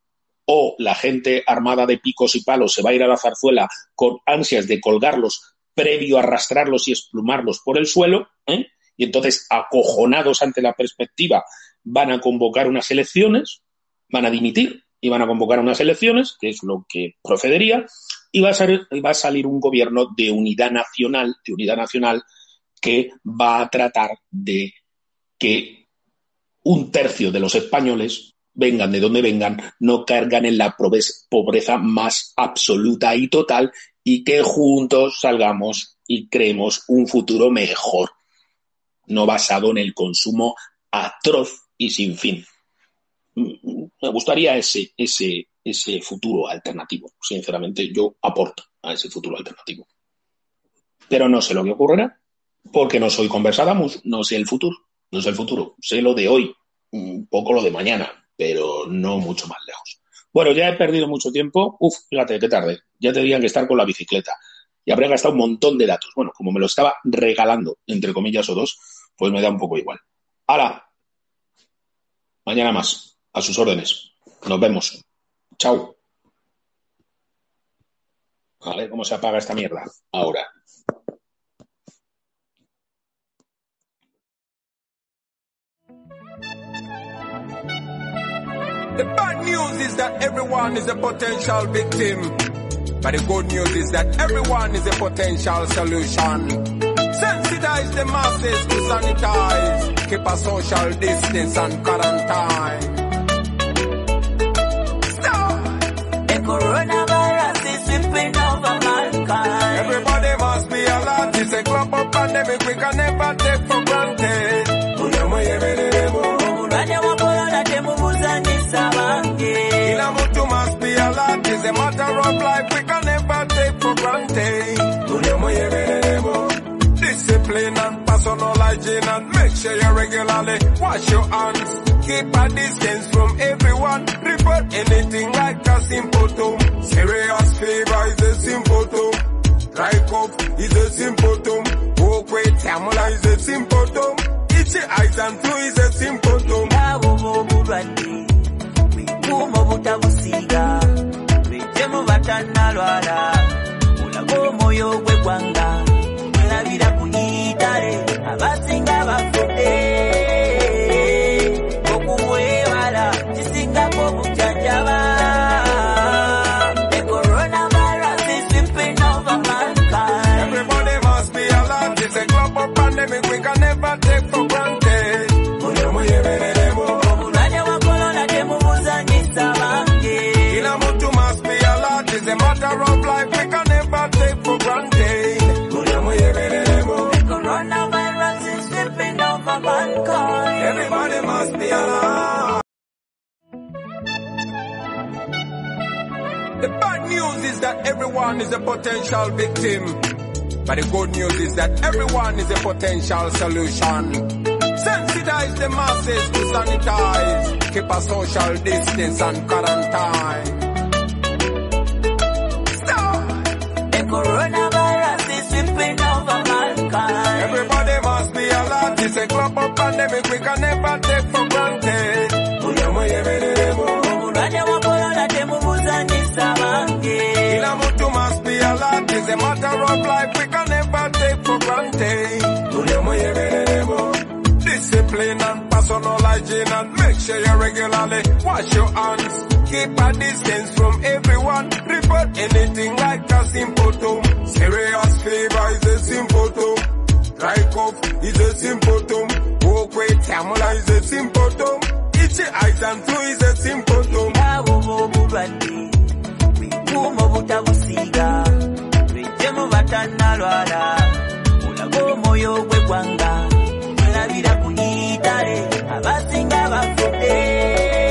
o la gente armada de picos y palos se va a ir a la zarzuela con ansias de colgarlos previo a arrastrarlos y esplumarlos por el suelo, ¿eh? y entonces acojonados ante la perspectiva van a convocar unas elecciones, van a dimitir y van a convocar unas elecciones, que es lo que procedería, y va a, va a salir un gobierno de unidad nacional, de unidad nacional que va a tratar de que un tercio de los españoles, vengan de donde vengan, no cargan en la pobreza más absoluta y total y que juntos salgamos y creemos un futuro mejor, no basado en el consumo atroz y sin fin. Me gustaría ese, ese, ese futuro alternativo. Sinceramente, yo aporto a ese futuro alternativo. Pero no sé lo que ocurrirá, porque no soy conversadamus, no sé el futuro, no sé el futuro, sé lo de hoy, un poco lo de mañana, pero no mucho más lejos. Bueno, ya he perdido mucho tiempo. Uf, fíjate, qué tarde. Ya tendrían que estar con la bicicleta. Y habría gastado un montón de datos. Bueno, como me lo estaba regalando, entre comillas o dos, pues me da un poco igual. ¡Hala! Mañana más. A sus órdenes. Nos vemos. Chao. Ver cómo se apaga esta mierda. Ahora. The bad news is that everyone is a potential victim. But the good news is that everyone is a potential solution. Sensitize the masses to sanitize. Keep a social distance and quarantine. Coronavirus is sweeping over mankind. Everybody must be alert. It's a global pandemic we can never take for granted. Omulwadde wa corona temubuzanyisa bange. Kila mtu must be alert. It's a matter of life we can never take for granted. Personal hygiene and make sure you regularly wash your hands. Keep a distance from everyone. Report anything like a symptom. Serious fever is a symptom. Dry cough is a symptom. Walkway tamula is a symptom. Itchy eyes and flu is a symptom. Abo b'obulwadde bwekuuma obutabusiiga bejjemu batannalwala abasing abafite eh. That everyone is a potential victim. But the good news is that everyone is a potential solution. Sensitize the masses to sanitize. Keep a social distance and quarantine. Stop! The coronavirus is sweeping over mankind. Everybody must be alert. It's a global pandemic we can never take for granted. A matter of life we can never take for granted. Discipline and personal hygiene and make sure you regularly wash your hands. Keep a distance from everyone. Report anything like a symptom. Serious fever is a symptom. Dry cough is a symptom. with tamula is a symptom. Itchy eyes and flu is a symptom. Abo b'obulwadde nga tannalwala olaga omwoyo gw'eggwanga mulabira ku itale abasinga bafudde.